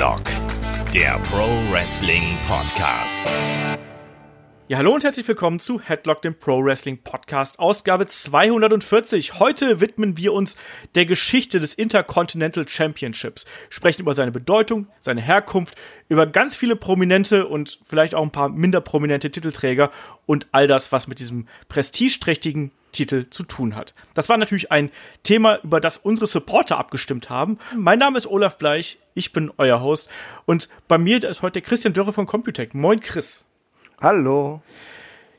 Headlock, der Pro Wrestling Podcast. Ja, hallo und herzlich willkommen zu Headlock, dem Pro Wrestling Podcast, Ausgabe 240. Heute widmen wir uns der Geschichte des Intercontinental Championships, sprechen über seine Bedeutung, seine Herkunft, über ganz viele prominente und vielleicht auch ein paar minder prominente Titelträger und all das, was mit diesem prestigeträchtigen Titel zu tun hat. Das war natürlich ein Thema, über das unsere Supporter abgestimmt haben. Mein Name ist Olaf Bleich, ich bin euer Host und bei mir ist heute der Christian Dörre von Computec. Moin Chris. Hallo.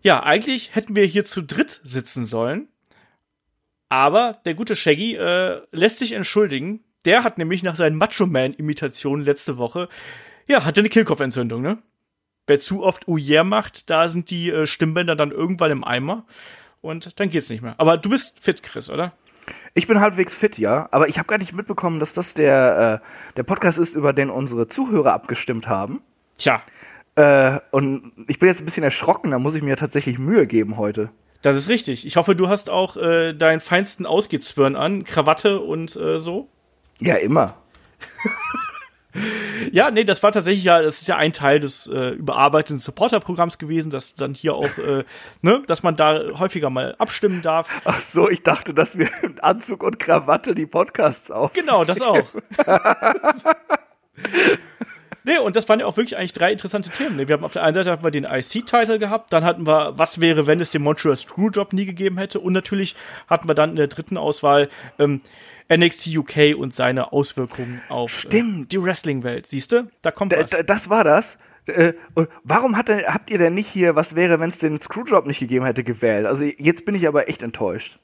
Ja, eigentlich hätten wir hier zu dritt sitzen sollen. Aber der gute Shaggy äh, lässt sich entschuldigen. Der hat nämlich nach seinen Macho Man-Imitationen letzte Woche, ja, hatte eine Kehlkopfentzündung, ne? Wer zu oft Oh yeah macht, da sind die äh, Stimmbänder dann irgendwann im Eimer. Und dann geht's nicht mehr. Aber du bist fit, Chris, oder? Ich bin halbwegs fit, ja. Aber ich habe gar nicht mitbekommen, dass das der, äh, der Podcast ist, über den unsere Zuhörer abgestimmt haben. Tja. Äh, und ich bin jetzt ein bisschen erschrocken, da muss ich mir tatsächlich Mühe geben heute. Das ist richtig. Ich hoffe, du hast auch äh, deinen feinsten Ausgehzwirn an, Krawatte und äh, so. Ja, immer. ja, nee, das war tatsächlich ja, das ist ja ein Teil des äh, überarbeiteten Supporter-Programms gewesen, dass dann hier auch, äh, ne, dass man da häufiger mal abstimmen darf. Ach so, ich dachte, dass wir in Anzug und Krawatte die Podcasts auch. Genau, das auch. Nee, und das waren ja auch wirklich eigentlich drei interessante Themen. Wir haben auf der einen Seite hatten wir den IC-Title gehabt, dann hatten wir, was wäre, wenn es den Montreal Screwjob nie gegeben hätte, und natürlich hatten wir dann in der dritten Auswahl ähm, NXT UK und seine Auswirkungen auf äh, die Wrestling-Welt. Siehst du? Da kommt was. das war das. Äh, warum hat, habt ihr denn nicht hier, was wäre, wenn es den Screwjob nicht gegeben hätte, gewählt? Also jetzt bin ich aber echt enttäuscht.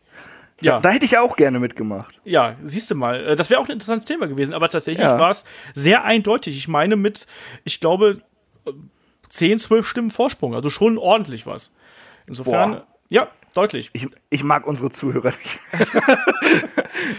Ja. Da, da, hätte ich auch gerne mitgemacht. Ja, siehst du mal. Äh, das wäre auch ein interessantes Thema gewesen, aber tatsächlich ja. war es sehr eindeutig. Ich meine mit, ich glaube, 10, 12 Stimmen Vorsprung, also schon ordentlich was. Insofern, Boah. ja, deutlich. Ich, ich mag unsere Zuhörer nicht.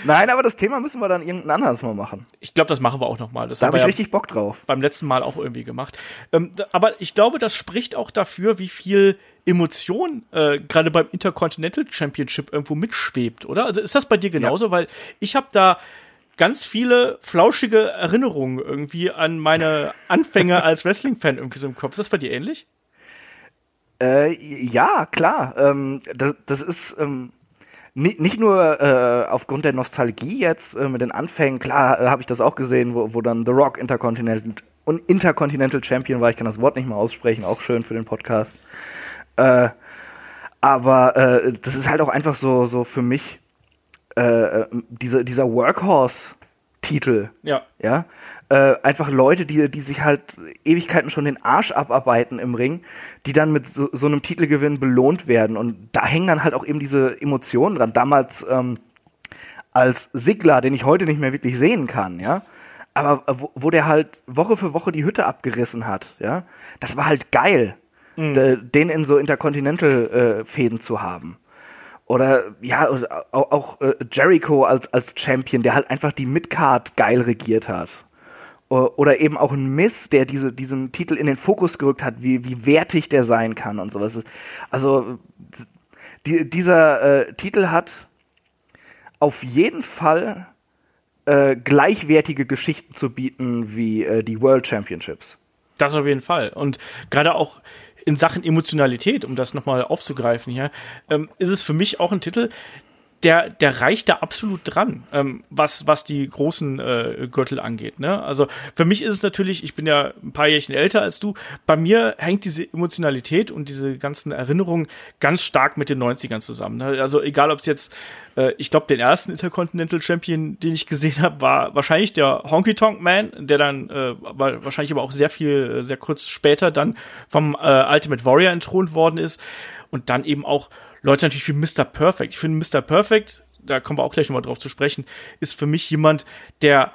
Nein, aber das Thema müssen wir dann irgendein anderes Mal machen. Ich glaube, das machen wir auch nochmal. Da habe ich ja richtig Bock drauf. Beim letzten Mal auch irgendwie gemacht. Ähm, aber ich glaube, das spricht auch dafür, wie viel Emotion äh, gerade beim Intercontinental Championship irgendwo mitschwebt, oder? Also ist das bei dir genauso? Ja. Weil ich habe da ganz viele flauschige Erinnerungen irgendwie an meine Anfänge als Wrestling-Fan irgendwie so im Kopf. Ist das bei dir ähnlich? Äh, ja, klar. Ähm, das, das ist ähm, nicht, nicht nur äh, aufgrund der Nostalgie jetzt äh, mit den Anfängen. Klar, äh, habe ich das auch gesehen, wo, wo dann The Rock Intercontinental und Intercontinental Champion war. Ich kann das Wort nicht mal aussprechen. Auch schön für den Podcast. Äh, aber äh, das ist halt auch einfach so, so für mich diese, dieser Workhorse-Titel. Ja. Ja. Äh, einfach Leute, die, die sich halt Ewigkeiten schon den Arsch abarbeiten im Ring, die dann mit so, so einem Titelgewinn belohnt werden. Und da hängen dann halt auch eben diese Emotionen dran. Damals ähm, als Sigler, den ich heute nicht mehr wirklich sehen kann, ja. Aber wo, wo der halt Woche für Woche die Hütte abgerissen hat, ja. Das war halt geil mhm. den in so Intercontinental-Fäden äh, zu haben. Oder ja, auch, auch äh, Jericho als, als Champion, der halt einfach die Midcard geil regiert hat. Oder eben auch ein Miss, der diese, diesen Titel in den Fokus gerückt hat, wie, wie wertig der sein kann und sowas. Also die, dieser äh, Titel hat auf jeden Fall äh, gleichwertige Geschichten zu bieten wie äh, die World Championships. Das auf jeden Fall. Und gerade auch in Sachen Emotionalität, um das nochmal aufzugreifen hier, ähm, ist es für mich auch ein Titel, der, der reicht da absolut dran, ähm, was, was die großen äh, Gürtel angeht. Ne? Also für mich ist es natürlich, ich bin ja ein paar Jährchen älter als du, bei mir hängt diese Emotionalität und diese ganzen Erinnerungen ganz stark mit den 90ern zusammen. Ne? Also egal, ob es jetzt, äh, ich glaube, den ersten Intercontinental Champion, den ich gesehen habe, war wahrscheinlich der Honky Tonk Man, der dann äh, wahrscheinlich aber auch sehr viel, sehr kurz später dann vom äh, Ultimate Warrior entthront worden ist. Und dann eben auch Leute natürlich wie Mr. Perfect. Ich finde Mr. Perfect, da kommen wir auch gleich nochmal drauf zu sprechen, ist für mich jemand, der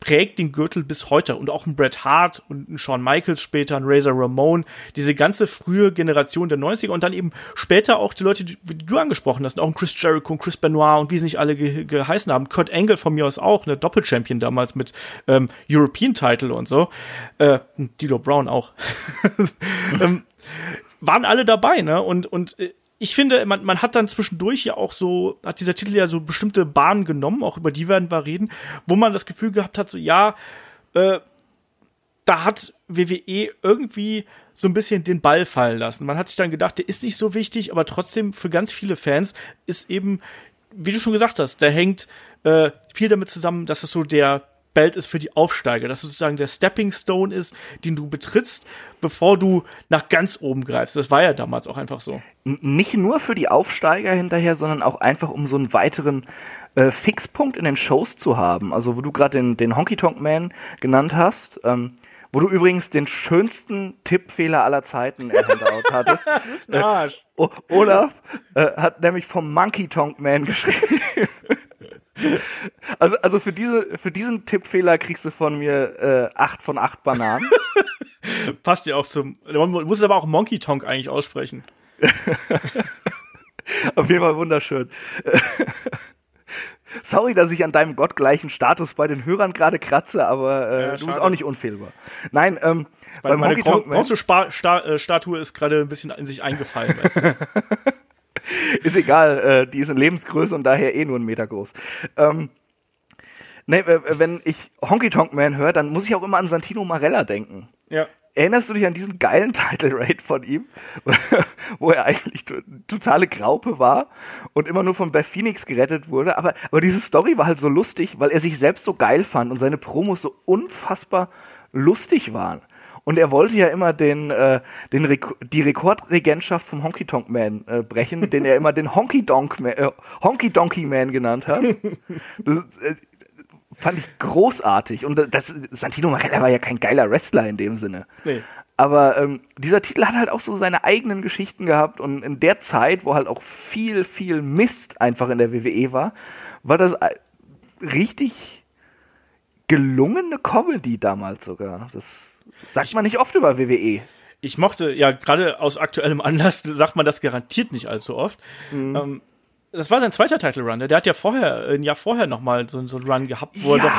prägt den Gürtel bis heute und auch ein Bret Hart und ein Shawn Michaels später, ein Razor Ramon, diese ganze frühe Generation der 90er und dann eben später auch die Leute, die, die du angesprochen hast, auch ein Chris Jericho, ein Chris Benoit und wie sie nicht alle ge geheißen haben. Kurt Angle von mir aus auch, eine Doppelchampion damals mit ähm, European Title und so. Äh, Dilo Brown auch. ähm, waren alle dabei, ne? Und, und äh, ich finde, man, man hat dann zwischendurch ja auch so, hat dieser Titel ja so bestimmte Bahnen genommen, auch über die werden wir reden, wo man das Gefühl gehabt hat, so ja, äh, da hat WWE irgendwie so ein bisschen den Ball fallen lassen. Man hat sich dann gedacht, der ist nicht so wichtig, aber trotzdem für ganz viele Fans ist eben, wie du schon gesagt hast, der hängt äh, viel damit zusammen, dass es so der Belt ist für die Aufsteiger, dass es sozusagen der Stepping Stone ist, den du betrittst, bevor du nach ganz oben greifst. Das war ja damals auch einfach so. Nicht nur für die Aufsteiger hinterher, sondern auch einfach um so einen weiteren äh, Fixpunkt in den Shows zu haben. Also wo du gerade den, den Honky Tonk Man genannt hast, ähm, wo du übrigens den schönsten Tippfehler aller Zeiten erhandout hattest. das ist ein Arsch. Äh, Olaf äh, hat nämlich vom Monkey Tonk Man geschrieben. Also, also für, diese, für diesen Tippfehler kriegst du von mir äh, acht von acht Bananen. Passt ja auch zum. Man muss aber auch Monkey Tonk eigentlich aussprechen. Auf jeden Fall wunderschön. Sorry, dass ich an deinem gottgleichen Status bei den Hörern gerade kratze, aber äh, Ja, du bist auch nicht unfehlbar. Nein, ähm, Weil meine Honky Tonk äh, Statue ist gerade ein bisschen in sich eingefallen. Weißt du? ist egal, äh, die ist in Lebensgröße und daher eh nur einen Meter groß. Ähm, nee, wenn ich Honky Tonk Man höre, dann muss ich auch immer an Santino Marella denken. ja. Erinnerst du dich an diesen geilen Title Raid von ihm, wo er eigentlich to totale Graupe war und immer nur von Beth Phoenix gerettet wurde? Aber, aber diese Story war halt so lustig, weil er sich selbst so geil fand und seine Promos so unfassbar lustig waren. Und er wollte ja immer den, äh, den Rek die Rekordregentschaft vom Honky Tonk Man äh, brechen, den er immer den Honky Donk Man, äh, Honky Donkey Man genannt hat. Das, äh, fand ich großartig. Und das, Santino Marella war ja kein geiler Wrestler in dem Sinne. Nee. Aber ähm, dieser Titel hat halt auch so seine eigenen Geschichten gehabt und in der Zeit, wo halt auch viel, viel Mist einfach in der WWE war, war das äh, richtig gelungene Comedy damals sogar. Das sagt man nicht oft über. WWE. Ich mochte, ja, gerade aus aktuellem Anlass sagt man das garantiert nicht allzu oft. Ähm, das war sein zweiter Title Run. Der hat ja vorher, ein Jahr vorher nochmal so, so einen Run gehabt, wo er doch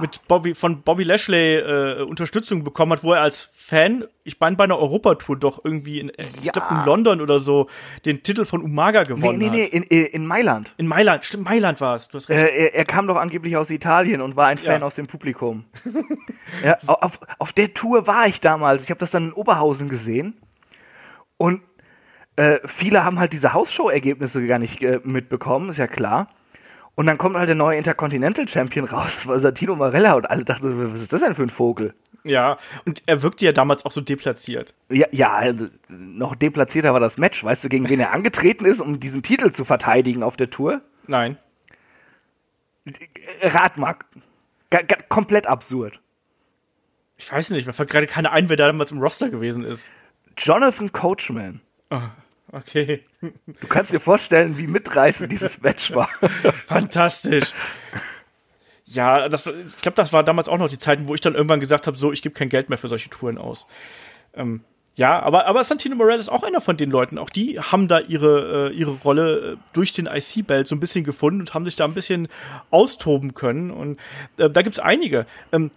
mit Bobby, von Bobby Lashley äh, Unterstützung bekommen hat, wo er als Fan, ich meine bei einer Europatour doch irgendwie in, äh, ich Ja. glaub, in London oder so, den Titel von Umaga Nee, gewonnen nee, nee, hat. in, in in Mailand. In Mailand, stimmt, Mailand war es, du hast recht. Äh, er, er kam doch angeblich aus Italien und war ein Fan Ja. aus dem Publikum. ja, au- auf, auf der Tour war ich damals. Ich habe das dann in Oberhausen gesehen. Und äh, viele haben halt diese Hausshow-Ergebnisse gar nicht äh, mitbekommen, ist ja klar. Und dann kommt halt der neue Intercontinental Champion raus, war Santino Marella und alle dachten, was ist das denn für ein Vogel? Ja, und er wirkte ja damals auch so deplatziert. Ja, ja, also, noch deplatzierter war das Match. Weißt du, gegen wen er angetreten ist, um diesen Titel zu verteidigen auf der Tour? Nein. Rat mal. Komplett absurd. Ich weiß nicht, mir fällt gerade keine ein, wer da damals im Roster gewesen ist. Jonathan Coachman. Okay. Du kannst dir vorstellen, wie mitreißend dieses Match war. Fantastisch. Ja, das, ich glaube, das war damals auch noch die Zeiten, wo ich dann irgendwann gesagt habe, so, ich gebe kein Geld mehr für solche Touren aus. Ähm, ja, aber, aber Santino Morel ist auch einer von den Leuten. Auch die haben da ihre, äh, ihre Rolle äh, durch den IC-Belt so ein bisschen gefunden und haben sich da ein bisschen austoben können. Und äh, da gibt's einige. Ähm,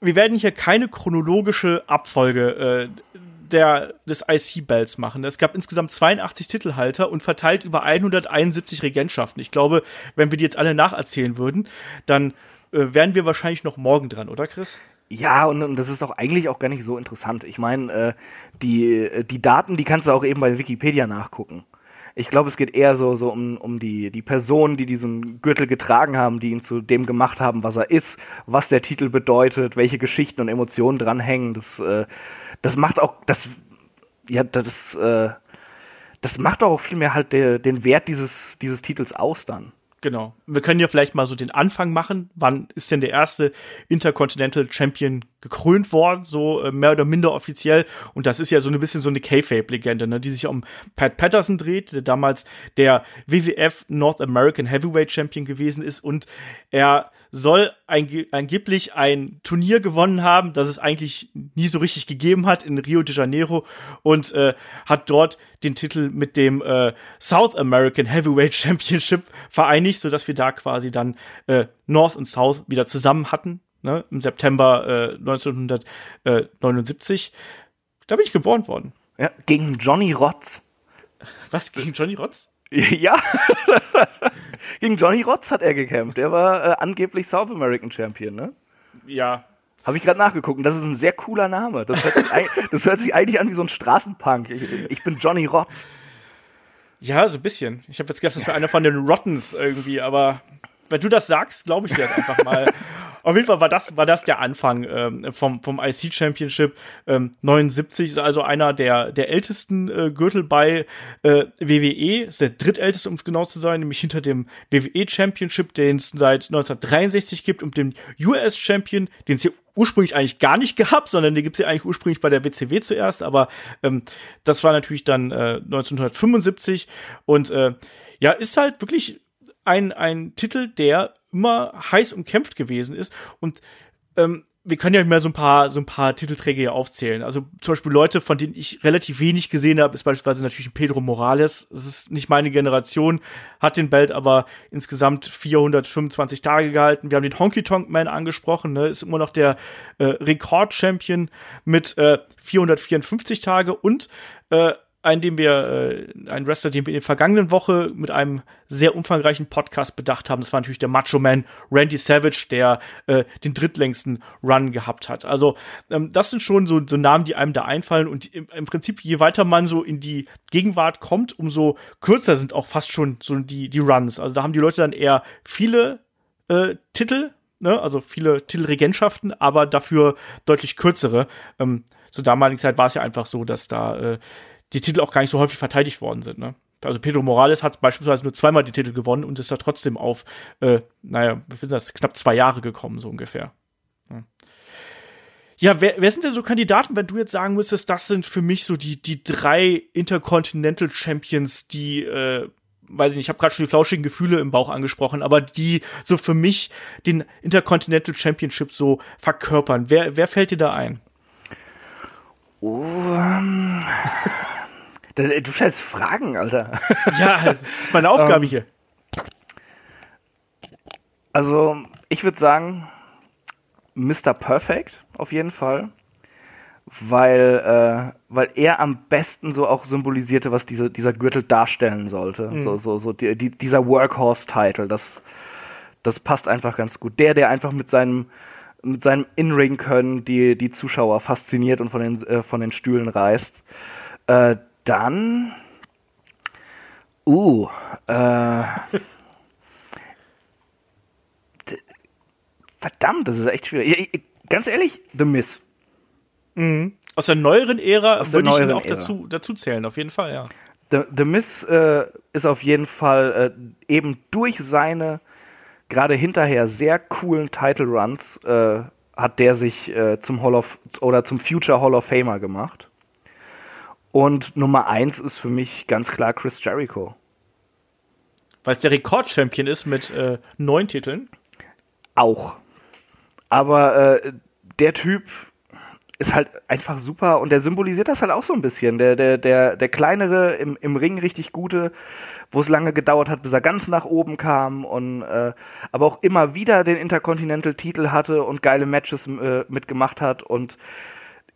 wir werden hier keine chronologische Abfolge äh, der, des IC-Belts machen. Es gab insgesamt 82 Titelhalter und verteilt über 171 Regentschaften. Ich glaube, wenn wir die jetzt alle nacherzählen würden, dann äh, wären wir wahrscheinlich noch morgen dran, oder Chris? Ja, und, und das ist doch eigentlich auch gar nicht so interessant. Ich meine, äh, die, äh, die Daten, die kannst du auch eben bei Wikipedia nachgucken. Ich glaube, es geht eher so, so um, um die, die Personen, die diesen Gürtel getragen haben, die ihn zu dem gemacht haben, was er ist, was der Titel bedeutet, welche Geschichten und Emotionen dranhängen. Das, äh, das macht auch, das, ja, das, äh, das macht auch viel halt der, den Wert dieses, dieses Titels aus dann. Genau. Wir können ja vielleicht mal so den Anfang machen. Wann ist denn der erste Intercontinental Champion gekrönt worden, so äh, mehr oder minder offiziell? Und das ist ja so ein bisschen so eine K-Fape-Legende, ne, die sich um Pat Patterson dreht, der damals der WWF North American Heavyweight Champion gewesen ist und er soll angeblich ein Turnier gewonnen haben, das es eigentlich nie so richtig gegeben hat in Rio de Janeiro und äh, hat dort den Titel mit dem äh, South American Heavyweight Championship vereinigt, sodass wir da quasi dann äh, North und South wieder zusammen hatten, ne, im September äh, 1979. Da bin ich geboren worden. Ja, gegen Johnny Rotz. Was, gegen Johnny Rotz? Ja, gegen Johnny Rotz hat er gekämpft. Er war äh, angeblich South American Champion, ne? Ja. Habe ich gerade nachgeguckt. Und das ist ein sehr cooler Name. Das hört sich, das hört sich eigentlich an wie so ein Straßenpunk. Ich, ich bin Johnny Rotz. Ja, so ein bisschen. Ich habe jetzt gedacht, das wäre einer von den Rottens irgendwie, aber wenn du das sagst, glaube ich dir das einfach mal. Auf jeden Fall war das, war das der Anfang ähm, vom, vom IC Championship. Ähm, 79 ist also einer der, der ältesten äh, Gürtel bei äh, WWE. Ist der drittälteste, um es genau zu sein, nämlich hinter dem WWE Championship, den es seit 1963 gibt und dem US Champion, den es hier ursprünglich eigentlich gar nicht gehabt, sondern den gibt's ja eigentlich ursprünglich bei der WCW zuerst, aber ähm, das war natürlich dann äh, 1975 und äh, ja, ist halt wirklich ein, ein Titel, der immer heiß umkämpft gewesen ist. Und ähm, wir können ja mal so ein paar, so ein paar Titelträger hier aufzählen. Also zum Beispiel Leute, von denen ich relativ wenig gesehen habe, ist beispielsweise natürlich Pedro Morales. Das ist nicht meine Generation, hat den Belt aber insgesamt 425 Tage gehalten. Wir haben den Honky Tonk Man angesprochen, ne? ist immer noch der äh, Rekord-Champion mit äh, 454 Tage und äh, einen, den wir, äh, einen Wrestler, den wir in der vergangenen Woche mit einem sehr umfangreichen Podcast bedacht haben. Das war natürlich der Macho Man Randy Savage, der äh, den drittlängsten Run gehabt hat. Also ähm, das sind schon so, so Namen, die einem da einfallen. Und im, im, Prinzip, je weiter man so in die Gegenwart kommt, umso kürzer sind auch fast schon so die, die Runs. Also da haben die Leute dann eher viele äh, Titel, ne? also viele Titelregentschaften, aber dafür deutlich kürzere. Ähm, zur damaligen Zeit war es ja einfach so, dass da äh, die Titel auch gar nicht so häufig verteidigt worden sind. Ne? Also Pedro Morales hat beispielsweise nur zweimal die Titel gewonnen und ist da trotzdem auf, äh, naja, sind das, knapp zwei Jahre gekommen, so ungefähr. Ja. Ja, wer, wer sind denn so Kandidaten, wenn du jetzt sagen müsstest, das sind für mich so die, die drei Intercontinental Champions, die, äh, weiß ich nicht, ich habe gerade schon die flauschigen Gefühle im Bauch angesprochen, aber die so für mich den Intercontinental Championship so verkörpern. Wer, wer fällt dir da ein? Oh, ähm, Du stellst Fragen, Alter. Ja, das ist meine Aufgabe um, hier. Also, ich würde sagen, Mr. Perfect auf jeden Fall. Weil, äh, weil er am besten so auch symbolisierte, was diese, dieser Gürtel darstellen sollte. Mhm. So, so, so die, die, dieser Workhorse-Title, das, das passt einfach ganz gut. Der, der einfach mit seinem, mit seinem In-Ring-Können die, die Zuschauer fasziniert und von den, äh, von den Stühlen reißt. Äh, dann. Uh, äh. verdammt, das ist echt schwierig. Ganz ehrlich, The Miss. Mhm. Aus der neueren Ära Aus würde ich ihn auch dazu, dazu zählen, auf jeden Fall, ja. The, The Miss äh, ist auf jeden Fall äh, eben durch seine gerade hinterher sehr coolen Title Runs äh, hat der sich äh, zum Hall of oder zum Future Hall of Famer gemacht. Und Nummer eins ist für mich ganz klar Chris Jericho. Weil es der Rekordchampion ist mit äh, neun Titeln. Auch. Aber äh, der Typ ist halt einfach super und der symbolisiert das halt auch so ein bisschen. Der, der, der, der kleinere, im, im Ring richtig gute, wo es lange gedauert hat, bis er ganz nach oben kam und äh, aber auch immer wieder den Intercontinental-Titel hatte und geile Matches äh, mitgemacht hat und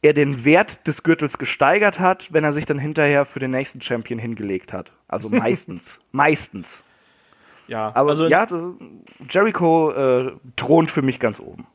er den Wert des Gürtels gesteigert hat, wenn er sich dann hinterher für den nächsten Champion hingelegt hat. Also meistens. meistens. Ja, aber also, ja, Jericho äh, thront für mich ganz oben.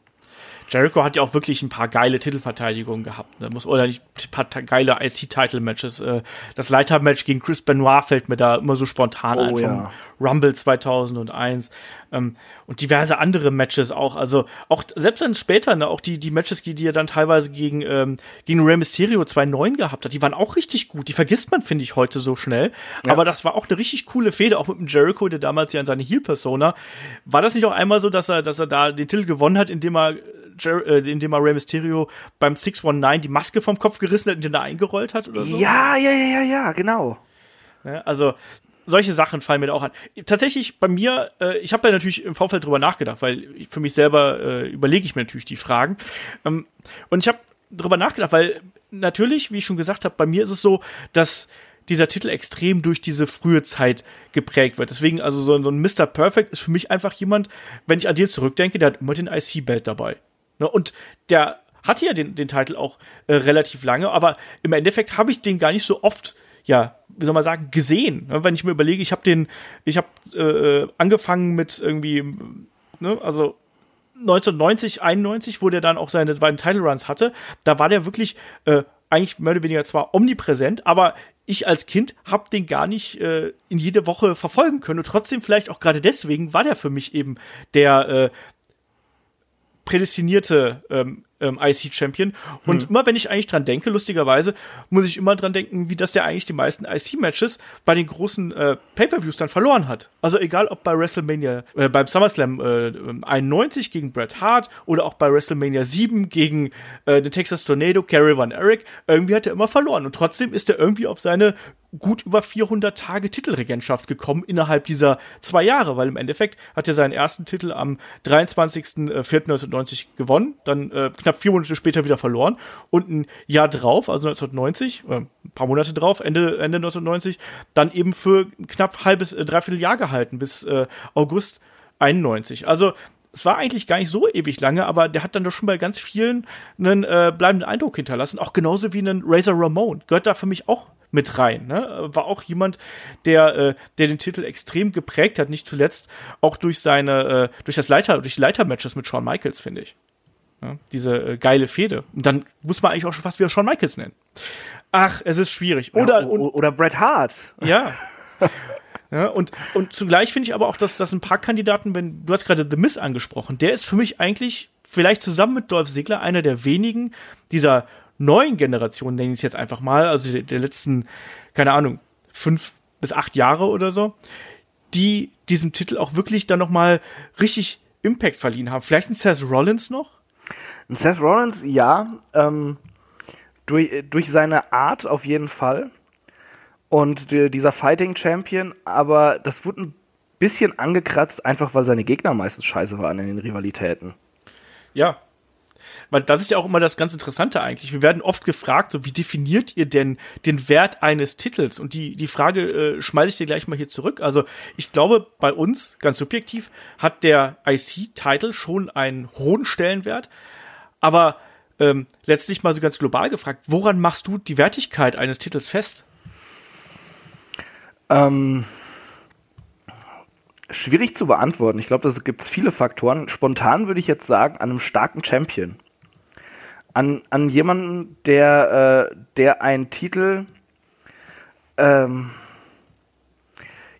Jericho hat ja auch wirklich ein paar geile Titelverteidigungen gehabt. Ne? Muss, oder nicht, ein paar geile IC-Title-Matches. Äh, das Leiter-Match gegen Chris Benoit fällt mir da immer so spontan oh, ein vom ja. Rumble 2001. Ähm, und diverse andere Matches auch. Also auch selbst dann später, ne, auch die, die Matches, die, die er dann teilweise gegen, ähm, gegen Rey Mysterio 2.9 gehabt hat, die waren auch richtig gut. Die vergisst man, finde ich, heute so schnell. Ja. Aber das war auch eine richtig coole Fehde, auch mit dem Jericho, der damals ja in seine Heel-Persona. War das nicht auch einmal so, dass er, dass er da den Titel gewonnen hat, indem er Jer äh, indem er Rey Mysterio beim 619 die Maske vom Kopf gerissen hat und den da eingerollt hat oder so. Ja, ja, ja, ja, ja, genau. Ja, also solche Sachen fallen mir da auch an. Tatsächlich bei mir, äh, ich habe da natürlich im Vorfeld drüber nachgedacht, weil für mich selber äh, überlege ich mir natürlich die Fragen. Ähm, und ich habe drüber nachgedacht, weil natürlich, wie ich schon gesagt habe, bei mir ist es so, dass dieser Titel extrem durch diese frühe Zeit geprägt wird. Deswegen, also so, so ein Mr. Perfect ist für mich einfach jemand, wenn ich an dir zurückdenke, der hat immer den IC-Belt dabei. Ne? Und der hatte ja den, den Titel auch äh, relativ lange, aber im Endeffekt habe ich den gar nicht so oft, ja, wie soll man sagen, gesehen. Ne? Wenn ich mir überlege, ich habe den, ich habe äh, angefangen mit irgendwie, ne, also 1990, 91, wo der dann auch seine beiden Title Runs hatte, da war der wirklich äh, eigentlich mehr oder weniger zwar omnipräsent, aber ich als Kind habe den gar nicht äh, in jede Woche verfolgen können. Und trotzdem, vielleicht auch gerade deswegen, war der für mich eben der äh, prädestinierte ähm, ähm, IC-Champion. Und mhm. immer wenn ich eigentlich dran denke, lustigerweise, muss ich immer dran denken, wie das der eigentlich die meisten IC-Matches bei den großen äh, Pay-Per-Views dann verloren hat. Also egal ob bei WrestleMania, äh, beim SummerSlam äh, 91 gegen Bret Hart oder auch bei WrestleMania 7 gegen äh, den Texas Tornado, Kerry Van Eric, irgendwie hat er immer verloren. Und trotzdem ist er irgendwie auf seine gut über 400 Tage Titelregentschaft gekommen innerhalb dieser zwei Jahre, weil im Endeffekt hat er seinen ersten Titel am 23.04.1990 gewonnen, dann äh, knapp vier Monate später wieder verloren und ein Jahr drauf, also 1990, äh, ein paar Monate drauf, Ende, Ende 1990, dann eben für knapp halbes, äh, dreiviertel Jahr gehalten, bis äh, August 91. Also es war eigentlich gar nicht so ewig lange, aber der hat dann doch schon bei ganz vielen einen äh, bleibenden Eindruck hinterlassen, auch genauso wie einen Razor Ramon. Gehört da für mich auch mit rein. Ne? War auch jemand, der, äh, der den Titel extrem geprägt hat, nicht zuletzt auch durch seine, äh, durch das Leiter, durch die Leitermatches mit Shawn Michaels, finde ich. Ja, diese äh, geile Fehde. Und dann muss man eigentlich auch schon fast wieder Shawn Michaels nennen. Ach, es ist schwierig. Oder, ja, oder Bret Hart. Ja. Ja, und, und zugleich finde ich aber auch, dass, dass ein paar Kandidaten, wenn du hast gerade The Miss angesprochen, der ist für mich eigentlich vielleicht zusammen mit Dolph Ziggler einer der wenigen dieser neuen Generation, nenne ich es jetzt einfach mal, also der, der letzten, keine Ahnung, fünf bis acht Jahre oder so, die diesem Titel auch wirklich dann nochmal richtig Impact verliehen haben. Vielleicht ein Seth Rollins noch? Ein Seth Rollins, ja. Ähm, durch, durch seine Art auf jeden Fall. Und die, dieser Fighting Champion, aber das wurde ein bisschen angekratzt, einfach weil seine Gegner meistens scheiße waren in den Rivalitäten. Ja, weil das ist ja auch immer das ganz Interessante eigentlich. Wir werden oft gefragt, so wie definiert ihr denn den Wert eines Titels? Und die, die Frage äh, schmeiße ich dir gleich mal hier zurück. Also ich glaube, bei uns, ganz subjektiv, hat der IC-Title schon einen hohen Stellenwert. Aber ähm, letztlich mal so ganz global gefragt, woran machst du die Wertigkeit eines Titels fest? Ähm, schwierig zu beantworten. Ich glaube, da gibt es viele Faktoren. Spontan würde ich jetzt sagen, an einem starken Champion an, an jemanden, der, äh, der einen Titel ähm,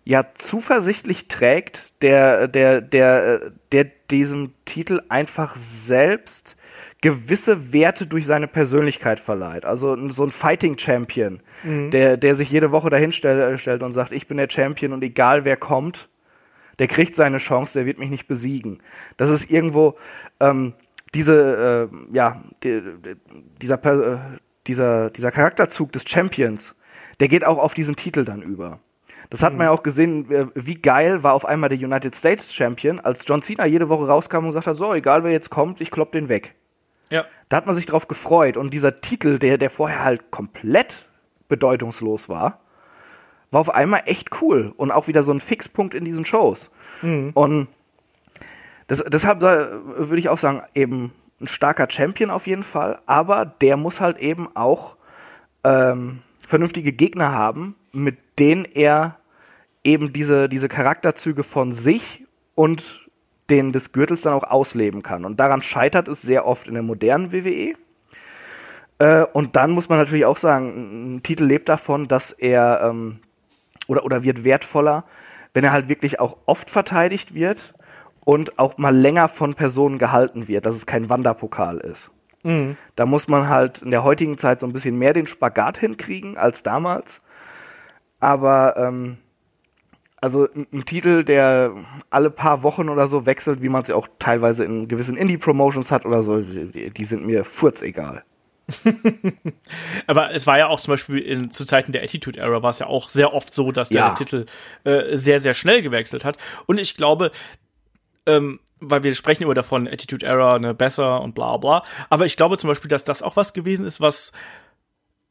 ja zuversichtlich trägt, der, der, der, der diesem Titel einfach selbst gewisse Werte durch seine Persönlichkeit verleiht. Also so ein Fighting Champion, mhm. der, der sich jede Woche dahin stellt, stellt und sagt, ich bin der Champion und egal wer kommt, der kriegt seine Chance, der wird mich nicht besiegen. Das ist irgendwo, ähm, diese, äh, ja, die, dieser, äh, dieser, dieser Charakterzug des Champions, der geht auch auf diesen Titel dann über. Das hat mhm. man ja auch gesehen, äh, wie geil war auf einmal der United States Champion, als John Cena jede Woche rauskam und sagte, so, egal wer jetzt kommt, ich klopp den weg. Ja. Da hat man sich drauf gefreut. Und dieser Titel, der, der vorher halt komplett bedeutungslos war, war auf einmal echt cool und auch wieder so ein Fixpunkt in diesen Shows. Mhm. Und das, deshalb würde ich auch sagen, eben ein starker Champion auf jeden Fall, aber der muss halt eben auch ähm, vernünftige Gegner haben, mit denen er eben diese, diese Charakterzüge von sich und den des Gürtels dann auch ausleben kann. Und daran scheitert es sehr oft in der modernen WWE. Äh, und dann muss man natürlich auch sagen, ein Titel lebt davon, dass er ähm, oder, oder wird wertvoller, wenn er halt wirklich auch oft verteidigt wird und auch mal länger von Personen gehalten wird, dass es kein Wanderpokal ist. Mhm. Da muss man halt in der heutigen Zeit so ein bisschen mehr den Spagat hinkriegen als damals. Aber ähm, also ein, Titel, der alle paar Wochen oder so wechselt, wie man es ja auch teilweise in gewissen Indie-Promotions hat oder so, die, die sind mir furzegal. Aber es war ja auch zum Beispiel in, zu Zeiten der Attitude Era war es ja auch sehr oft so, dass der ja. Titel äh, sehr, sehr schnell gewechselt hat. Und ich glaube, ähm, weil wir sprechen immer davon, Attitude Error, ne, besser und bla bla. Aber ich glaube zum Beispiel, dass das auch was gewesen ist, was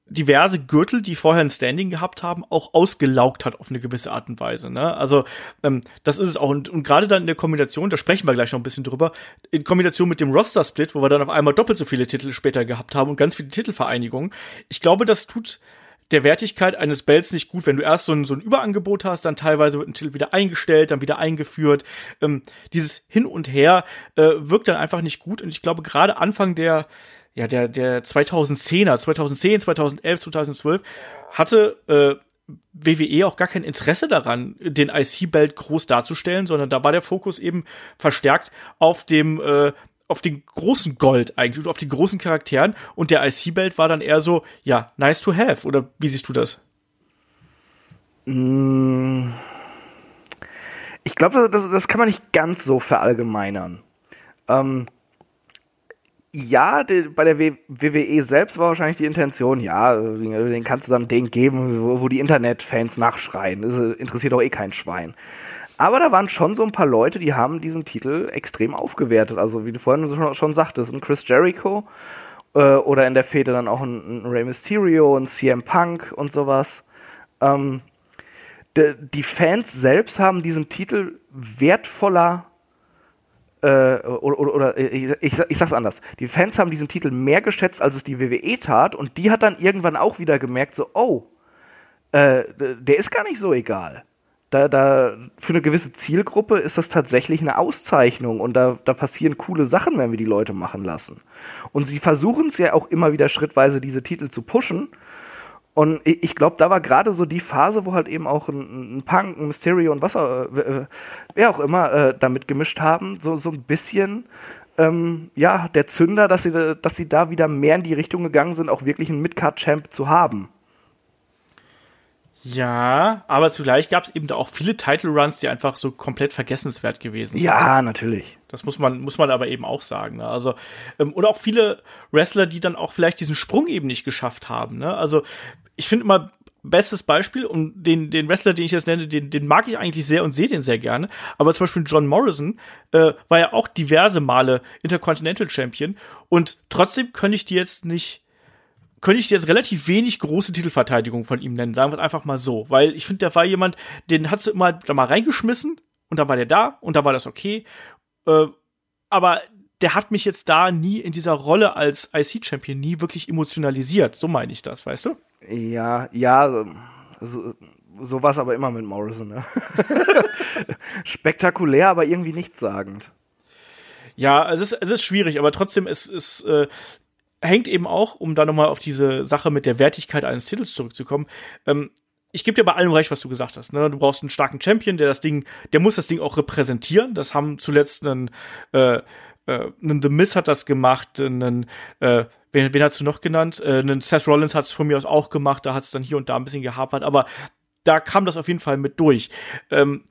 diverse Gürtel, die vorher ein Standing gehabt haben, auch ausgelaugt hat auf eine gewisse Art und Weise. Ne? Also ähm, das ist es auch. Und, und gerade dann in der Kombination, da sprechen wir gleich noch ein bisschen drüber, in Kombination mit dem Roster-Split, wo wir dann auf einmal doppelt so viele Titel später gehabt haben und ganz viele Titelvereinigungen. Ich glaube, das tut der Wertigkeit eines Belts nicht gut, wenn du erst so ein, so ein Überangebot hast, dann teilweise wird ein Titel wieder eingestellt, dann wieder eingeführt. Ähm, dieses Hin und Her äh, wirkt dann einfach nicht gut und ich glaube gerade Anfang der ja der der 2010er, 2010, 2011, 2012 hatte äh, WWE auch gar kein Interesse daran, den IC-Belt groß darzustellen, sondern da war der Fokus eben verstärkt auf dem äh, auf den großen Gold eigentlich, auf die großen Charakteren und der IC-Belt war dann eher so, ja, nice to have. Oder wie siehst du das? Mm. Ich glaube, das, das kann man nicht ganz so verallgemeinern. Ähm, ja, die, bei der WWE selbst war wahrscheinlich die Intention, ja, den kannst du dann den geben, wo, wo die Internetfans nachschreien. Das interessiert auch eh kein Schwein. Aber da waren schon so ein paar Leute, die haben diesen Titel extrem aufgewertet. Also wie du vorhin schon, schon sagtest, ein Chris Jericho äh, oder in der Fehde dann auch ein, ein Rey Mysterio, ein CM Punk und sowas. Ähm, de, die Fans selbst haben diesen Titel wertvoller äh, oder, oder, oder ich, ich, ich, sag's anders. Die Fans haben diesen Titel mehr geschätzt, als es die WWE tat, und die hat dann irgendwann auch wieder gemerkt, so, oh, äh, der ist gar nicht so egal da, da für eine gewisse Zielgruppe ist das tatsächlich eine Auszeichnung und da, da passieren coole Sachen, wenn wir die Leute machen lassen. Und sie versuchen es ja auch immer wieder schrittweise, diese Titel zu pushen. Und ich glaube, da war gerade so die Phase, wo halt eben auch ein, ein Punk, ein Mysterio und was auch, äh, wer auch immer äh, damit gemischt haben, so, so ein bisschen ähm, ja, der Zünder, dass sie, dass sie da wieder mehr in die Richtung gegangen sind, auch wirklich einen Midcard-Champ zu haben. Ja, aber zugleich gab es eben auch viele Title Runs, die einfach so komplett vergessenswert gewesen sind. Ja, natürlich. Das muss man, muss man aber eben auch sagen. Ne? Also, ähm, oder auch viele Wrestler, die dann auch vielleicht diesen Sprung eben nicht geschafft haben. Ne? Also, ich finde immer, bestes Beispiel und den, den Wrestler, den ich jetzt nenne, den, den mag ich eigentlich sehr und sehe den sehr gerne. Aber zum Beispiel John Morrison äh, war ja auch diverse Male Intercontinental Champion und trotzdem könnte ich die jetzt nicht könnte ich jetzt relativ wenig große Titelverteidigung von ihm nennen, sagen wir es einfach mal so. Weil ich finde, der war jemand, den hat du immer da mal reingeschmissen und dann war der da und da war das okay. Äh, aber der hat mich jetzt da nie in dieser Rolle als IC-Champion nie wirklich emotionalisiert. So meine ich das, weißt du? Ja, ja, so, so war es aber immer mit Morrison. Ne? Spektakulär, aber irgendwie nichtssagend. Ja, es ist, es ist schwierig, aber trotzdem ist, ist äh, hängt eben auch, um da nochmal auf diese Sache mit der Wertigkeit eines Titels zurückzukommen, ähm, ich gebe dir bei allem recht, was du gesagt hast. Ne? Du brauchst einen starken Champion, der das Ding, der muss das Ding auch repräsentieren. Das haben zuletzt einen, äh, äh, einen The Miz hat das gemacht, einen, äh, wen, wen hast du noch genannt? Äh, einen Seth Rollins hat es von mir aus auch gemacht, da hat es dann hier und da ein bisschen gehapert, aber da kam das auf jeden Fall mit durch. Ähm,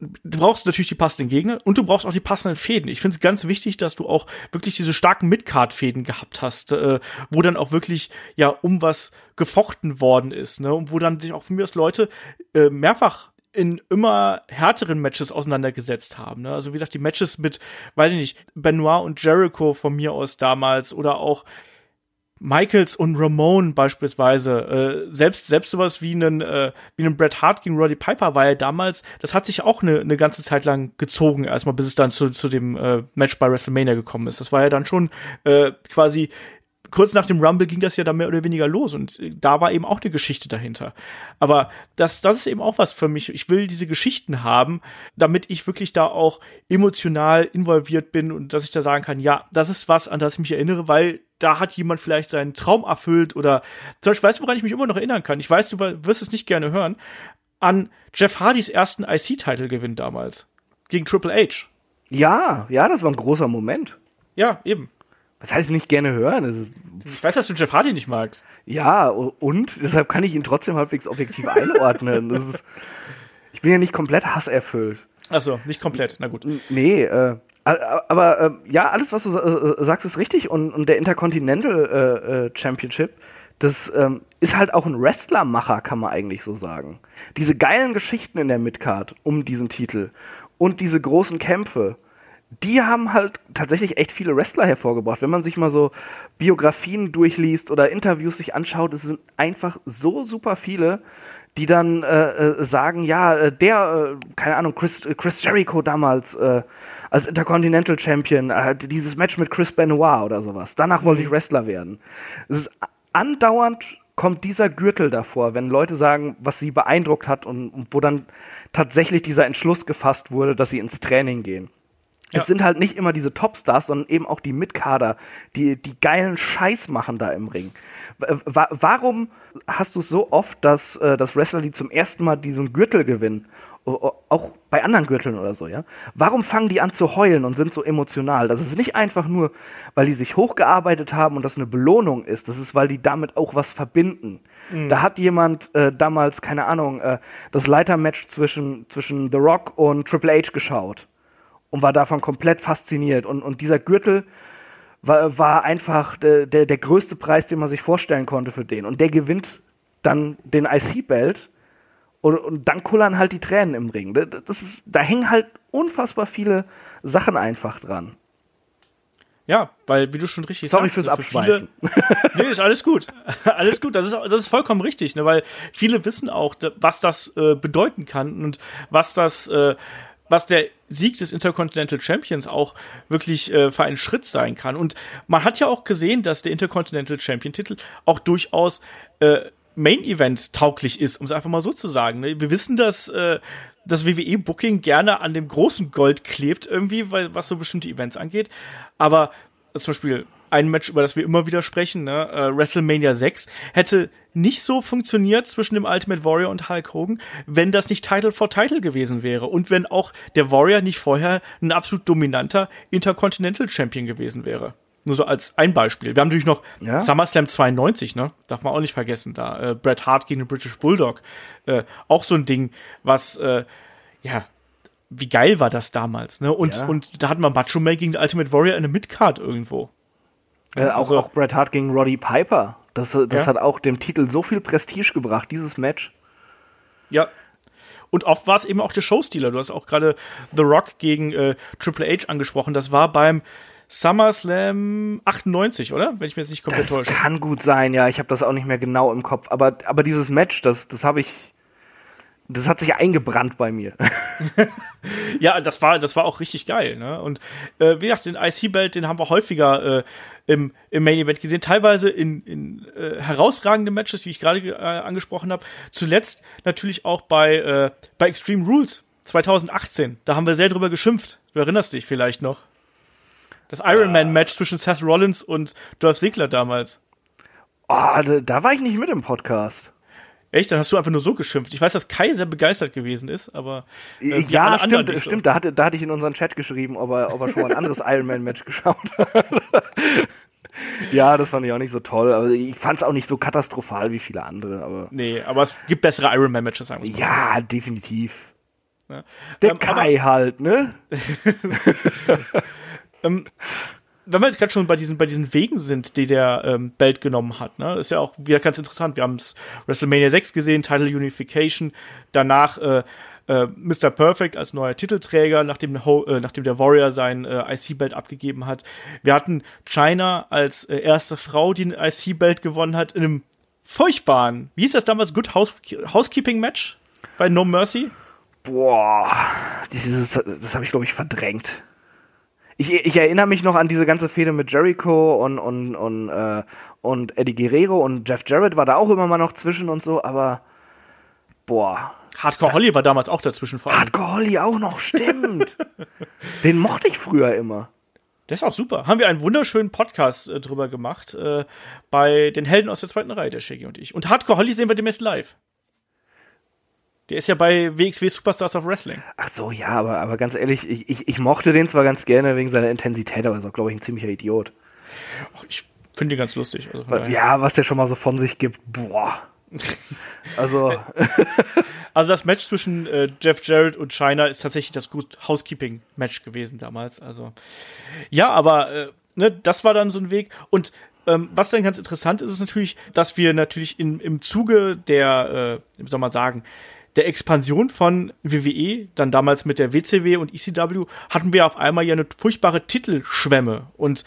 du brauchst natürlich die passenden Gegner und du brauchst auch die passenden Fäden. Ich finde es ganz wichtig, dass du auch wirklich diese starken Midcard-Fäden gehabt hast, äh, wo dann auch wirklich ja um was gefochten worden ist, ne? Und wo dann sich auch von mir aus Leute äh, mehrfach in immer härteren Matches auseinandergesetzt haben. Ne? Also wie gesagt, die Matches mit, weiß ich nicht, Benoit und Jericho von mir aus damals oder auch Michaels und Ramone beispielsweise, äh, selbst selbst sowas wie einen äh, wie einen Bret Hart gegen Roddy Piper war ja damals, das hat sich auch eine, eine ganze Zeit lang gezogen, erstmal bis es dann zu, zu dem äh, Match bei WrestleMania gekommen ist. Das war ja dann schon äh, quasi kurz nach dem Rumble ging das ja dann mehr oder weniger los und äh, da war eben auch eine Geschichte dahinter. Aber das, das ist eben auch was für mich. Ich will diese Geschichten haben, damit ich wirklich da auch emotional involviert bin und dass ich da sagen kann, ja, das ist was, an das ich mich erinnere, weil da hat jemand vielleicht seinen Traum erfüllt oder zum Beispiel, weißt du, woran ich mich immer noch erinnern kann? Ich weiß, du wirst es nicht gerne hören, an Jeff Hardys ersten IC-Title-Gewinn damals gegen Triple H. Ja, ja, das war ein großer Moment. Ja, eben. Was heißt nicht gerne hören? Das ich weiß, dass du Jeff Hardy nicht magst. Ja, und deshalb kann ich ihn trotzdem halbwegs objektiv einordnen. Ist, ich bin ja nicht komplett hasserfüllt. Achso, nicht komplett, na gut. Nee, äh, aber äh, ja, alles, was du äh, sagst, ist richtig. Und, und der Intercontinental äh, äh, Championship, das ähm, ist halt auch ein Wrestlermacher, kann man eigentlich so sagen. Diese geilen Geschichten in der Midcard um diesen Titel und diese großen Kämpfe die haben halt tatsächlich echt viele Wrestler hervorgebracht. Wenn man sich mal so Biografien durchliest oder Interviews sich anschaut, es sind einfach so super viele, die dann äh, äh, sagen, ja, äh, der, äh, keine Ahnung, Chris, Chris Jericho damals äh, als Intercontinental Champion, äh, dieses Match mit Chris Benoit oder sowas. Danach wollte ich mhm. Wrestler werden. Es ist andauernd kommt dieser Gürtel davor, wenn Leute sagen, was sie beeindruckt hat und, und wo dann tatsächlich dieser Entschluss gefasst wurde, dass sie ins Training gehen. Ja. Es sind halt nicht immer diese Topstars, sondern eben auch die Mitkader, die, die geilen Scheiß machen da im Ring. Warum hast du es so oft, dass, äh, dass Wrestler, die zum ersten Mal diesen Gürtel gewinnen, auch bei anderen Gürteln oder so, ja? Warum fangen die an zu heulen und sind so emotional? Das ist nicht einfach nur, weil die sich hochgearbeitet haben und das eine Belohnung ist. Das ist, weil die damit auch was verbinden. Mhm. Da hat jemand äh, damals, keine Ahnung, äh, das Leitermatch zwischen, zwischen The Rock und Triple H geschaut und war davon komplett fasziniert. Und, und dieser Gürtel war, war einfach der, der, der größte Preis, den man sich vorstellen konnte für den. Und der gewinnt dann den IC-Belt und, und dann kullern halt die Tränen im Ring. Das ist, da hängen halt unfassbar viele Sachen einfach dran. Ja, weil, wie du schon richtig Sorry sagst, fürs Abschweifen. Viele, nee, ist alles gut. alles gut. Das ist, das ist vollkommen richtig, ne, weil viele wissen auch, was das äh, bedeuten kann und was das, äh, was der Sieg des Intercontinental Champions auch wirklich äh, für einen Schritt sein kann. Und man hat ja auch gesehen, dass der Intercontinental Champion Titel auch durchaus äh, Main Event tauglich ist, um es einfach mal so zu sagen. Ne? Wir wissen, dass äh, das WWE Booking gerne an dem großen Gold klebt irgendwie, weil was so bestimmte Events angeht. Aber zum Beispiel ein Match, über das wir immer wieder sprechen, ne? äh, WrestleMania 6, hätte nicht so funktioniert zwischen dem Ultimate Warrior und Hulk Hogan, wenn das nicht Title for Title gewesen wäre und wenn auch der Warrior nicht vorher ein absolut dominanter Intercontinental Champion gewesen wäre. Nur so als ein Beispiel. Wir haben natürlich noch ja? SummerSlam 92, ne? Darf man auch nicht vergessen. Da äh, Bret Hart gegen den British Bulldog. Äh, auch so ein Ding, was, äh, ja, wie geil war das damals, ne? Und, ja. und da hatten wir Macho Man gegen den Ultimate Warrior in der Midcard irgendwo. Äh, auch, also, auch Bret Hart gegen Roddy Piper. Das, das ja? hat auch dem Titel so viel Prestige gebracht, dieses Match. Ja. Und oft war es eben auch der Showstealer. Du hast auch gerade The Rock gegen äh, Triple H angesprochen. Das war beim SummerSlam 98, oder? Wenn ich mir jetzt nicht komplett das täusche. Kann gut sein, ja. Ich habe das auch nicht mehr genau im Kopf. Aber, aber dieses Match, das, das habe ich. Das hat sich eingebrannt bei mir. ja, das war, das war auch richtig geil. Ne? Und äh, wie gesagt, den IC-Belt, den haben wir häufiger äh, im, im Main Event gesehen. Teilweise in, in äh, herausragenden Matches, wie ich gerade äh, angesprochen habe. Zuletzt natürlich auch bei, äh, bei Extreme Rules 2018. Da haben wir sehr drüber geschimpft. Du erinnerst dich vielleicht noch. Das Iron Man Match zwischen Seth Rollins und Dolph Ziggler damals. Oh, da, war ich nicht mit im Podcast. Echt? Dann hast du einfach nur so geschimpft. Ich weiß, dass Kai sehr begeistert gewesen ist, aber. Äh, ja, stimmt, so. stimmt. Da, hatte, da hatte ich in unseren Chat geschrieben, ob er, ob er schon mal ein anderes Iron Man Match geschaut hat. ja, das fand ich auch nicht so toll. Aber ich fand es auch nicht so katastrophal wie viele andere. Aber nee, aber es gibt bessere Iron Man Matches, sagen wir Ja, so. definitiv. Ja. Der ähm, Kai halt, ne? Ähm, wenn wir jetzt gerade schon bei diesen, bei diesen Wegen sind, die der ähm, Belt genommen hat, ne, ist ja auch wieder ganz interessant. Wir haben es WrestleMania 6 gesehen, Title Unification, danach äh, äh, Mr. Perfect als neuer Titelträger, nachdem, Ho äh, nachdem der Warrior sein äh, IC-Belt abgegeben hat. Wir hatten China als äh, erste Frau, die ein IC-Belt gewonnen hat, in einem furchtbaren, wie hieß das damals, Good House Housekeeping-Match bei No Mercy? Boah, dieses, das habe ich, glaube ich, verdrängt ich, ich erinnere mich noch an diese ganze Fehde mit Jericho und, und, und, äh, und Eddie Guerrero und Jeff Jarrett war da auch immer mal noch zwischen und so, aber boah. Hardcore Holly war damals auch dazwischen vor allem. Hardcore Holly auch noch, stimmt. Den mochte ich früher immer. Der ist auch super. Haben wir einen wunderschönen Podcast äh, drüber gemacht äh, bei den Helden aus der zweiten Reihe, der Shaggy und ich. Und Hardcore Holly sehen wir demnächst live. Der ist ja bei WXW Superstars of Wrestling. Ach so, ja, aber, aber ganz ehrlich, ich, ich, ich mochte den zwar ganz gerne wegen seiner Intensität, aber er ist auch, glaube ich, ein ziemlicher Idiot. Ach, ich finde ihn ganz lustig. Also ja, was der schon mal so von sich gibt, boah. also. also das Match zwischen äh, Jeff Jarrett und China ist tatsächlich das Good Housekeeping-Match gewesen damals. Also. Ja, aber äh, ne, das war dann so ein Weg. Und ähm, was dann ganz interessant ist, ist natürlich, dass wir natürlich in, im Zuge der, äh, wie soll man sagen, der Expansion von WWE, dann damals mit der WCW und ECW, hatten wir auf einmal ja eine furchtbare Titelschwemme. Und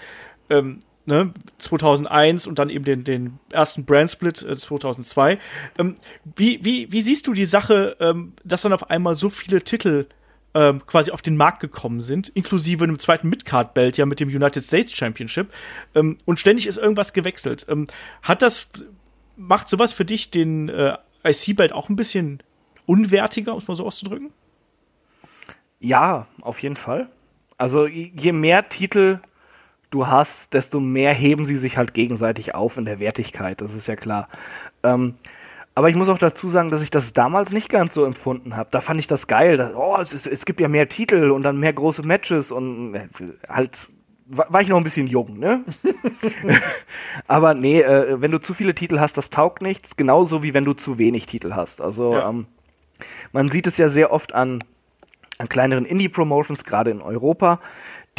ähm, ne, 2001 und dann eben den, den ersten Brandsplit äh, 2002. Ähm, wie, wie, wie siehst du die Sache, ähm, dass dann auf einmal so viele Titel ähm, quasi auf den Markt gekommen sind, inklusive einem zweiten Midcard-Belt ja mit dem United States Championship ähm, und ständig ist irgendwas gewechselt. Ähm, hat das macht sowas für dich den äh, IC-Belt auch ein bisschen unwertiger, um es mal so auszudrücken? Ja, auf jeden Fall. Also je mehr Titel du hast, desto mehr heben sie sich halt gegenseitig auf in der Wertigkeit, das ist ja klar. Ähm, aber ich muss auch dazu sagen, dass ich das damals nicht ganz so empfunden habe. Da fand ich das geil. Dass, oh, es, ist, es gibt ja mehr Titel und dann mehr große Matches und äh, halt war ich noch ein bisschen jung, ne? Aber nee, äh, wenn du zu viele Titel hast, das taugt nichts, genauso wie wenn du zu wenig Titel hast. Also ja. ähm, man sieht es ja sehr oft an, an kleineren Indie-Promotions, gerade in Europa,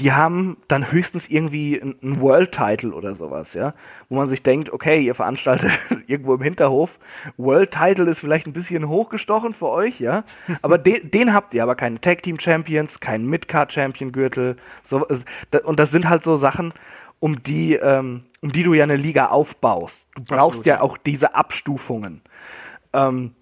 die haben dann höchstens irgendwie einen World-Title oder sowas, ja, wo man sich denkt, okay, ihr veranstaltet irgendwo im Hinterhof, World-Title ist vielleicht ein bisschen hochgestochen für euch, ja, aber den, den habt ihr, aber keine Tag-Team-Champions, keinen Mid-Card-Champion-Gürtel, so, und das sind halt so Sachen, um die, ähm, um die du ja eine Liga aufbaust. Du brauchst Absolut, ja. auch diese Abstufungen. Ähm,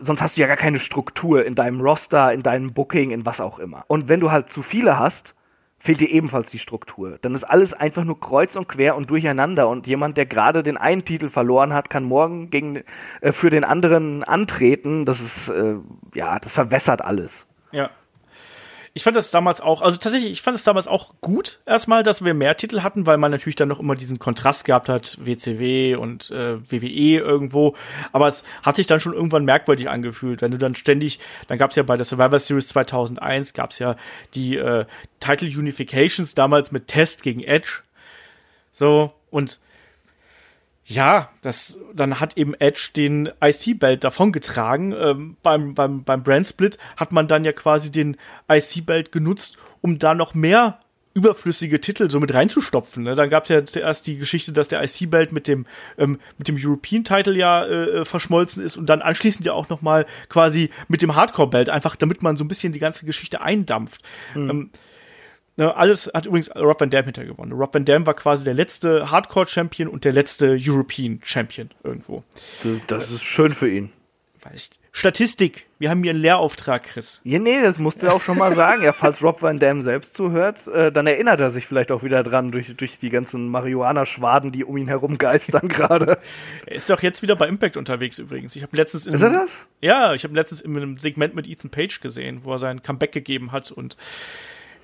sonst hast du ja gar keine Struktur in deinem Roster, in deinem Booking, in was auch immer. Und wenn du halt zu viele hast, fehlt dir ebenfalls die Struktur. Dann ist alles einfach nur kreuz und quer und durcheinander und jemand, der gerade den einen Titel verloren hat, kann morgen gegen, äh, für den anderen antreten. Das ist, äh, ja, das verwässert alles. Ja. Ich fand das damals auch, also tatsächlich, ich fand es damals auch gut, erstmal, dass wir mehr Titel hatten, weil man natürlich dann noch immer diesen Kontrast gehabt hat, WCW und äh, WWE irgendwo. Aber es hat sich dann schon irgendwann merkwürdig angefühlt, wenn du dann ständig, dann gab es ja bei der Survivor Series 2001, gab es ja die äh, Title Unifications damals mit Test gegen Edge. So, und ja, das, dann hat eben Edge den IC-Belt davongetragen. Ähm, beim, beim, beim Brand Split hat man dann ja quasi den IC-Belt genutzt, um da noch mehr überflüssige Titel so mit reinzustopfen. Ne? Dann gab es ja zuerst die Geschichte, dass der IC-Belt mit dem ähm, mit dem European-Title ja äh, äh, verschmolzen ist und dann anschließend ja auch noch mal quasi mit dem Hardcore-Belt, einfach damit man so ein bisschen die ganze Geschichte eindampft. Mhm. Ähm, alles hat übrigens Rob Van Dam hinter gewonnen. Rob Van Dam war quasi der letzte Hardcore-Champion und der letzte European-Champion irgendwo. Das ist schön für ihn. Statistik. Wir haben hier einen Lehrauftrag, Chris. Ja, nee, das musst du auch schon mal sagen. Ja, falls Rob Van Dam selbst zuhört, äh, dann erinnert er sich vielleicht auch wieder dran durch, durch die ganzen Marihuana-Schwaden, die um ihn herum geistern gerade. Er ist doch jetzt wieder bei Impact unterwegs übrigens. Ich habe letztens in Ist er das? Ja, ich habe letztens in einem Segment mit Ethan Page gesehen, wo er sein Comeback gegeben hat und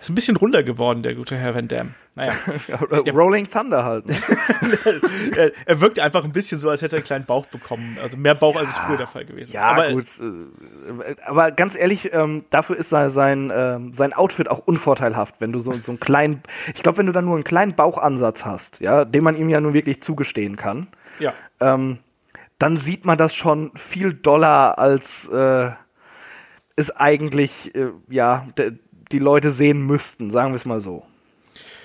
ist ein bisschen runder geworden, der gute Herr Van Damme. Naja. Rolling Thunder halt. Ne? er, er wirkt einfach ein bisschen so, als hätte er einen kleinen Bauch bekommen. Also mehr Bauch, ja, als es früher der Fall gewesen ja, ist. Aber, gut. Äh, aber ganz ehrlich, ähm, dafür ist sein, ähm, sein Outfit auch unvorteilhaft, wenn du so, so einen kleinen, ich glaube, wenn du dann nur einen kleinen Bauchansatz hast, ja, den man ihm ja nur wirklich zugestehen kann, ja. ähm, dann sieht man das schon viel doller als äh, ist eigentlich, äh, ja, die Leute sehen müssten, sagen wir es mal so.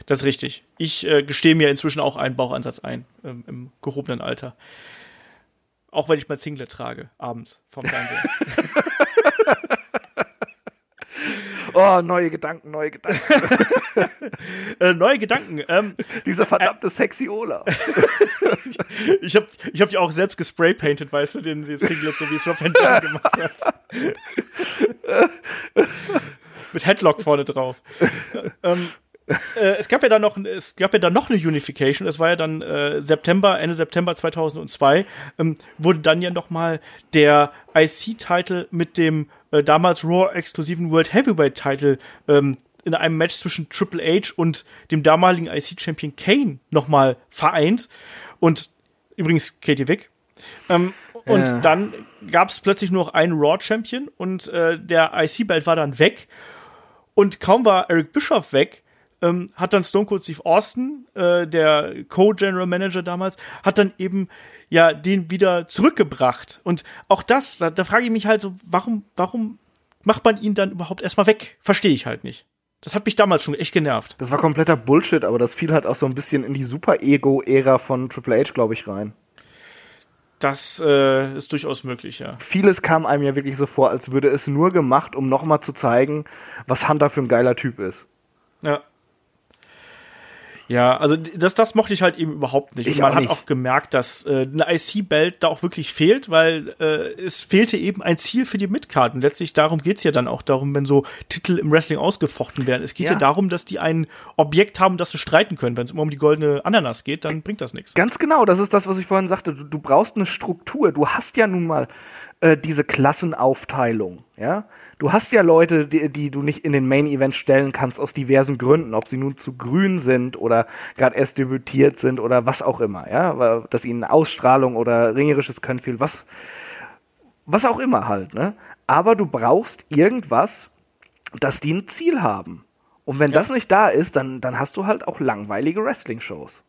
Das ist richtig. Ich äh, gestehe mir inzwischen auch einen Bauchansatz ein, ähm, im gehobenen Alter. Auch wenn ich mal Singlet trage, abends vom Fernseher. oh, neue Gedanken, neue Gedanken. äh, neue Gedanken. Ähm, Dieser verdammte äh, sexy Ola. ich habe ich hab die auch selbst gespraypainted, weißt du, den, den Singlet, so wie es Rob Van gemacht hat mit Headlock vorne drauf. ähm, äh, es gab ja dann noch, es gab ja dann noch eine Unification. Es war ja dann äh, September, Ende September 2002 ähm, wurde dann ja noch mal der IC-Title mit dem äh, damals Raw exklusiven World Heavyweight Title ähm, in einem Match zwischen Triple H und dem damaligen IC-Champion Kane noch mal vereint. Und übrigens Katie Vick. Ähm, und ja. dann gab es plötzlich nur noch einen Raw-Champion und äh, der IC-Belt war dann weg. Und kaum war Eric Bischoff weg, ähm, hat dann Stone Cold Steve Austin, äh, der Co-General Manager damals, hat dann eben ja den wieder zurückgebracht. Und auch das, da, da frage ich mich halt so, warum, warum macht man ihn dann überhaupt erstmal weg? Verstehe ich halt nicht. Das hat mich damals schon echt genervt. Das war kompletter Bullshit, aber das fiel halt auch so ein bisschen in die Super-Ego-Ära von Triple H, glaube ich, rein. Das äh, ist durchaus möglich, ja. Vieles kam einem ja wirklich so vor, als würde es nur gemacht, um nochmal zu zeigen, was Hunter für ein geiler Typ ist. Ja. Ja, also das, das mochte ich halt eben überhaupt nicht. Ich Und man auch hat auch gemerkt, dass äh, eine IC-Belt da auch wirklich fehlt, weil äh, es fehlte eben ein Ziel für die Midcard. Und letztlich darum geht's ja dann auch darum, wenn so Titel im Wrestling ausgefochten werden. Es geht ja, Ja. darum, dass die ein Objekt haben, das sie streiten können. Wenn es immer um die goldene Ananas geht, dann bringt das nichts. Ganz genau, das ist das, was ich vorhin sagte. Du, du brauchst eine Struktur. Du hast ja nun mal äh, diese Klassenaufteilung, ja. Du hast ja Leute, die, die du nicht in den Main Event stellen kannst aus diversen Gründen, ob sie nun zu grün sind oder gerade erst debütiert sind oder was auch immer, ja, weil- dass ihnen Ausstrahlung oder ringerisches Können fehlt, was was auch immer halt, ne? Aber du brauchst irgendwas, dass die ein Ziel haben. Und wenn das nicht da ist, dann, dann hast du halt auch langweilige Wrestling-Shows.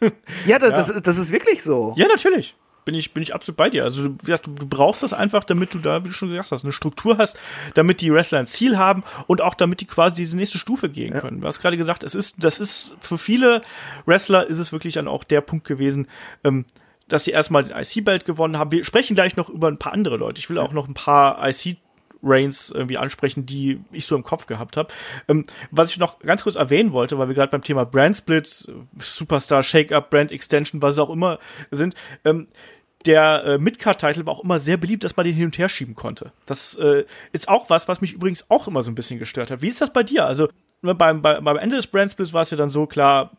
ja, das, Das, das ist wirklich so. Ja, natürlich. Bin ich, bin ich absolut bei dir. Also, wie gesagt, du, brauchst das einfach, damit du da, wie du schon gesagt hast, eine Struktur hast, damit die Wrestler ein Ziel haben und auch damit die quasi diese nächste Stufe gehen können. Du hast gerade gesagt, es ist, das ist, für viele Wrestler ist es wirklich dann auch der Punkt gewesen, ähm, dass sie erstmal den IC-Belt gewonnen haben. Wir sprechen gleich noch über ein paar andere Leute. Ich will auch noch ein paar IC Reigns irgendwie ansprechen, die ich so im Kopf gehabt habe. Ähm, was ich noch ganz kurz erwähnen wollte, weil wir gerade beim Thema Brand Split, Superstar, Shake-Up, Brand Extension, was auch immer sind, ähm, der äh, Midcard-Title war auch immer sehr beliebt, dass man den hin und her schieben konnte. Das äh, ist auch was, was mich übrigens auch immer so ein bisschen gestört hat. Wie ist das bei dir? Also ne, beim, bei, beim Ende des Brand Splits war es ja dann so klar,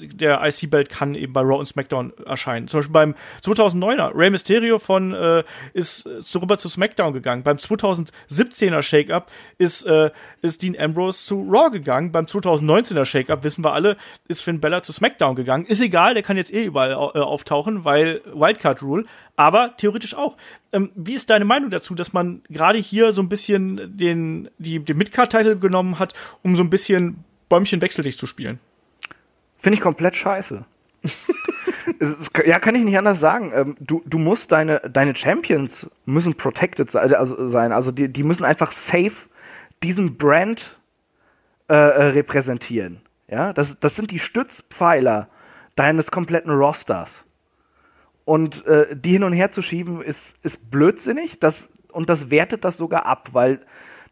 der IC-Belt kann eben bei Raw und SmackDown erscheinen. Zum Beispiel beim 2009er Rey Mysterio von äh, ist rüber zu SmackDown gegangen. Beim 2017er Shake-Up ist äh, ist Dean Ambrose zu Raw gegangen. Beim 2019er Shake-Up wissen wir alle, ist Finn Bella zu SmackDown gegangen. Ist egal, der kann jetzt eh überall äh, auftauchen, weil Wildcard Rule. Aber theoretisch auch. Ähm, wie ist deine Meinung dazu, dass man gerade hier so ein bisschen den die den Midcard-Titel genommen hat, um so ein bisschen Bäumchen wechseldicht zu spielen? Finde ich komplett scheiße. Ja, kann ich nicht anders sagen. Ähm, du, du musst deine, deine Champions müssen protected also sein. Also die, die müssen einfach safe diesen Brand äh, äh, repräsentieren. Ja, das, das sind die Stützpfeiler deines kompletten Rosters. Und äh, die hin und her zu schieben, ist, ist blödsinnig. Das, und das wertet das sogar ab, weil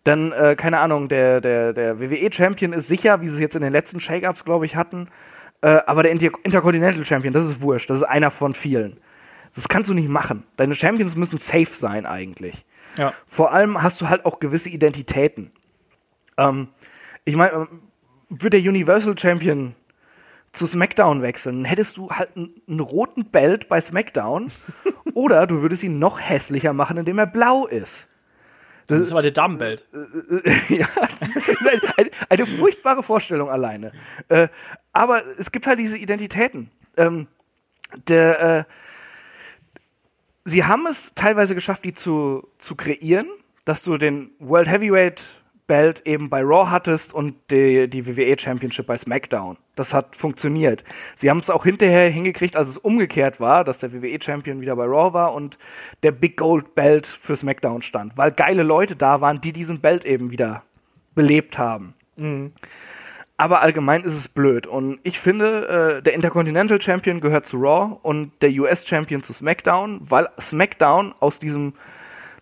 dann, äh, keine Ahnung, der, der, der WWE-Champion ist sicher, wie sie es jetzt in den letzten Shake-Ups, glaube ich, hatten. Äh, aber der Inter Intercontinental Champion, das ist wurscht. Das ist einer von vielen. Das kannst du nicht machen. Deine Champions müssen safe sein, eigentlich. Ja. Vor allem hast du halt auch gewisse Identitäten. Ähm, ich meine, ähm, würde der Universal Champion zu SmackDown wechseln, hättest du halt einen roten Belt bei SmackDown oder du würdest ihn noch hässlicher machen, indem er blau ist. Das ist aber der Damenbelt. ja, das ist ein, ein, eine furchtbare Vorstellung alleine. Äh, aber es gibt halt diese Identitäten. Ähm, der, äh, sie haben es teilweise geschafft, die zu, zu kreieren, dass du den World Heavyweight Belt eben bei Raw hattest und die, die WWE Championship bei SmackDown. Das hat funktioniert. Sie haben es auch hinterher hingekriegt, als es umgekehrt war, dass der WWE Champion wieder bei Raw war und der Big Gold Belt für SmackDown stand, weil geile Leute da waren, die diesen Belt eben wieder belebt haben. Aber allgemein ist es blöd. Und ich finde, äh, der Intercontinental Champion gehört zu Raw und der US Champion zu SmackDown, weil SmackDown aus diesem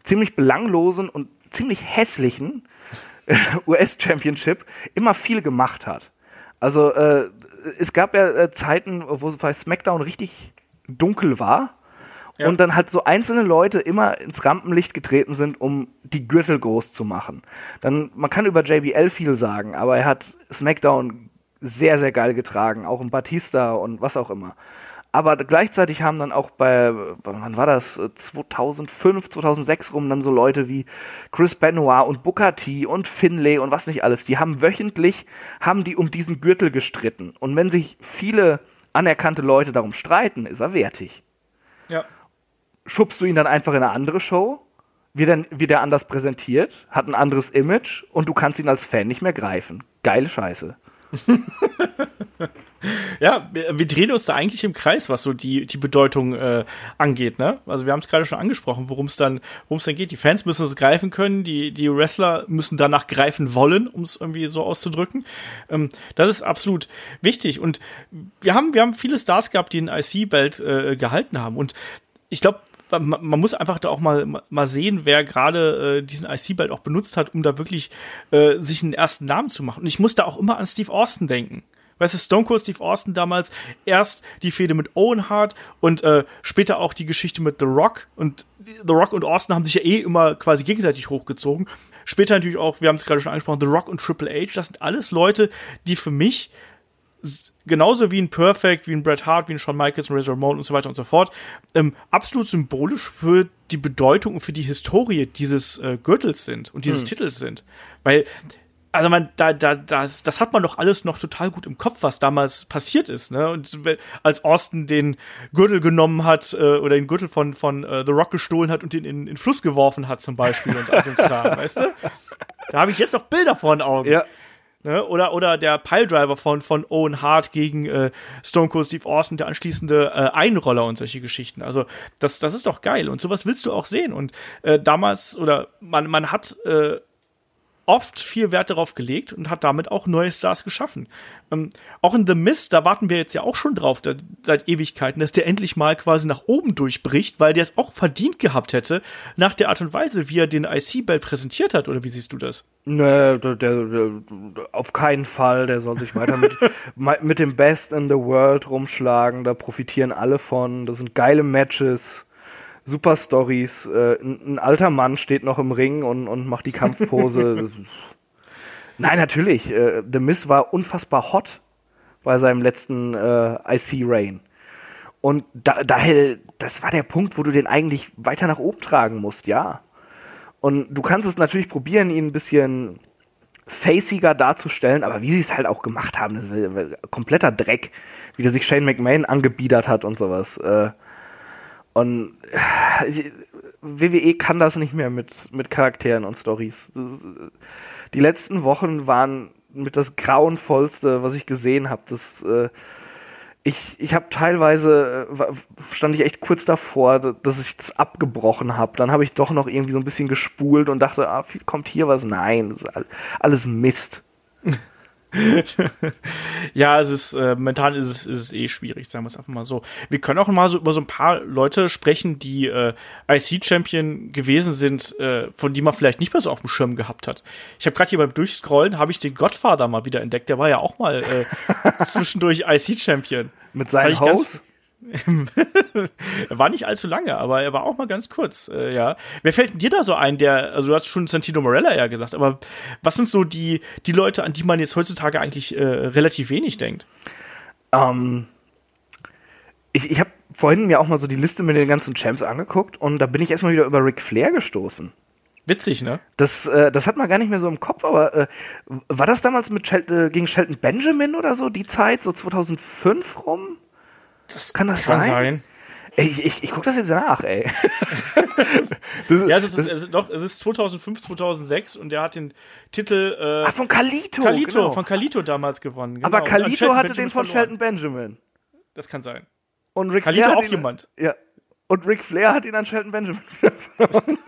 ziemlich belanglosen und ziemlich hässlichen US Championship immer viel gemacht hat. Also äh, es gab ja äh, Zeiten, wo es bei SmackDown richtig dunkel war Ja. und dann halt so einzelne Leute immer ins Rampenlicht getreten sind, um die Gürtel groß zu machen. Dann man kann über JBL viel sagen, aber er hat SmackDown sehr sehr geil getragen, auch in Batista und was auch immer. Aber gleichzeitig haben dann auch bei, wann war das, 2005, 2006 rum, dann so Leute wie Chris Benoit und Booker T und Finlay und was nicht alles, die haben wöchentlich, haben die um diesen Gürtel gestritten. Und wenn sich viele anerkannte Leute darum streiten, ist er wertig. Ja. Schubst du ihn dann einfach in eine andere Show, wird, dann, wird er anders präsentiert, hat ein anderes Image und du kannst ihn als Fan nicht mehr greifen. Geile Scheiße. Ja, wir, drehen uns da eigentlich im Kreis, was so die, die Bedeutung äh, angeht, ne? Also wir haben es gerade schon angesprochen, worum es dann, worum es dann geht. Die Fans müssen es greifen können, die, die Wrestler müssen danach greifen wollen, um es irgendwie so auszudrücken. Ähm, das ist absolut wichtig. Und wir haben, wir haben viele Stars gehabt, die den IC-Belt äh, gehalten haben. Und ich glaube, man, man muss einfach da auch mal, mal sehen, wer gerade äh, diesen IC-Belt auch benutzt hat, um da wirklich äh, sich einen ersten Namen zu machen. Und ich muss da auch immer an Steve Austin denken. Weißt du, Stone Cold Steve Austin damals erst die Fehde mit Owen Hart und äh, später auch die Geschichte mit The Rock. Und The Rock und Austin haben sich ja eh immer quasi gegenseitig hochgezogen. Später natürlich auch, wir haben es gerade schon angesprochen, The Rock und Triple H. Das sind alles Leute, die für mich genauso wie ein Perfect, wie ein Bret Hart, wie ein Shawn Michaels, ein Razor Ramon und so weiter und so fort, ähm, absolut symbolisch für die Bedeutung und für die Historie dieses äh, Gürtels sind und dieses hm. Titels sind. Weil also man, da, da, das, das hat man doch alles noch total gut im Kopf, was damals passiert ist, ne? Und als Austin den Gürtel genommen hat äh, oder den Gürtel von von äh, The Rock gestohlen hat und den in, in den Fluss geworfen hat zum Beispiel und all so ein Kram, weißt du? Da habe ich jetzt noch Bilder vor den Augen. Ja. Ne? Oder, oder der Piledriver von, von Owen Hart gegen äh, Stone Cold Steve Austin, der anschließende äh, Einroller und solche Geschichten. Also, das, das ist doch geil. Und sowas willst du auch sehen. Und äh, damals, oder man, man hat äh, oft viel Wert darauf gelegt und hat damit auch neue Stars geschaffen. Ähm, auch in The Mist, da warten wir jetzt ja auch schon drauf, da, seit Ewigkeiten, dass der endlich mal quasi nach oben durchbricht, weil der es auch verdient gehabt hätte, nach der Art und Weise, wie er den IC-Belt präsentiert hat. Oder wie siehst du das? Nö, der, der, der, auf keinen Fall. Der soll sich weiter mit, mit dem Best in the World rumschlagen. Da profitieren alle von. Das sind geile Matches super Stories. Äh, ein, ein, alter Mann steht noch im Ring und, und macht die Kampfpose. Nein, natürlich. Äh, The Miz war unfassbar hot bei seinem letzten äh, IC Rain. Und da, daher, das war der Punkt, wo du den eigentlich weiter nach oben tragen musst, ja. Und du kannst es natürlich probieren, ihn ein bisschen faciger darzustellen, aber wie sie es halt auch gemacht haben, das ist kompletter Dreck, wie der sich Shane McMahon angebiedert hat und sowas. Äh, und äh, WWE kann das nicht mehr mit, mit Charakteren und Stories. Die letzten Wochen waren mit das grauenvollste, was ich gesehen habe. Äh, ich, ich habe teilweise äh, stand ich echt kurz davor, dass ich das abgebrochen habe. Dann habe ich doch noch irgendwie so ein bisschen gespult und dachte, ah, kommt hier was? Nein, alles Mist. ja, es ist, äh, momentan ist es, ist es eh schwierig, sagen wir es einfach mal so. Wir können auch mal so über so ein paar Leute sprechen, die äh, IC-Champion gewesen sind, äh, von die man vielleicht nicht mehr so auf dem Schirm gehabt hat. Ich habe gerade hier beim Durchscrollen, habe ich den Godfather mal wieder entdeckt. Der war ja auch mal äh, zwischendurch IC-Champion. Mit seinem Haus? Er war nicht allzu lange, aber er war auch mal ganz kurz, äh, ja. Wer fällt denn dir da so ein, der, also du hast schon Santino Morella ja gesagt, aber was sind so die, die Leute, an die man jetzt heutzutage eigentlich äh, relativ wenig denkt? Ähm, ich ich habe vorhin mir auch mal so die Liste mit den ganzen Champs angeguckt und da bin ich erstmal wieder über Ric Flair gestoßen. Witzig, ne? Das, äh, das hat man gar nicht mehr so im Kopf, aber äh, war das damals mit Shel äh, gegen Shelton Benjamin oder so, die Zeit, so 2005 rum? Das kann das kann sein? sein. Ey, ich, ich, ich guck das jetzt nach, ey. das, ja, es ist, es ist, doch, es ist 2005, 2006 und der hat den Titel äh, ah, von Kalito, Kalito genau. von Kalito damals gewonnen. Genau. Aber Kalito hatte den von Shelton Benjamin. Das kann sein. Und Ric Kalito Flair auch jemand. Ja. Und Ric Flair hat ihn an Shelton Benjamin verloren.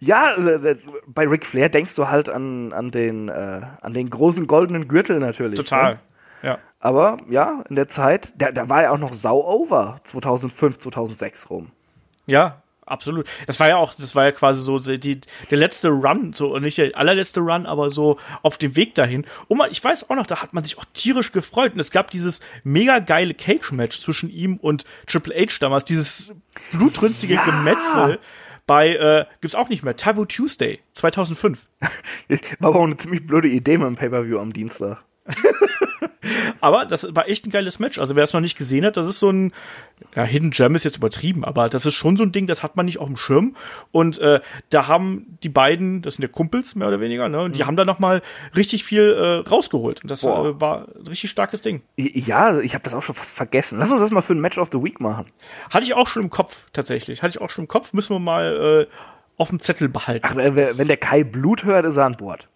ja, äh, bei Ric Flair denkst du halt an, an, den, äh, an den großen goldenen Gürtel natürlich. Total. Ne? Ja. Aber ja, in der Zeit, da, da war ja auch noch sau over 2005, 2006 rum. Ja, absolut. Das war ja auch, das war ja quasi so die, der letzte Run, so nicht der allerletzte Run, aber so auf dem Weg dahin. Und man, ich weiß auch noch, da hat man sich auch tierisch gefreut. Und es gab dieses mega geile Cage-Match zwischen ihm und Triple H damals, dieses blutrünstige ja. Gemetzel bei, äh, gibt's auch nicht mehr, Taboo Tuesday 2005. War aber auch eine ziemlich blöde Idee mit dem Pay-Per-View am Dienstag. aber das war echt ein geiles Match. Also wer es noch nicht gesehen hat, das ist so ein ja, Hidden Gem ist jetzt übertrieben, aber das ist schon so ein Ding, das hat man nicht auf dem Schirm. Und äh, da haben die beiden, das sind ja Kumpels mehr oder weniger, ne? Und die mhm. haben da noch mal richtig viel äh, rausgeholt. Und das äh, war ein richtig starkes Ding. Ja, ich habe das auch schon fast vergessen. Lass uns das mal für ein Match of the Week machen. Hatte ich auch schon im Kopf tatsächlich. Hatte ich auch schon im Kopf. Müssen wir mal äh, auf dem Zettel behalten. Ach, wenn der Kai Blut hört, ist er an Bord.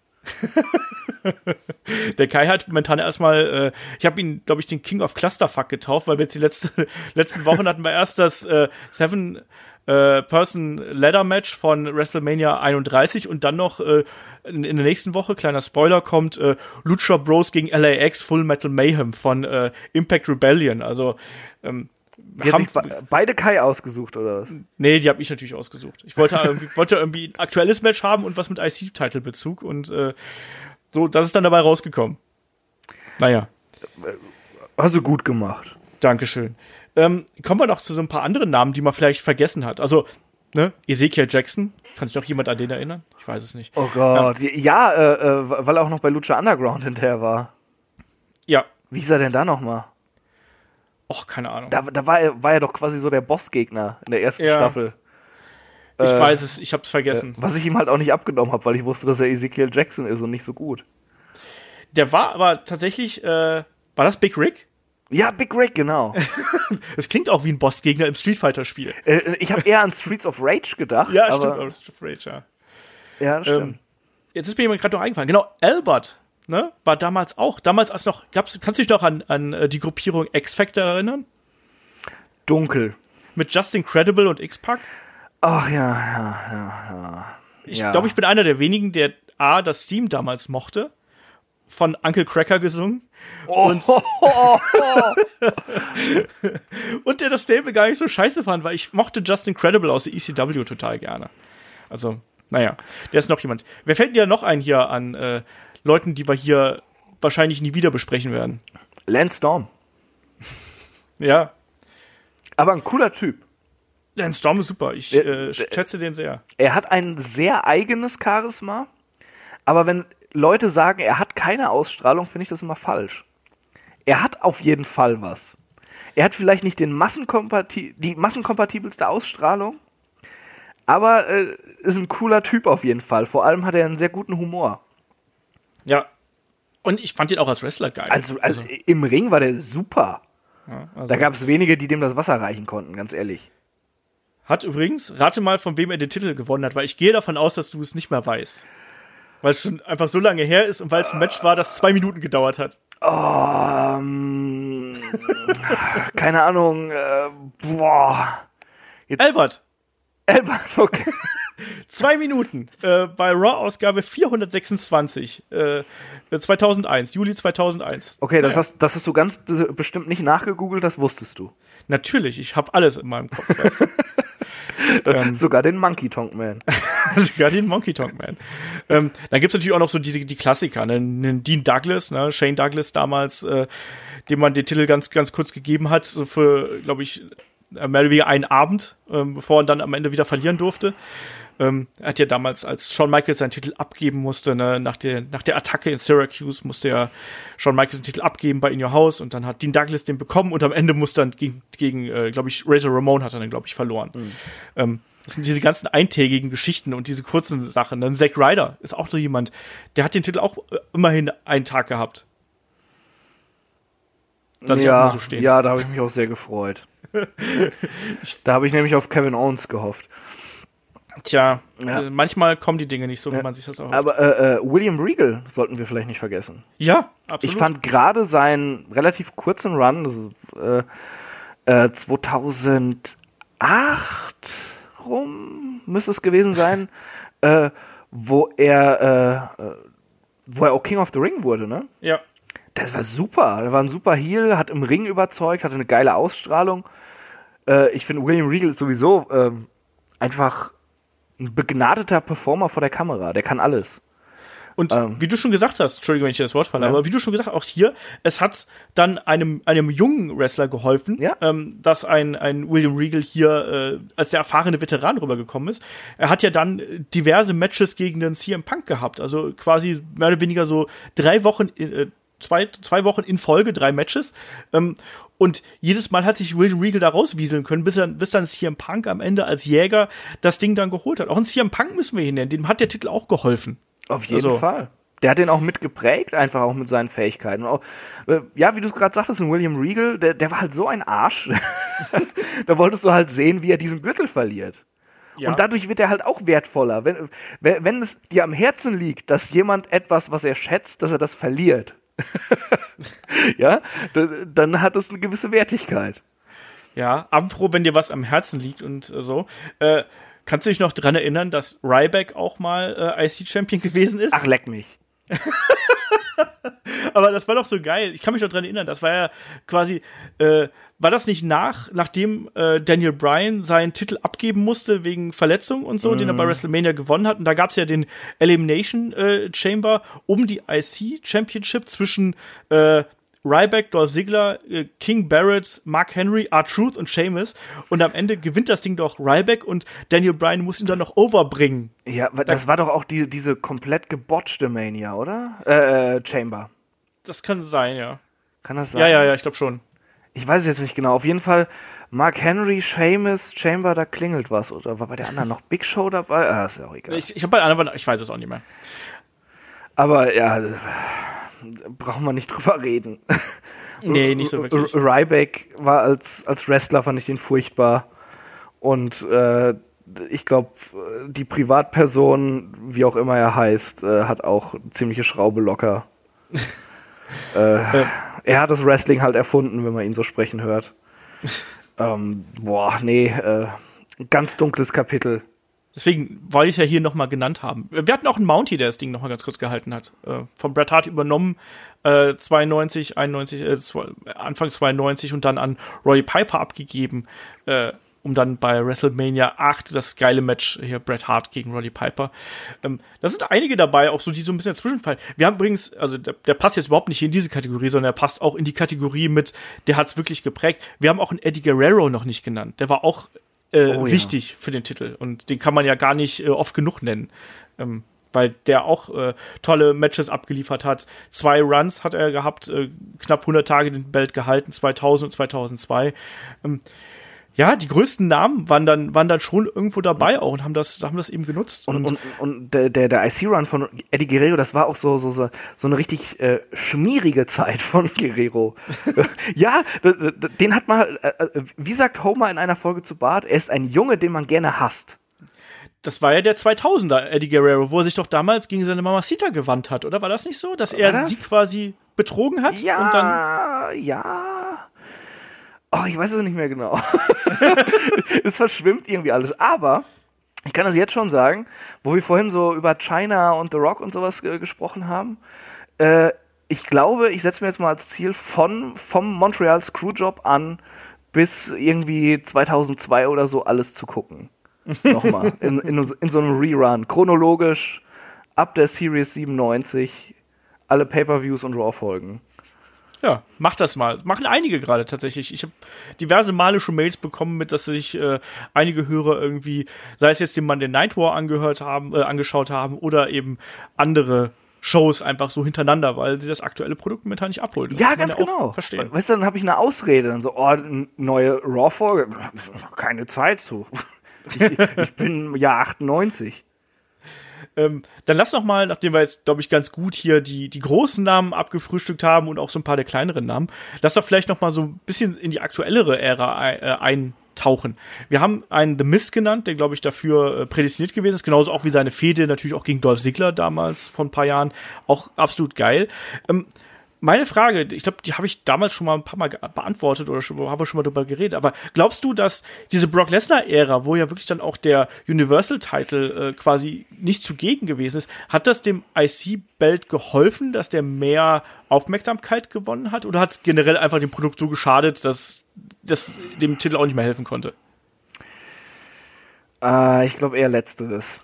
der Kai hat momentan erstmal, äh, ich habe ihn, glaube ich, den King of Clusterfuck getauft, weil wir jetzt die letzte, letzten Wochen hatten wir erst das äh, Seven äh, Person Ladder Match von WrestleMania 31 und dann noch äh, in, in der nächsten Woche, kleiner Spoiler, kommt äh, Lucha Bros gegen LAX Full Metal Mayhem von äh, Impact Rebellion. Also ähm, die haben beide Kai ausgesucht, oder was? Nee, die habe ich natürlich ausgesucht. Ich wollte irgendwie, wollte irgendwie ein aktuelles Match haben und was mit IC-Title-Bezug und äh, so, das ist dann dabei rausgekommen. Naja. Hast du gut gemacht. Dankeschön. Ähm, kommen wir noch zu so ein paar anderen Namen, die man vielleicht vergessen hat. Also, ne, Ezekiel Jackson. Kann sich noch jemand an den erinnern? Ich weiß es nicht. Oh Gott. Ja, ja äh, äh, weil er auch noch bei Lucha Underground hinterher war. Ja. Wie ist er denn da nochmal? Och, keine Ahnung. Da, da war, er, war er doch quasi so der Bossgegner in der ersten Ja. Staffel. Ich Äh, weiß es, ich hab's vergessen. Was ich ihm halt auch nicht abgenommen habe, weil ich wusste, dass er Ezekiel Jackson ist und nicht so gut. Der war aber tatsächlich, äh, war das Big Rick? Ja, Big Rick, genau. Das klingt auch wie ein Bossgegner im Street Fighter-Spiel. äh, ich habe eher an Streets of Rage gedacht. Ja, aber, stimmt, aus Street Rage, ja. Ja, das stimmt. Ähm, jetzt ist mir jemand gerade noch eingefallen. Genau, Albert, ne, war damals auch, damals als noch, gab's, kannst du dich noch an, an äh, die Gruppierung X-Factor erinnern? Dunkel. Mit Justin Credible und X-Pac? Ach ja, ja, ja, ja. Ich Ja. glaube, ich bin einer der wenigen, der A, das Steam damals mochte, von Uncle Cracker gesungen. Und, und der das Stable gar nicht so scheiße fand, weil ich mochte Justin Credible aus der ECW total gerne. Also, naja, der ist noch jemand. Wer fällt dir noch ein hier an äh, Leuten, die wir hier wahrscheinlich nie wieder besprechen werden? Lance Storm. Ja, Aber ein cooler Typ. Lance Storm ist super. Ich Ja, äh, äh, schätze den sehr. Er hat ein sehr eigenes Charisma, aber wenn Leute sagen, er hat keine Ausstrahlung, finde ich das immer falsch. Er hat auf jeden Fall was. Er hat vielleicht nicht den Massenkompati die massenkompatibelste Ausstrahlung, aber äh, ist ein cooler Typ auf jeden Fall. Vor allem hat er einen sehr guten Humor. Ja. Und ich fand ihn auch als Wrestler geil. Also, also im Ring war der super. ja, also. Da gab es wenige, die dem das Wasser reichen konnten, ganz ehrlich. Hat übrigens, rate mal, von wem er den Titel gewonnen hat, weil ich gehe davon aus, dass du es nicht mehr weißt. Weil es schon einfach so lange her ist und weil es ein Match war, das zwei Minuten gedauert hat. Ähm, keine Ahnung. Äh, boah. Jetzt, Albert, Albert, okay. Zwei Minuten äh, bei Raw-Ausgabe 426, äh, 2001, Juli 2001. Okay, das, Naja, hast, das hast du ganz be bestimmt nicht nachgegoogelt, das wusstest du. Natürlich, ich habe alles in meinem Kopf. weißt du. Ähm. Sogar den Monkey Tonk Man. Sogar den Monkey Tonk Man. Ähm, dann gibt's natürlich auch noch so diese, die Klassiker, ne? Dean Douglas, ne? Shane Douglas damals, äh, dem man den Titel ganz, ganz kurz gegeben hat, so für, glaube ich, äh, mehr oder weniger einen Abend, ähm, bevor er dann am Ende wieder verlieren durfte. Ähm, er hat ja damals, als Shawn Michaels seinen Titel abgeben musste, ne, nach der, nach der Attacke in Syracuse, musste ja Shawn Michaels den Titel abgeben bei In Your House und dann hat Dean Douglas den bekommen und am Ende musste dann gegen, gegen äh, glaube ich, Razor Ramon hat er dann, glaube ich, verloren. Ähm, das sind diese ganzen eintägigen Geschichten und diese kurzen Sachen. Dann Zack Ryder ist auch so jemand, der hat den Titel auch äh, immerhin einen Tag gehabt. Lass ja, so stehen. ja, da habe ich mich auch sehr gefreut. da habe ich nämlich auf Kevin Owens gehofft. Tja, Ja. äh, manchmal kommen die Dinge nicht so, wie man sich das auch Aber äh, äh, William Regal sollten wir vielleicht nicht vergessen. Ja, absolut. Ich fand gerade seinen relativ kurzen Run, also, äh, äh, 2008 rum müsste es gewesen sein, äh, wo er äh, äh, wo er auch King of the Ring wurde, ne? ja. Das war super. Er war ein super Heel, hat im Ring überzeugt, hatte eine geile Ausstrahlung. Äh, ich finde, William Regal ist sowieso ähm, einfach ein begnadeter Performer vor der Kamera. Der kann alles. Und Ähm. wie du schon gesagt hast, Entschuldigung, wenn ich dir das Wort falle, Ja. aber wie du schon gesagt hast, auch hier, es hat dann einem, einem jungen Wrestler geholfen, Ja. ähm, dass ein, ein William Regal hier äh, als der erfahrene Veteran rübergekommen ist. Er hat ja dann diverse Matches gegen den CM Punk gehabt, also quasi mehr oder weniger so drei Wochen, äh, zwei, zwei Wochen in Folge, drei Matches. Ähm, und jedes Mal hat sich William Regal da rauswieseln können, bis, er, bis dann CM Punk am Ende als Jäger das Ding dann geholt hat. Auch ein CM Punk müssen wir hier nennen, dem hat der Titel auch geholfen. Auf jeden Also- Fall. Der hat den auch mitgeprägt, einfach auch mit seinen Fähigkeiten. Und auch, äh, ja, wie du es gerade sagtest, ein William Regal, der, der war halt so ein Arsch. da wolltest du halt sehen, wie er diesen Gürtel verliert. Ja. Und dadurch wird er halt auch wertvoller. Wenn wenn es dir am Herzen liegt, dass jemand etwas, was er schätzt, dass er das verliert, ja, da- dann hat es eine gewisse Wertigkeit. Ja, apropos, wenn dir was am Herzen liegt und äh, so. Äh, kannst du dich noch dran erinnern, dass Ryback auch mal äh, IC-Champion gewesen ist? Ach, leck mich. Aber das war doch so geil. Ich kann mich noch dran erinnern. Das war ja quasi, äh, war das nicht nach, nachdem äh, Daniel Bryan seinen Titel abgeben musste wegen Verletzung und so, den er bei WrestleMania gewonnen hat? Und da gab es ja den Elimination äh, Chamber um die IC Championship zwischen äh, Ryback, Dolph Ziggler, äh, King Barrett, Mark Henry, R-Truth und Sheamus. Und am Ende gewinnt das Ding doch Ryback und Daniel Bryan muss ihn dann noch overbringen. Ja, das war doch auch die, diese komplett gebotchte Mania, oder? Äh, Chamber. Das kann sein, ja. Kann das sein? Ja, ja, ja, ich glaube schon. Ich weiß es jetzt nicht genau. Auf jeden Fall Mark Henry, Sheamus, Chamber, da klingelt was. Oder war bei der anderen noch Big Show dabei? Ah, ist ja auch egal. Ich, ich habe bei anderen, ich weiß es auch nicht mehr. Aber ja, brauchen wir nicht drüber reden. Nee, nicht so wirklich. Ryback war als, als Wrestler, fand ich den furchtbar. Und äh, ich glaube, die Privatperson, wie auch immer er heißt, äh, hat auch ziemliche Schraube locker. äh, er hat das Wrestling halt erfunden, wenn man ihn so sprechen hört. ähm, boah, nee, äh, ganz dunkles Kapitel. Deswegen wollte ich ja hier nochmal genannt haben. Wir hatten auch einen Mountie, der das Ding nochmal ganz kurz gehalten hat. Äh, von Bret Hart übernommen, äh, 92, 91, äh, Anfang 92 und dann an Roy Piper abgegeben, äh, um dann bei WrestleMania 8 das geile Match hier Bret Hart gegen Roddy Piper. Ähm, da sind einige dabei, auch so, die so ein bisschen dazwischen fallen. Wir haben übrigens, also der, der passt jetzt überhaupt nicht in diese Kategorie, sondern er passt auch in die Kategorie mit, der hat es wirklich geprägt. Wir haben auch einen Eddie Guerrero noch nicht genannt. Der war auch äh, oh, wichtig ja. für den Titel und den kann man ja gar nicht äh, oft genug nennen. Ähm, weil der auch äh, tolle Matches abgeliefert hat. Zwei Runs hat er gehabt, äh, knapp 100 Tage den Belt gehalten, 2000 und 2002. Ähm, ja, die größten Namen waren dann, waren dann schon irgendwo dabei auch und haben das, haben das eben genutzt. Und, und, und, der, der, der IC-Run von Eddie Guerrero, das war auch so, so, so, so eine richtig äh, schmierige Zeit von Guerrero. ja, den hat man, äh, äh, wie sagt Homer in einer Folge zu Bart, er ist ein Junge, den man gerne hasst. Das war ja der 2000er Eddie Guerrero, wo er sich doch damals gegen seine Mama Sita gewandt hat, oder war das nicht so, dass er das? sie quasi betrogen hat? Ja, und dann ja. Oh, ich weiß es nicht mehr genau. es verschwimmt irgendwie alles. Aber ich kann das jetzt schon sagen, wo wir vorhin so über China und The Rock und sowas äh, gesprochen haben. Äh, ich glaube, ich setze mir jetzt mal als Ziel von vom Montreal Screwjob an bis irgendwie 2002 oder so alles zu gucken. Nochmal. In, in, in so einem Rerun. Chronologisch ab der Series 97 alle Pay-Per-Views und Raw-Folgen. Ja, mach das mal. Machen einige gerade tatsächlich. Ich habe diverse Male schon Mails bekommen, mit dass sich äh, einige Hörer irgendwie, sei es jetzt den Mann den Night War angehört haben, äh, angeschaut haben oder eben andere Shows einfach so hintereinander, weil sie das aktuelle Produkt momentan nicht abholen. Das ja, ganz ja genau. Verstehen. Weißt du, dann habe ich eine Ausrede, dann so, oh, neue Raw-Folge, keine Zeit zu. Ich, ich bin Jahr 98. Ähm, dann lass noch mal, nachdem wir jetzt, glaube ich, ganz gut hier die, die großen Namen abgefrühstückt haben und auch so ein paar der kleineren Namen, lass doch vielleicht noch mal so ein bisschen in die aktuellere Ära äh, eintauchen. Wir haben einen The Mist genannt, der, glaube ich, dafür äh, prädestiniert gewesen ist, genauso auch wie seine Fehde natürlich auch gegen Dolph Ziggler damals vor ein paar Jahren, auch absolut geil. Ähm, meine Frage, ich glaube, die habe ich damals schon mal ein paar Mal beantwortet oder schon, haben wir schon mal drüber geredet, aber glaubst du, dass diese Brock Lesnar-Ära, wo ja wirklich dann auch der Universal-Title äh, quasi nicht zugegen gewesen ist, hat das dem IC-Belt geholfen, dass der mehr Aufmerksamkeit gewonnen hat oder hat es generell einfach dem Produkt so geschadet, dass das dem Titel auch nicht mehr helfen konnte? Äh, ich glaube eher letzteres.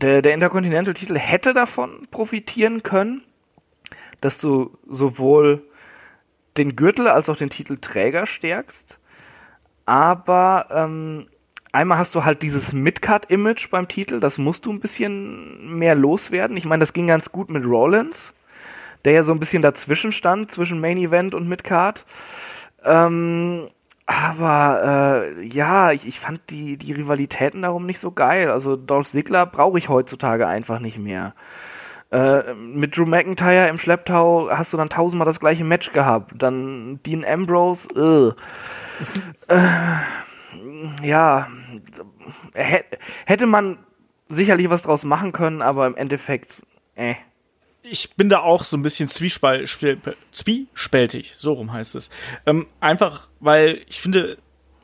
Der, der Intercontinental-Titel hätte davon profitieren können dass du sowohl den Gürtel als auch den Titelträger stärkst. Aber ähm, einmal hast du halt dieses Midcard-Image beim Titel, das musst du ein bisschen mehr loswerden. Ich meine, das ging ganz gut mit Rollins, der ja so ein bisschen dazwischen stand, zwischen Main Event und Midcard. Ähm, aber äh, ja, ich, ich fand die, die Rivalitäten darum nicht so geil. Also Dolph Ziggler brauche ich heutzutage einfach nicht mehr. Äh, mit Drew McIntyre im Schlepptau hast du dann tausendmal das gleiche Match gehabt. Dann Dean Ambrose, äh, ja, hätte man sicherlich was draus machen können, aber im Endeffekt, äh. Ich bin da auch so ein bisschen zwiespältig, so rum heißt es. Ähm, einfach, weil ich finde,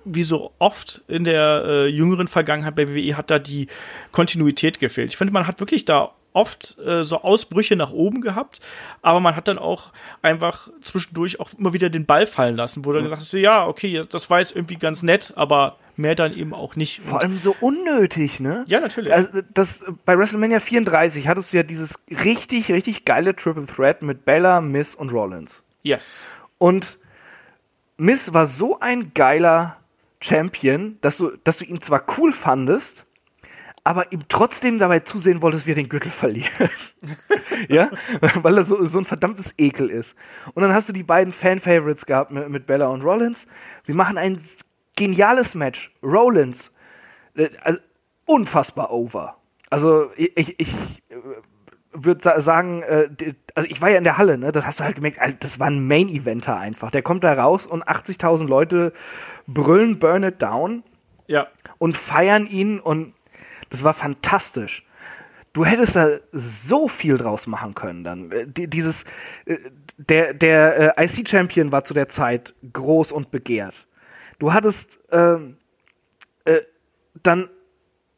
wie so oft in der äh, jüngeren Vergangenheit bei WWE hat da die Kontinuität gefehlt. Ich finde, man hat wirklich da oft äh, so Ausbrüche nach oben gehabt, aber man hat dann auch einfach zwischendurch auch immer wieder den Ball fallen lassen, wo dann mhm. gesagt hast, ja, okay, das war jetzt irgendwie ganz nett, aber mehr dann eben auch nicht. Vor allem so unnötig, ne? Ja, natürlich. Also das, bei WrestleMania 34 hattest du ja dieses richtig, richtig geile Triple Threat mit Bella, Miss und Rollins. Yes. Und Miss war so ein geiler Champion, dass du, dass du ihn zwar cool fandest, aber ihm trotzdem dabei zusehen wolltest, wie er den Gürtel verliert. ja, weil er so, so ein verdammtes Ekel ist. Und dann hast du die beiden Fan-Favorites gehabt mit, mit Bella und Rollins. Sie machen ein geniales Match. Rollins, äh, also unfassbar over. Also ich, ich, ich würde sagen, äh, also ich war ja in der Halle, ne? Das hast du halt gemerkt, das war ein Main-Eventer einfach. Der kommt da raus und 80.000 Leute brüllen Burn It Down Ja. und feiern ihn und das war fantastisch. Du hättest da so viel draus machen können dann. Äh, die- Dieses, äh, der, der äh, IC-Champion war zu der Zeit groß und begehrt. Du hattest ähm, äh, dann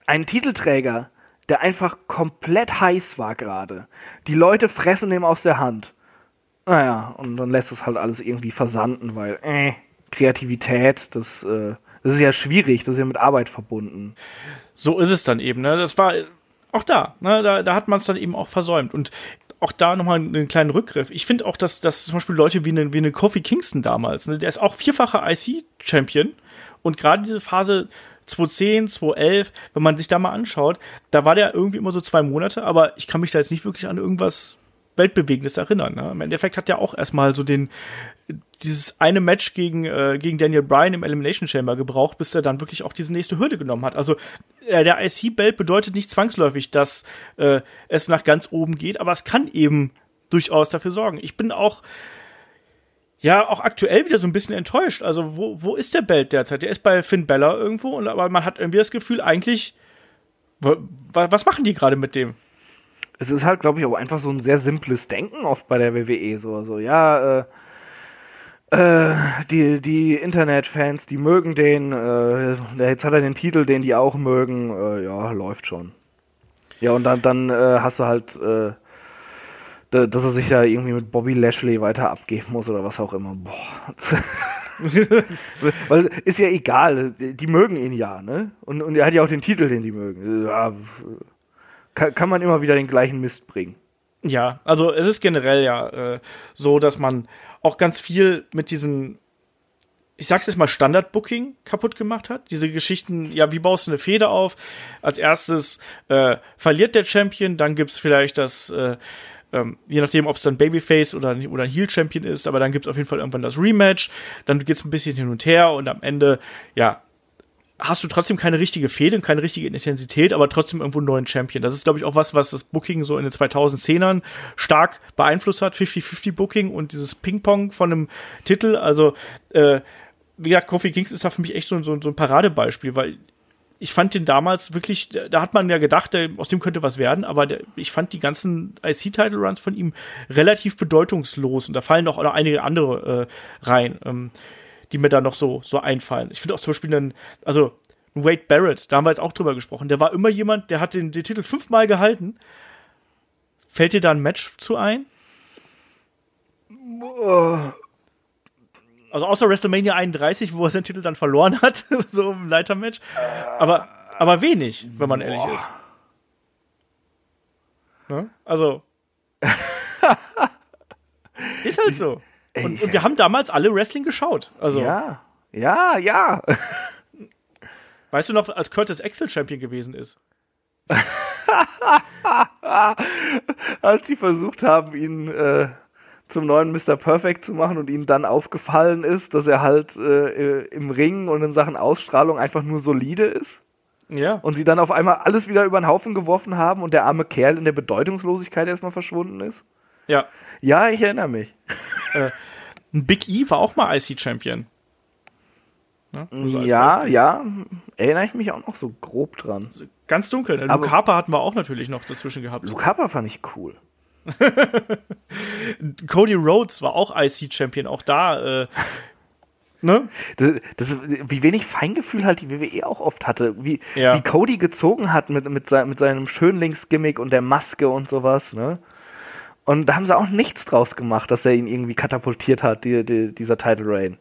einen Titelträger, der einfach komplett heiß war gerade. Die Leute fressen ihm aus der Hand. Naja, und dann lässt es halt alles irgendwie versanden, weil, äh, Kreativität, das, äh, das ist ja schwierig, das ist ja mit Arbeit verbunden. So ist es dann eben. Ne? Das war auch da. Ne? Da, da hat man es dann eben auch versäumt. Und auch da nochmal einen kleinen Rückgriff. Ich finde auch, dass, dass zum Beispiel Leute wie eine, wie eine Kofi Kingston damals, ne? der ist auch vierfacher IC-Champion. Und gerade diese Phase 2010, 2011, wenn man sich da mal anschaut, da war der irgendwie immer so zwei Monate, aber ich kann mich da jetzt nicht wirklich an irgendwas Weltbewegendes erinnern. Ne? Im Endeffekt hat er auch erstmal so den, dieses eine Match gegen, äh, gegen Daniel Bryan im Elimination Chamber gebraucht, bis er dann wirklich auch diese nächste Hürde genommen hat. Also äh, der IC-Belt bedeutet nicht zwangsläufig, dass äh, es nach ganz oben geht, aber es kann eben durchaus dafür sorgen. Ich bin auch ja auch aktuell wieder so ein bisschen enttäuscht. Also wo, wo ist der Belt derzeit? Der ist bei Finn Bella irgendwo, und, aber man hat irgendwie das Gefühl, eigentlich, wa- wa- was machen die gerade mit dem? Es ist halt, glaube ich, auch einfach so ein sehr simples Denken oft bei der WWE. So, so ja, äh, äh, die, die Internetfans, die mögen den, äh, jetzt hat er den Titel, den die auch mögen, äh, ja, läuft schon. Ja, und dann, dann äh, hast du halt, äh, da- dass er sich da irgendwie mit Bobby Lashley weiter abgeben muss oder was auch immer. Boah. Weil ist ja egal, die mögen ihn ja, ne? Und, und er hat ja auch den Titel, den die mögen. Ja, kann, kann man immer wieder den gleichen Mist bringen. Ja, also es ist generell ja äh, so, dass man auch ganz viel mit diesen, ich sag's jetzt mal, Standard-Booking kaputt gemacht hat. Diese Geschichten, ja, wie baust du eine Fehde auf? Als erstes äh, verliert der Champion, dann gibt's vielleicht das, äh, ähm, je nachdem, ob es dann Babyface oder, oder ein Heel-Champion ist, aber dann gibt's auf jeden Fall irgendwann das Rematch, dann geht's ein bisschen hin und her und am Ende, ja, hast du trotzdem keine richtige Fehde und keine richtige Intensität, aber trotzdem irgendwo einen neuen Champion. Das ist, glaube ich, auch was, was das Booking so in den 2010ern stark beeinflusst hat. 50-50 Booking und dieses Ping-Pong von einem Titel. Also, äh, wie gesagt, Kofi Kings ist da für mich echt so, so, so ein Paradebeispiel, weil ich fand den damals wirklich, da hat man ja gedacht, der, aus dem könnte was werden, aber der, ich fand die ganzen IC-Title-Runs von ihm relativ bedeutungslos und da fallen noch einige andere äh, rein. Ähm, die mir da noch so, so einfallen. Ich finde auch zum Beispiel einen, also Wade Barrett, da haben wir jetzt auch drüber gesprochen, der war immer jemand, der hat den, den Titel fünfmal gehalten. Fällt dir da ein Match zu ein? Also außer WrestleMania 31, wo er seinen Titel dann verloren hat, so im Leitermatch. Aber, aber wenig, wenn man ehrlich ist. Ne? Also. ist halt so. Und, und wir haben damals alle Wrestling geschaut. Also, Ja, ja, ja. weißt du noch, als Curtis Axel Champion gewesen ist? Als sie versucht haben, ihn äh, zum neuen Mr. Perfect zu machen und ihnen dann aufgefallen ist, dass er halt äh, im Ring und in Sachen Ausstrahlung einfach nur solide ist. Ja. Und sie dann auf einmal alles wieder über den Haufen geworfen haben und der arme Kerl in der Bedeutungslosigkeit erstmal verschwunden ist. Ja. Ja, ich erinnere mich. Ein Big E war auch mal IC Champion. Ne? Nur so als ja, ja, erinnere ich mich auch noch so grob dran. Ganz dunkel. Ne? Aber- Luke Harper hatten wir auch natürlich noch dazwischen gehabt. Luke Harper fand ich cool. Cody Rhodes war auch IC Champion. Auch da, äh, ne? Das, das, wie wenig Feingefühl halt die WWE auch oft hatte. Wie, Ja. wie Cody gezogen hat mit, mit, sein, mit seinem Schönlingsgimmick und der Maske und sowas, ne? Und da haben sie auch nichts draus gemacht, dass er ihn irgendwie katapultiert hat, die, die, dieser Title Reign.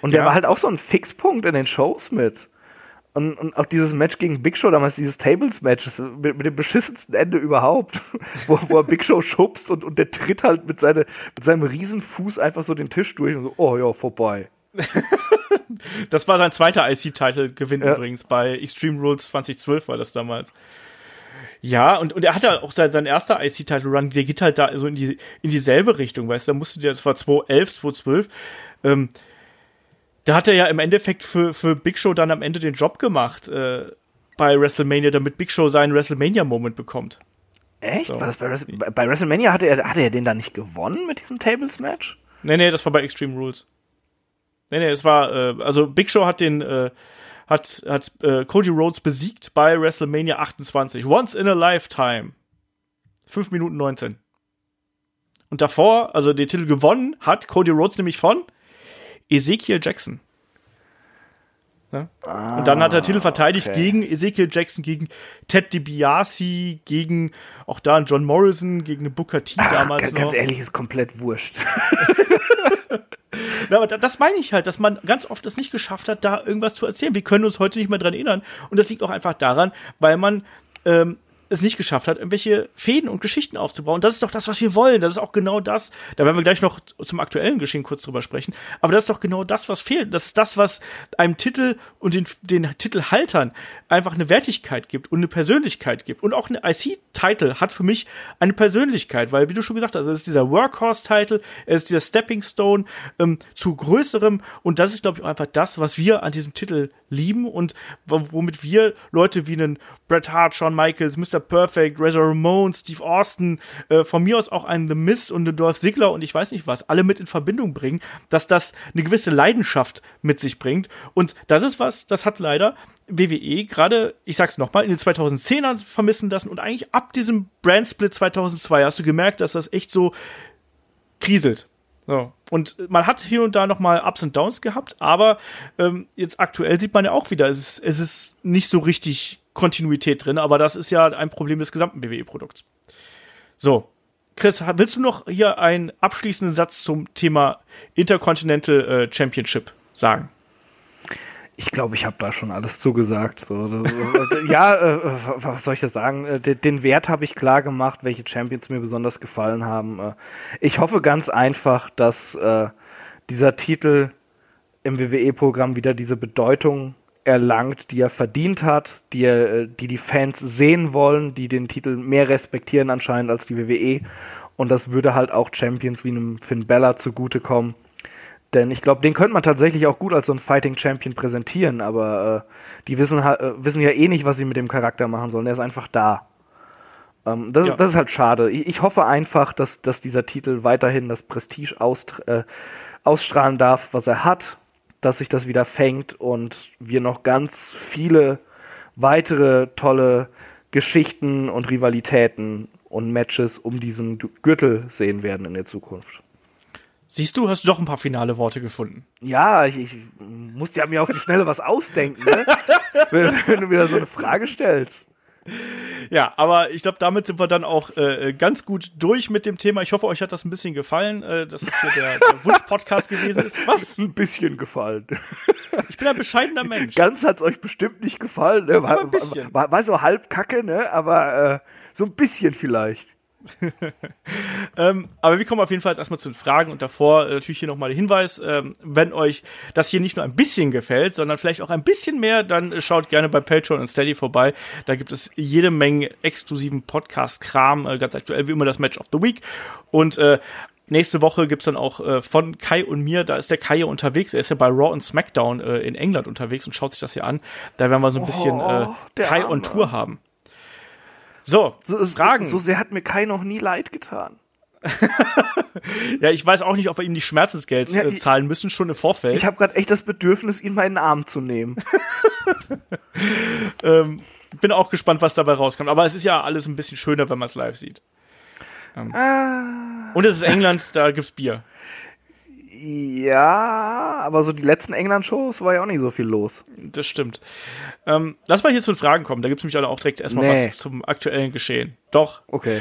Und der Ja. war halt auch so ein Fixpunkt in den Shows mit. Und, und auch dieses Match gegen Big Show, damals dieses Tables-Match, mit, mit, dem beschissensten Ende überhaupt, wo, wo er Big Show schubst und, und der tritt halt mit, seine, mit seinem Riesenfuß einfach so den Tisch durch und so, oh ja, vorbei. das war sein zweiter IC-Title-Gewinn ja. übrigens. Bei Extreme Rules 2012 war das damals. Ja, und, und er hat ja auch sein, sein erster IC-Title-Run, der geht halt da so in, die, in dieselbe Richtung, weißt du, da musste der, das war 2011, 2012, ähm, da hat er ja im Endeffekt für, für Big Show dann am Ende den Job gemacht äh, bei WrestleMania, damit Big Show seinen WrestleMania-Moment bekommt. Echt? So. War das bei, bei WrestleMania hatte er, hatte er den dann nicht gewonnen mit diesem Tables-Match? Nee, nee, das war bei Extreme Rules. Nee, nee, es war, äh, also Big Show hat den, äh, hat, hat äh, Cody Rhodes besiegt bei WrestleMania 28. Once in a Lifetime. 5 Minuten 19. Und davor, also den Titel gewonnen, hat Cody Rhodes nämlich von Ezekiel Jackson. Ja? Ah, und dann hat er Titel verteidigt okay. gegen Ezekiel Jackson, gegen Ted DiBiase, gegen auch da John Morrison, gegen Booker T Ach, damals ganz, noch. Ganz ehrlich, ist komplett wurscht. Ja, aber das meine ich halt, dass man ganz oft es nicht geschafft hat, da irgendwas zu erzählen. Wir können uns heute nicht mehr dran erinnern. Und das liegt auch einfach daran, weil man ähm, es nicht geschafft hat, irgendwelche Fäden und Geschichten aufzubauen. Das ist doch das, was wir wollen. Das ist auch genau das. Da werden wir gleich noch zum aktuellen Geschehen kurz drüber sprechen. Aber das ist doch genau das, was fehlt. Das ist das, was einem Titel und den, den Titelhaltern einfach eine Wertigkeit gibt und eine Persönlichkeit gibt. Und auch ein IC-Title hat für mich eine Persönlichkeit, weil, wie du schon gesagt hast, es ist dieser Workhorse-Title, es ist dieser Stepping Stone ähm, zu größerem. Und das ist, glaube ich, auch einfach das, was wir an diesem Titel lieben und womit wir Leute wie einen Bret Hart, Shawn Michaels, Mr. Perfect, Razor Ramon, Steve Austin, äh, von mir aus auch einen The Miz und den Dolph Ziggler und ich weiß nicht was, alle mit in Verbindung bringen, dass das eine gewisse Leidenschaft mit sich bringt. Und das ist was, das hat leider WWE gerade, ich sag's nochmal, in den 2010er vermissen lassen und eigentlich ab diesem Brand-Split 2002 hast du gemerkt, dass das echt so kriselt. So. Und man hat hier und da nochmal Ups und Downs gehabt, aber ähm, jetzt aktuell sieht man ja auch wieder, es ist, es ist nicht so richtig Kontinuität drin, aber das ist ja ein Problem des gesamten WWE-Produkts. So, Chris, willst du noch hier einen abschließenden Satz zum Thema Intercontinental äh, Championship sagen? Ich glaube, ich habe da schon alles zugesagt. So, ja, äh, was soll ich da sagen? Äh, den, Wert habe ich klar gemacht, welche Champions mir besonders gefallen haben. Äh, ich hoffe ganz einfach, dass äh, dieser Titel im WWE-Programm wieder diese Bedeutung erlangt, die er verdient hat, die, er, äh, die die Fans sehen wollen, die den Titel mehr respektieren anscheinend als die WWE. Und das würde halt auch Champions wie einem Finn Bella zugutekommen. Denn ich glaube, den könnte man tatsächlich auch gut als so ein Fighting Champion präsentieren, aber äh, die wissen, äh, wissen ja eh nicht, was sie mit dem Charakter machen sollen. Der ist einfach da. Ähm, das, ja. das, ist halt schade. Ich, ich, hoffe einfach, dass, dass dieser Titel weiterhin das Prestige ausst äh, ausstrahlen darf, was er hat dass sich das wieder fängt und wir noch ganz viele weitere tolle Geschichten und Rivalitäten und Matches um diesen Gürtel sehen werden in der Zukunft. Siehst du, hast du doch ein paar finale Worte gefunden. Ja, ich, ich musste ja mir auf die Schnelle was ausdenken, ne? wenn, wenn du mir da so eine Frage stellst. Ja, aber ich glaube, damit sind wir dann auch äh, ganz gut durch mit dem Thema. Ich hoffe, euch hat das ein bisschen gefallen, äh, dass es hier der, der Wunsch-Podcast gewesen ist. Was? Ein bisschen gefallen. Ich bin ein bescheidener Mensch. Ganz hat es euch bestimmt nicht gefallen. Ne? War, ein bisschen. War, war, so halb kacke, ne? aber äh, so ein bisschen vielleicht. ähm, aber wir kommen auf jeden Fall erstmal zu den Fragen und davor äh, natürlich hier nochmal der Hinweis, ähm, wenn euch das hier nicht nur ein bisschen gefällt, sondern vielleicht auch ein bisschen mehr, dann äh, schaut gerne bei Patreon und Steady vorbei. Da gibt es jede Menge exklusiven Podcast-Kram, äh, ganz aktuell wie immer das Match of the Week und äh, Nächste Woche gibt es dann auch äh, von Kai und mir, da ist der Kai ja unterwegs, er ist ja bei Raw und SmackDown äh, in England unterwegs und schaut sich das hier an. Da werden wir so ein bisschen äh, oh, Kai on Tour haben. So, so Fragen. So, so sehr hat mir Kai noch nie leid getan. ja, ich weiß auch nicht, ob wir ihm die Schmerzensgeld ja, äh, zahlen müssen, schon im Vorfeld. Ich habe gerade echt das Bedürfnis, ihn mal in den Arm zu nehmen. ähm, bin auch gespannt, was dabei rauskommt. Aber es ist ja alles ein bisschen schöner, wenn man es live sieht. Ähm. Ah. Und es ist England, da gibt's Bier. Ja, aber so die letzten England-Shows war ja auch nicht so viel los. Das stimmt. Ähm, lass mal hier zu den Fragen kommen. Da gibt es nämlich auch direkt erstmal nee. was zum aktuellen Geschehen. Doch. Okay.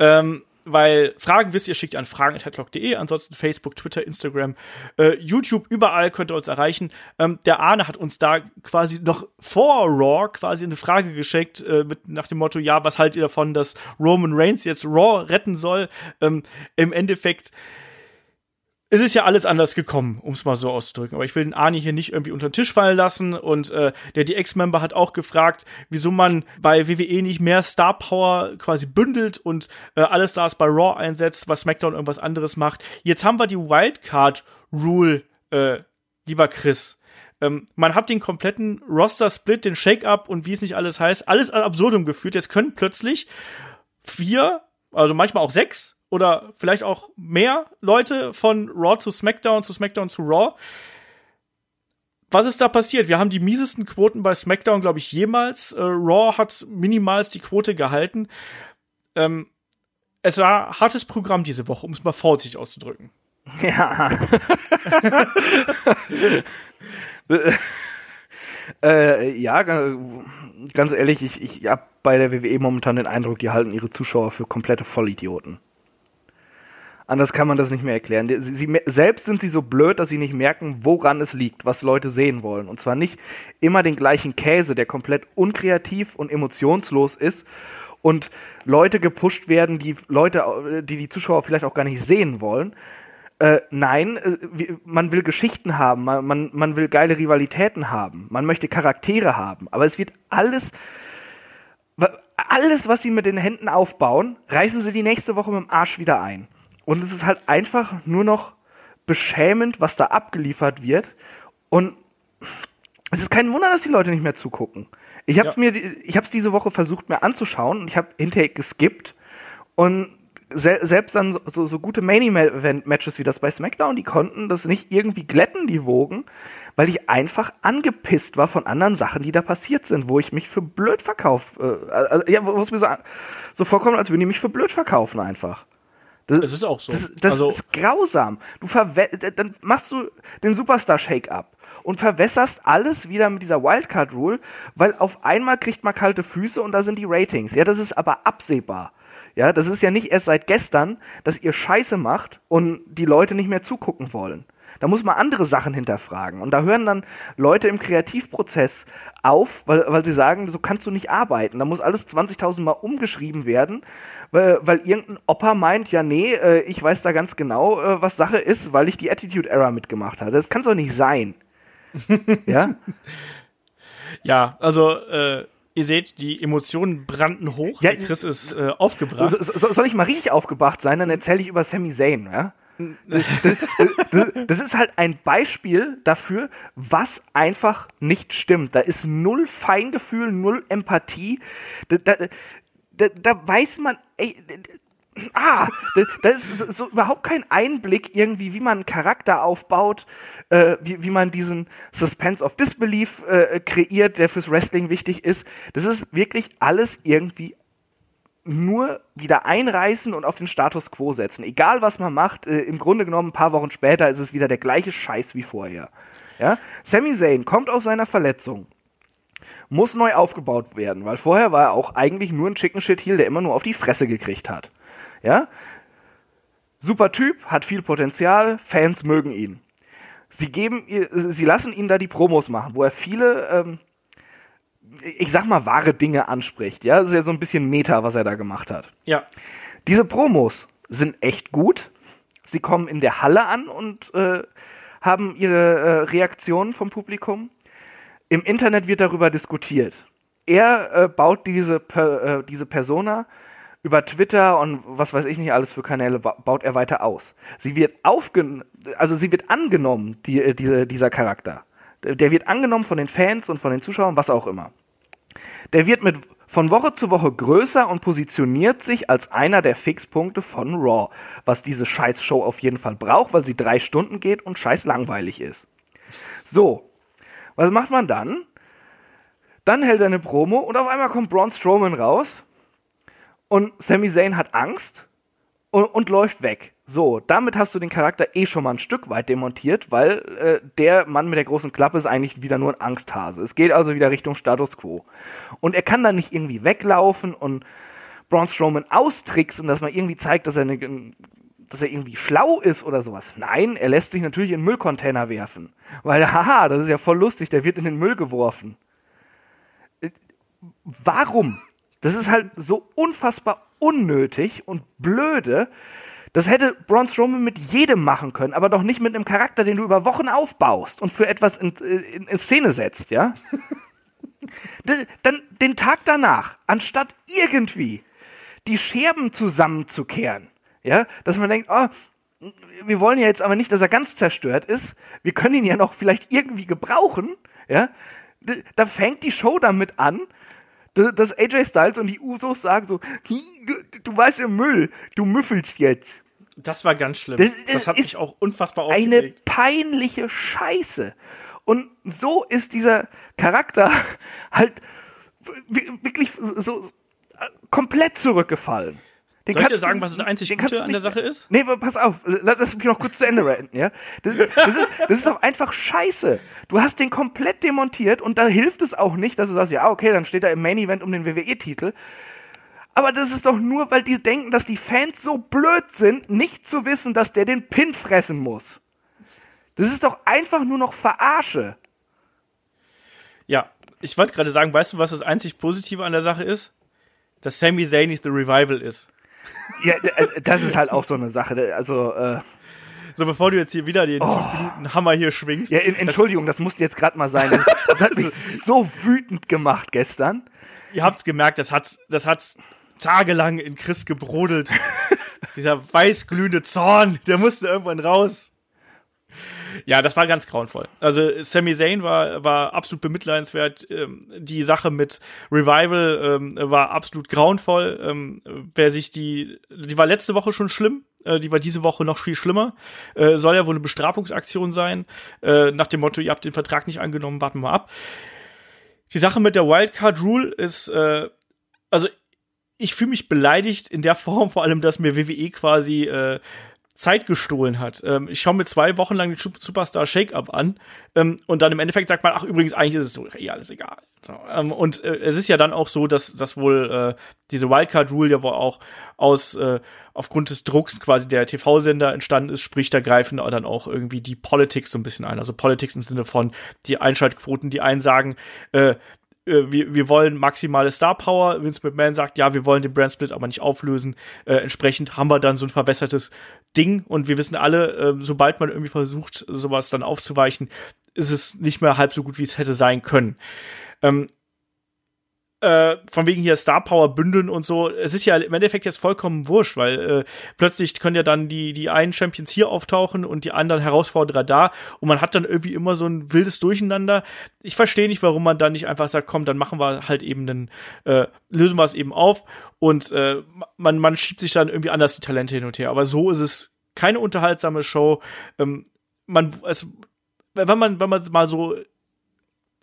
Ähm, weil Fragen wisst ihr, schickt an fragen.headlock.de, ansonsten Facebook, Twitter, Instagram, äh, YouTube, überall könnt ihr uns erreichen. Ähm, der Arne hat uns da quasi noch vor Raw quasi eine Frage geschickt, äh, mit, nach dem Motto, ja, was haltet ihr davon, dass Roman Reigns jetzt Raw retten soll? Ähm, Im Endeffekt es ist ja alles anders gekommen, um es mal so auszudrücken. Aber ich will den Arnie hier nicht irgendwie unter den Tisch fallen lassen. Und äh, der DX-Member hat auch gefragt, wieso man bei WWE nicht mehr Star Power quasi bündelt und äh, alle Stars bei Raw einsetzt, was SmackDown irgendwas anderes macht. Jetzt haben wir die Wildcard-Rule, äh, lieber Chris. Ähm, man hat den kompletten Roster-Split, den Shake-Up und wie es nicht alles heißt, alles ad absurdum geführt. Jetzt können plötzlich vier, also manchmal auch sechs oder vielleicht auch mehr Leute von Raw zu SmackDown, zu SmackDown zu Raw. Was ist da passiert? Wir haben die miesesten Quoten bei SmackDown, glaube ich, jemals. Äh, Raw hat minimals die Quote gehalten. Ähm, es war hartes Programm diese Woche, um es mal vorsichtig auszudrücken. Ja. äh, ja, ganz ehrlich, ich, ich habe bei der WWE momentan den Eindruck, die halten ihre Zuschauer für komplette Vollidioten. Anders kann man das nicht mehr erklären. Sie, sie, selbst sind sie so blöd, dass sie nicht merken, woran es liegt, was Leute sehen wollen. Und zwar nicht immer den gleichen Käse, der komplett unkreativ und emotionslos ist und Leute gepusht werden, die Leute, die die Zuschauer vielleicht auch gar nicht sehen wollen. Äh, nein, äh, man will Geschichten haben, man, man, man will geile Rivalitäten haben, man möchte Charaktere haben, aber es wird alles, alles, was sie mit den Händen aufbauen, reißen sie die nächste Woche mit dem Arsch wieder ein. Und es ist halt einfach nur noch beschämend, was da abgeliefert wird. Und es ist kein Wunder, dass die Leute nicht mehr zugucken. Ich habe es ja. mir, ich habe es diese Woche versucht mir anzuschauen und ich habe hinterher geskippt und se selbst dann so, so gute Main-Event-Matches wie das bei SmackDown, die konnten das nicht irgendwie glätten, die Wogen, weil ich einfach angepisst war von anderen Sachen, die da passiert sind, wo ich mich für blöd verkauft, äh, äh, ja, wo es mir so, so vorkommt, als würden die mich für blöd verkaufen einfach. Das, es ist auch so. Das, das also, ist grausam. Du dann machst du den Superstar Shake-up und verwässerst alles wieder mit dieser Wildcard Rule, weil auf einmal kriegt man kalte Füße und da sind die Ratings. Ja, das ist aber absehbar. Ja, das ist ja nicht erst seit gestern, dass ihr Scheiße macht und die Leute nicht mehr zugucken wollen. Da muss man andere Sachen hinterfragen. Und da hören dann Leute im Kreativprozess auf, weil, weil sie sagen, so kannst du nicht arbeiten. Da muss alles 20.000 Mal umgeschrieben werden, weil, weil irgendein Opa meint, ja, nee, äh, ich weiß da ganz genau, äh, was Sache ist, weil ich die Attitude Era mitgemacht habe. Das kann doch nicht sein. ja? Ja, also, äh, Ihr seht, die Emotionen brannten hoch. Ja, Chris ist äh, aufgebracht. So, so, soll ich mal richtig aufgebracht sein? Dann erzähle ich über Sami Zayn, ja? Das, das, das, ist halt ein Beispiel dafür, was einfach nicht stimmt. Da ist null Feingefühl, null Empathie. Da, da, da, da weiß man, ey, ah, da, ist so, so, überhaupt kein Einblick irgendwie, wie man einen Charakter aufbaut, äh, wie, wie man diesen Suspense of Disbelief äh, kreiert, der fürs Wrestling wichtig ist. Das ist wirklich alles irgendwie nur wieder einreißen und auf den Status quo setzen. Egal was man macht, äh, im Grunde genommen ein paar Wochen später ist es wieder der gleiche Scheiß wie vorher. Ja? Sami Zayn kommt aus seiner Verletzung, muss neu aufgebaut werden, weil vorher war er auch eigentlich nur ein Chicken Shit Heel, der immer nur auf die Fresse gekriegt hat. Ja? Super Typ, hat viel Potenzial, Fans mögen ihn. Sie geben, sie lassen ihn da die Promos machen, wo er viele ähm, ich sag mal, wahre Dinge anspricht. Ja, das ist ja so ein bisschen Meta, was er da gemacht hat. Ja. Diese Promos sind echt gut. Sie kommen in der Halle an und äh, haben ihre äh, Reaktionen vom Publikum. Im Internet wird darüber diskutiert. Er äh, baut diese, per, äh, diese Persona über Twitter und was weiß ich nicht alles für Kanäle baut er weiter aus. Sie wird aufgen also sie wird angenommen, die, äh, diese, dieser Charakter. Der wird angenommen von den Fans und von den Zuschauern, was auch immer. Der wird mit von Woche zu Woche größer und positioniert sich als einer der Fixpunkte von Raw, was diese Scheiß-Show auf jeden Fall braucht, weil sie drei Stunden geht und scheiß langweilig ist. So, was macht man dann? Dann hält er eine Promo und auf einmal kommt Braun Strowman raus und Sami Zayn hat Angst und, und läuft weg. So, damit hast du den Charakter eh schon mal ein Stück weit demontiert, weil äh, der Mann mit der großen Klappe ist eigentlich wieder nur ein Angsthase. Es geht also wieder Richtung Status Quo. Und er kann dann nicht irgendwie weglaufen und Braun Strowman austricksen, dass man irgendwie zeigt, dass er, eine, dass er irgendwie schlau ist oder sowas. Nein, er lässt sich natürlich in den Müllcontainer werfen. Weil, haha, das ist ja voll lustig, der wird in den Müll geworfen. Äh, warum? Das ist halt so unfassbar unnötig und blöde. Das hätte Braun Strowman mit jedem machen können, aber doch nicht mit einem Charakter, den du über Wochen aufbaust und für etwas in, in, in Szene setzt, ja? Dann den Tag danach, anstatt irgendwie die Scherben zusammenzukehren, ja, dass man denkt, oh, wir wollen ja jetzt aber nicht, dass er ganz zerstört ist, wir können ihn ja noch vielleicht irgendwie gebrauchen, ja, da fängt die Show damit an, dass AJ Styles und die Usos sagen so, du warst im Müll, du müffelst jetzt. Das war ganz schlimm. Das, das, das hat mich auch unfassbar aufgeregt. Eine peinliche Scheiße. Und so ist dieser Charakter halt wirklich so komplett zurückgefallen. Den Soll ich dir sagen, was das einzig Gute an der Sache ist? Nee, pass auf, lass es mich noch kurz zu Ende renten, ja? Das, das, ist, das ist doch einfach scheiße. Du hast den komplett demontiert und da hilft es auch nicht, dass du sagst, ja, okay, dann steht er im Main Event um den WWE-Titel. Aber das ist doch nur, weil die denken, dass die Fans so blöd sind, nicht zu wissen, dass der den Pin fressen muss. Das ist doch einfach nur noch Verarsche. Ja, ich wollte gerade sagen, weißt du, was das einzig Positive an der Sache ist? Dass Sami Zayn nicht The Revival ist. Ja, äh, das ist halt auch so eine Sache. Also, äh, so, bevor du jetzt hier wieder den oh. 5 Minuten Hammer hier schwingst. Ja, in, Entschuldigung, das, das musste jetzt gerade mal sein. Das hat mich so wütend gemacht gestern. Ihr habt's gemerkt, das hat, das hat tagelang in Chris gebrodelt. Dieser weißglühende Zorn, der musste irgendwann raus. Ja, das war ganz grauenvoll. Also Sami Zayn war, war absolut bemitleidenswert. Ähm, die Sache mit Revival ähm, war absolut grauenvoll. Ähm, wer sich die, die war letzte Woche schon schlimm. Äh, die war diese Woche noch viel schlimmer. Äh, soll ja wohl eine Bestrafungsaktion sein. Äh, nach dem Motto, ihr habt den Vertrag nicht angenommen, warten wir ab. Die Sache mit der Wildcard Rule ist, äh, also ich fühle mich beleidigt in der Form, vor allem, dass mir WWE quasi äh, Zeit gestohlen hat. Ähm, ich schaue mir zwei Wochen lang den Superstar Shake-Up an ähm, und dann im Endeffekt sagt man, ach übrigens, eigentlich ist es so, eh alles egal. So, ähm, und äh, es ist ja dann auch so, dass, dass wohl äh, diese Wildcard-Rule ja wohl auch aus äh, aufgrund des Drucks quasi der TV-Sender entstanden ist, sprich, da greifen dann auch irgendwie die Politics so ein bisschen ein. Also Politics im Sinne von die Einschaltquoten, die einen sagen, äh, äh, wir, wir wollen maximale Star Power. Vince McMahon sagt, ja, wir wollen den Brand Split aber nicht auflösen. Äh, entsprechend haben wir dann so ein verbessertes Ding und wir wissen alle, äh, sobald man irgendwie versucht, sowas dann aufzuweichen, ist es nicht mehr halb so gut, wie es hätte sein können. Ähm, äh, von wegen hier Star Power bündeln und so, es ist ja im Endeffekt jetzt vollkommen wurscht, weil äh, plötzlich können ja dann die, die einen Champions hier auftauchen und die anderen Herausforderer da und man hat dann irgendwie immer so ein wildes Durcheinander. Ich verstehe nicht, warum man dann nicht einfach sagt, komm, dann machen wir halt eben einen, äh, lösen wir es eben auf und äh, man, man schiebt sich dann irgendwie anders die Talente hin und her. Aber so ist es keine unterhaltsame Show. Ähm, man, es, wenn man, wenn man mal so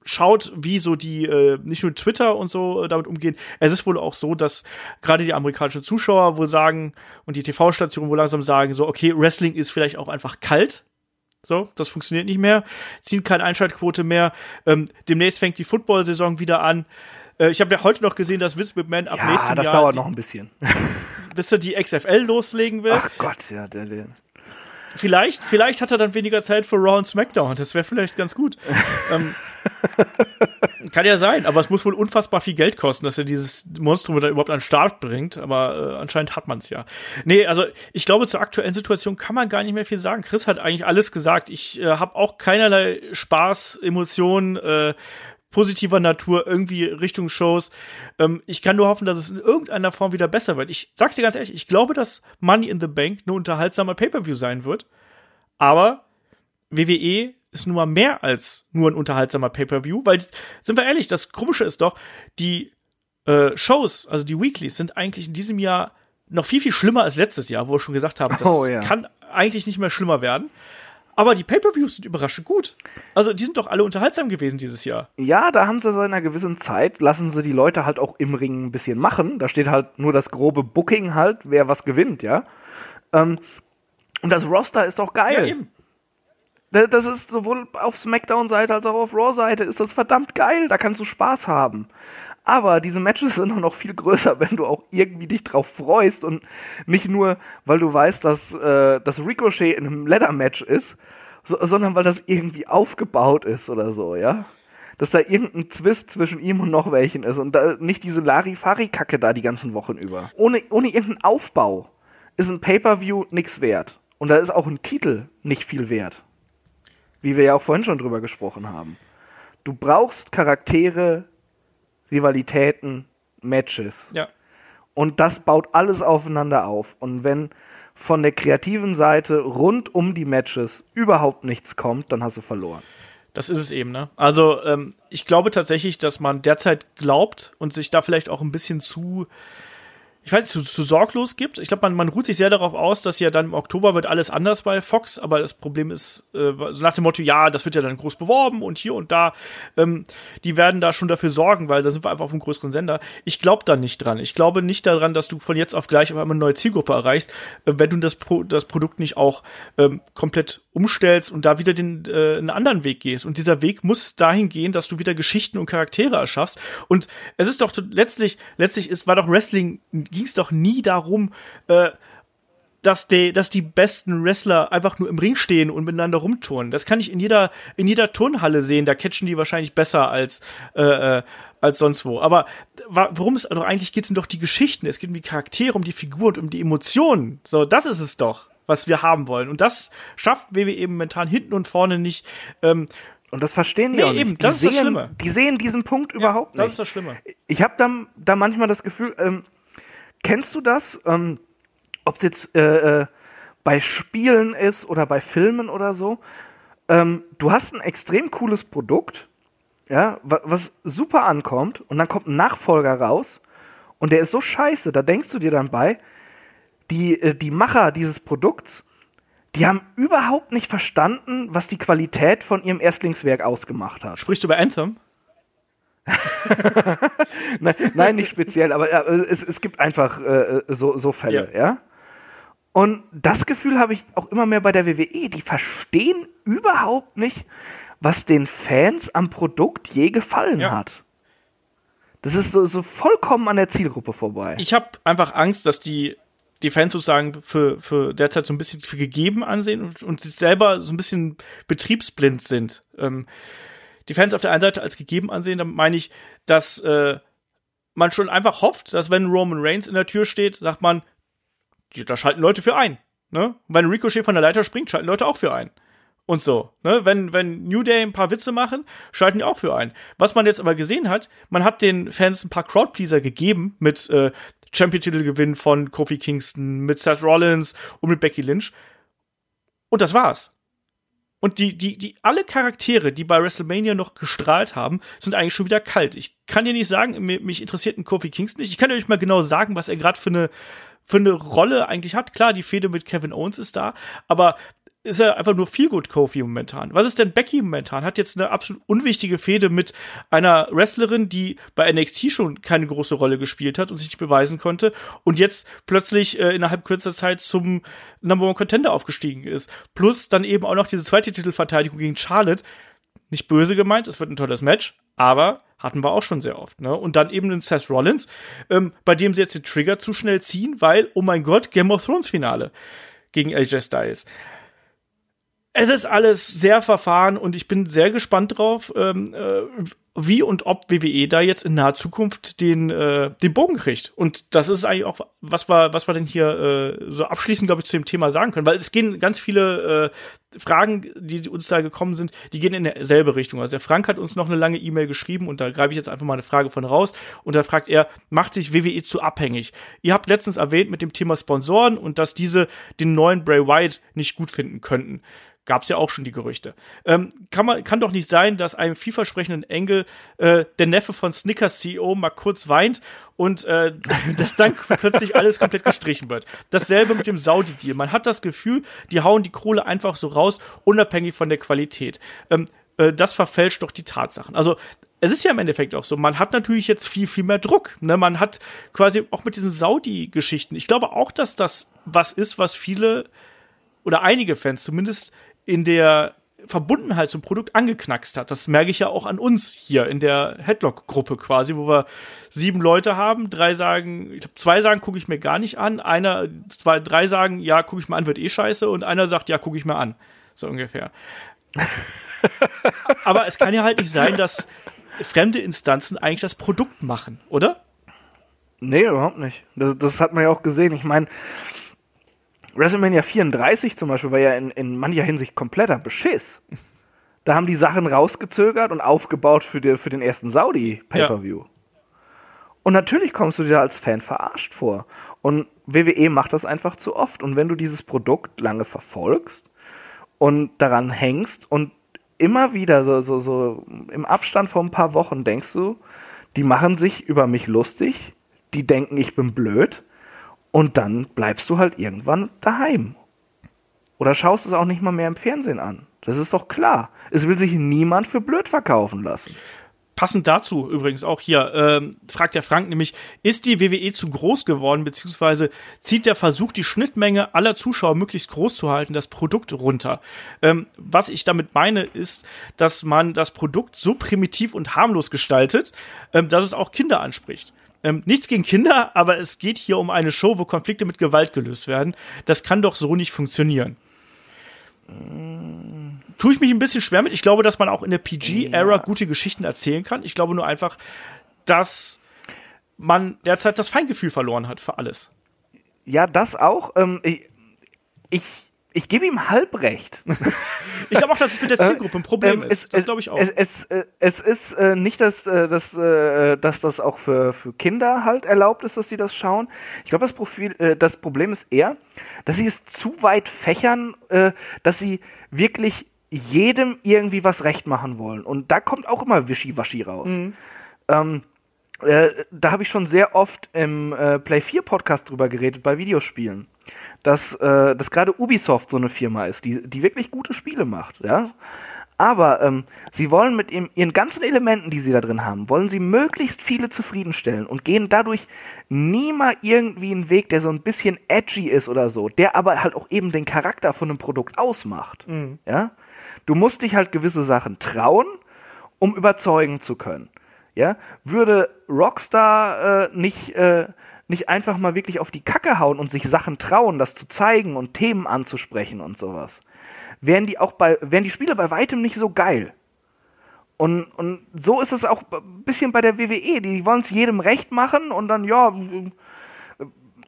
schaut, wie so die, äh, nicht nur Twitter und so äh, damit umgehen. Es ist wohl auch so, dass gerade die amerikanischen Zuschauer wohl sagen und die TV-Stationen wohl langsam sagen, so, okay, Wrestling ist vielleicht auch einfach kalt. So, das funktioniert nicht mehr, ziehen keine Einschaltquote mehr. Ähm, demnächst fängt die Football-Saison wieder an. Äh, ich habe ja heute noch gesehen, dass Vince McMahon ab ja, nächstem das Jahr. das dauert noch ein bisschen. bis er die XFL loslegen will. Ach Gott, ja, der, der. Vielleicht, vielleicht hat er dann weniger Zeit für Raw und SmackDown. Das wäre vielleicht ganz gut. ähm, kann ja sein, aber es muss wohl unfassbar viel Geld kosten, dass er dieses Monstrum da überhaupt an den Start bringt. Aber äh, anscheinend hat man es ja. Nee, also ich glaube, zur aktuellen Situation kann man gar nicht mehr viel sagen. Chris hat eigentlich alles gesagt. Ich äh, habe auch keinerlei Spaß, Emotionen, äh, positiver Natur irgendwie Richtung Shows. Ähm, ich kann nur hoffen, dass es in irgendeiner Form wieder besser wird. Ich sag's dir ganz ehrlich, ich glaube, dass Money in the Bank eine unterhaltsamer Pay-per-View sein wird. Aber WWE ist nun mal mehr als nur ein unterhaltsamer Pay-per-View, weil sind wir ehrlich, das Komische ist doch, die äh, Shows, also die Weeklies, sind eigentlich in diesem Jahr noch viel viel schlimmer als letztes Jahr, wo wir schon gesagt haben, das oh, ja. kann eigentlich nicht mehr schlimmer werden. Aber die Pay-per-Views sind überraschend gut. Also die sind doch alle unterhaltsam gewesen dieses Jahr. Ja, da haben sie seit einer gewissen Zeit, lassen sie die Leute halt auch im Ring ein bisschen machen. Da steht halt nur das grobe Booking halt, wer was gewinnt, ja. Ähm, und das Roster ist doch geil. Ja, eben. Das ist sowohl auf SmackDown-Seite als auch auf Raw-Seite ist das verdammt geil. Da kannst du Spaß haben. Aber diese Matches sind auch noch viel größer, wenn du auch irgendwie dich drauf freust und nicht nur, weil du weißt, dass äh, das Ricochet in einem Leather-Match ist, so, sondern weil das irgendwie aufgebaut ist oder so, ja dass da irgendein Zwist zwischen ihm und noch welchen ist und da nicht diese Larifari-Kacke da die ganzen Wochen über. Ohne, ohne irgendeinen Aufbau ist ein Pay-Per-View nichts wert. Und da ist auch ein Titel nicht viel wert. Wie wir ja auch vorhin schon drüber gesprochen haben. Du brauchst Charaktere, Rivalitäten, Matches. Ja. Und das baut alles aufeinander auf. Und wenn von der kreativen Seite rund um die Matches überhaupt nichts kommt, dann hast du verloren. Das ist es eben, ne? Also, ähm, ich glaube tatsächlich, dass man derzeit glaubt und sich da vielleicht auch ein bisschen zu ich weiß nicht, zu, zu sorglos gibt. Ich glaube, man, man ruht sich sehr darauf aus, dass ja dann im Oktober wird alles anders bei Fox, aber das Problem ist, äh, so nach dem Motto, ja, das wird ja dann groß beworben und hier und da, ähm, die werden da schon dafür sorgen, weil da sind wir einfach auf einem größeren Sender. Ich glaube da nicht dran. Ich glaube nicht daran, dass du von jetzt auf gleich auf einmal eine neue Zielgruppe erreichst, äh, wenn du das, Pro das Produkt nicht auch ähm, komplett umstellst und da wieder den, äh, einen anderen Weg gehst. Und dieser Weg muss dahin gehen, dass du wieder Geschichten und Charaktere erschaffst. Und es ist doch letztlich, letztlich ist, war doch Wrestling ging es doch nie darum, äh, dass die, dass die besten Wrestler einfach nur im Ring stehen und miteinander rumturnen. Das kann ich in jeder, in jeder Turnhalle sehen. Da catchen die wahrscheinlich besser als, äh, äh als sonst wo. Aber worum es also eigentlich geht, sind doch die Geschichten. Es geht um die Charaktere, um die Figuren, um die Emotionen. So, das ist es doch, was wir haben wollen. Und das schafft WWE momentan hinten und vorne nicht. Ähm, und das verstehen die nee, auch nicht. Eben, das die ist sehen, das Schlimme. Die sehen diesen Punkt ja, überhaupt nicht. Das ist das Schlimme. Ich habe da, da manchmal das Gefühl, ähm, Kennst du das? Ähm, Ob es jetzt äh, äh, bei Spielen ist oder bei Filmen oder so. Ähm, du hast ein extrem cooles Produkt, ja, was, super ankommt, und dann kommt ein Nachfolger raus und der ist so scheiße, da denkst du dir dann bei, die, äh, die Macher dieses Produkts, die haben überhaupt nicht verstanden, was die Qualität von ihrem Erstlingswerk ausgemacht hat. Sprichst du über Anthem? nein, nein, nicht speziell, aber ja, es, es gibt einfach äh, so, so Fälle, ja. ja? Und das Gefühl habe ich auch immer mehr bei der WWE. Die verstehen überhaupt nicht, was den Fans am Produkt je gefallen ja. hat. Das ist so, so vollkommen an der Zielgruppe vorbei. Ich habe einfach Angst, dass die, die Fans sozusagen für, für derzeit so ein bisschen für gegeben ansehen und, und sich selber so ein bisschen betriebsblind sind. Ähm, die Fans auf der einen Seite als gegeben ansehen, dann meine ich, dass äh, man schon einfach hofft, dass wenn Roman Reigns in der Tür steht, sagt man, da schalten Leute für ein. Ne? Wenn Ricochet von der Leiter springt, schalten Leute auch für ein. Und so. Ne? Wenn, wenn New Day ein paar Witze machen, schalten die auch für ein. Was man jetzt aber gesehen hat, man hat den Fans ein paar Crowdpleaser gegeben mit äh, Champion-Titelgewinn von Kofi Kingston, mit Seth Rollins und mit Becky Lynch. Und das war's. Und die, die, die, alle Charaktere, die bei WrestleMania noch gestrahlt haben, sind eigentlich schon wieder kalt. Ich kann dir nicht sagen, mich interessiert ein Kofi Kingston nicht. Ich kann dir nicht mal genau sagen, was er gerade für eine, für eine Rolle eigentlich hat. Klar, die Fehde mit Kevin Owens ist da, aber ist er einfach nur viel gut Kofi momentan. Was ist denn Becky momentan? Hat jetzt eine absolut unwichtige Fehde mit einer Wrestlerin, die bei NXT schon keine große Rolle gespielt hat und sich nicht beweisen konnte und jetzt plötzlich äh, innerhalb kürzer Zeit zum Number One Contender aufgestiegen ist. Plus dann eben auch noch diese zweite Titelverteidigung gegen Charlotte. Nicht böse gemeint, es wird ein tolles Match, aber hatten wir auch schon sehr oft. Ne? Und dann eben den Seth Rollins, ähm, bei dem sie jetzt den Trigger zu schnell ziehen, weil, oh mein Gott, Game of Thrones Finale gegen AJ Styles es ist alles sehr verfahren und ich bin sehr gespannt drauf, ähm, äh, wie und ob WWE da jetzt in naher Zukunft den, äh, den Bogen kriegt. Und das ist eigentlich auch, was wir, was wir denn hier äh, so abschließend, glaube ich, zu dem Thema sagen können, weil es gehen ganz viele äh, Fragen, die uns da gekommen sind, die gehen in derselbe Richtung. Also der Frank hat uns noch eine lange E-Mail geschrieben und da greife ich jetzt einfach mal eine Frage von raus und da fragt er, macht sich WWE zu abhängig? Ihr habt letztens erwähnt mit dem Thema Sponsoren und dass diese den neuen Bray Wyatt nicht gut finden könnten. Gab es ja auch schon die Gerüchte. Ähm, kann, man, kann doch nicht sein, dass einem vielversprechenden Engel äh, der Neffe von Snickers CEO mal kurz weint und äh, dass dann plötzlich alles komplett gestrichen wird. Dasselbe mit dem Saudi-Deal. Man hat das Gefühl, die hauen die Kohle einfach so raus, unabhängig von der Qualität. Ähm, äh, das verfälscht doch die Tatsachen. Also es ist ja im Endeffekt auch so, man hat natürlich jetzt viel, viel mehr Druck. Ne? Man hat quasi auch mit diesen Saudi-Geschichten. Ich glaube auch, dass das was ist, was viele oder einige Fans zumindest in der Verbundenheit zum Produkt angeknackst hat. Das merke ich ja auch an uns hier in der Headlock-Gruppe quasi, wo wir sieben Leute haben. Drei sagen, ich glaube, zwei sagen, gucke ich mir gar nicht an. Einer, zwei, drei sagen, ja, gucke ich mir an, wird eh scheiße. Und einer sagt, ja, gucke ich mir an. So ungefähr. Aber es kann ja halt nicht sein, dass fremde Instanzen eigentlich das Produkt machen, oder? Nee, überhaupt nicht. Das, das hat man ja auch gesehen. Ich meine, WrestleMania 34 zum Beispiel war ja in, in mancher Hinsicht kompletter Beschiss. Da haben die Sachen rausgezögert und aufgebaut für, die, für den ersten Saudi-Pay-Per-View. Ja. Und natürlich kommst du dir als Fan verarscht vor. Und WWE macht das einfach zu oft. Und wenn du dieses Produkt lange verfolgst und daran hängst und immer wieder so, so, so im Abstand von ein paar Wochen denkst du, die machen sich über mich lustig, die denken, ich bin blöd und dann bleibst du halt irgendwann daheim. Oder schaust es auch nicht mal mehr im Fernsehen an. Das ist doch klar. Es will sich niemand für blöd verkaufen lassen. Passend dazu übrigens auch hier, ähm, fragt der Frank nämlich, ist die WWE zu groß geworden, beziehungsweise zieht der Versuch, die Schnittmenge aller Zuschauer möglichst groß zu halten, das Produkt runter? Ähm, was ich damit meine, ist, dass man das Produkt so primitiv und harmlos gestaltet, ähm, dass es auch Kinder anspricht. Ähm, nichts gegen Kinder, aber es geht hier um eine Show, wo Konflikte mit Gewalt gelöst werden. Das kann doch so nicht funktionieren. Tue ich mich ein bisschen schwer mit. Ich glaube, dass man auch in der PG-Era ja. gute Geschichten erzählen kann. Ich glaube nur einfach, dass man derzeit das Feingefühl verloren hat für alles. Ja, das auch. Ähm, ich, ich ich gebe ihm halb recht. ich glaube auch, dass es mit der äh, Zielgruppe ein Problem ähm, ist. Das glaube ich auch. Es, es, äh, es ist äh, nicht, dass, äh, dass, äh, dass das auch für, für Kinder halt erlaubt ist, dass sie das schauen. Ich glaube, das, Profil, äh, das Problem ist eher, dass sie es zu weit fächern, dass sie wirklich jedem irgendwie was recht machen wollen. Und da kommt auch immer Wischiwaschi raus. Mhm. Ähm, äh, da habe ich schon sehr oft im äh, Play 4 Podcast drüber geredet bei Videospielen dass, äh, dass gerade Ubisoft so eine Firma ist, die, die wirklich gute Spiele macht, ja. Aber ähm, sie wollen mit ihrem, ihren ganzen Elementen, die sie da drin haben, wollen sie möglichst viele zufriedenstellen und gehen dadurch nie mal irgendwie einen Weg, der so ein bisschen edgy ist oder so, der aber halt auch eben den Charakter von einem Produkt ausmacht. Mhm. Ja? Du musst dich halt gewisse Sachen trauen, um überzeugen zu können. Ja? Würde Rockstar äh, nicht äh, nicht einfach mal wirklich auf die Kacke hauen und sich Sachen trauen, das zu zeigen und Themen anzusprechen und sowas, wären die auch bei, wären die Spiele bei weitem nicht so geil. Und, und so ist es auch ein bisschen bei der WWE. Die wollen es jedem recht machen und dann, ja,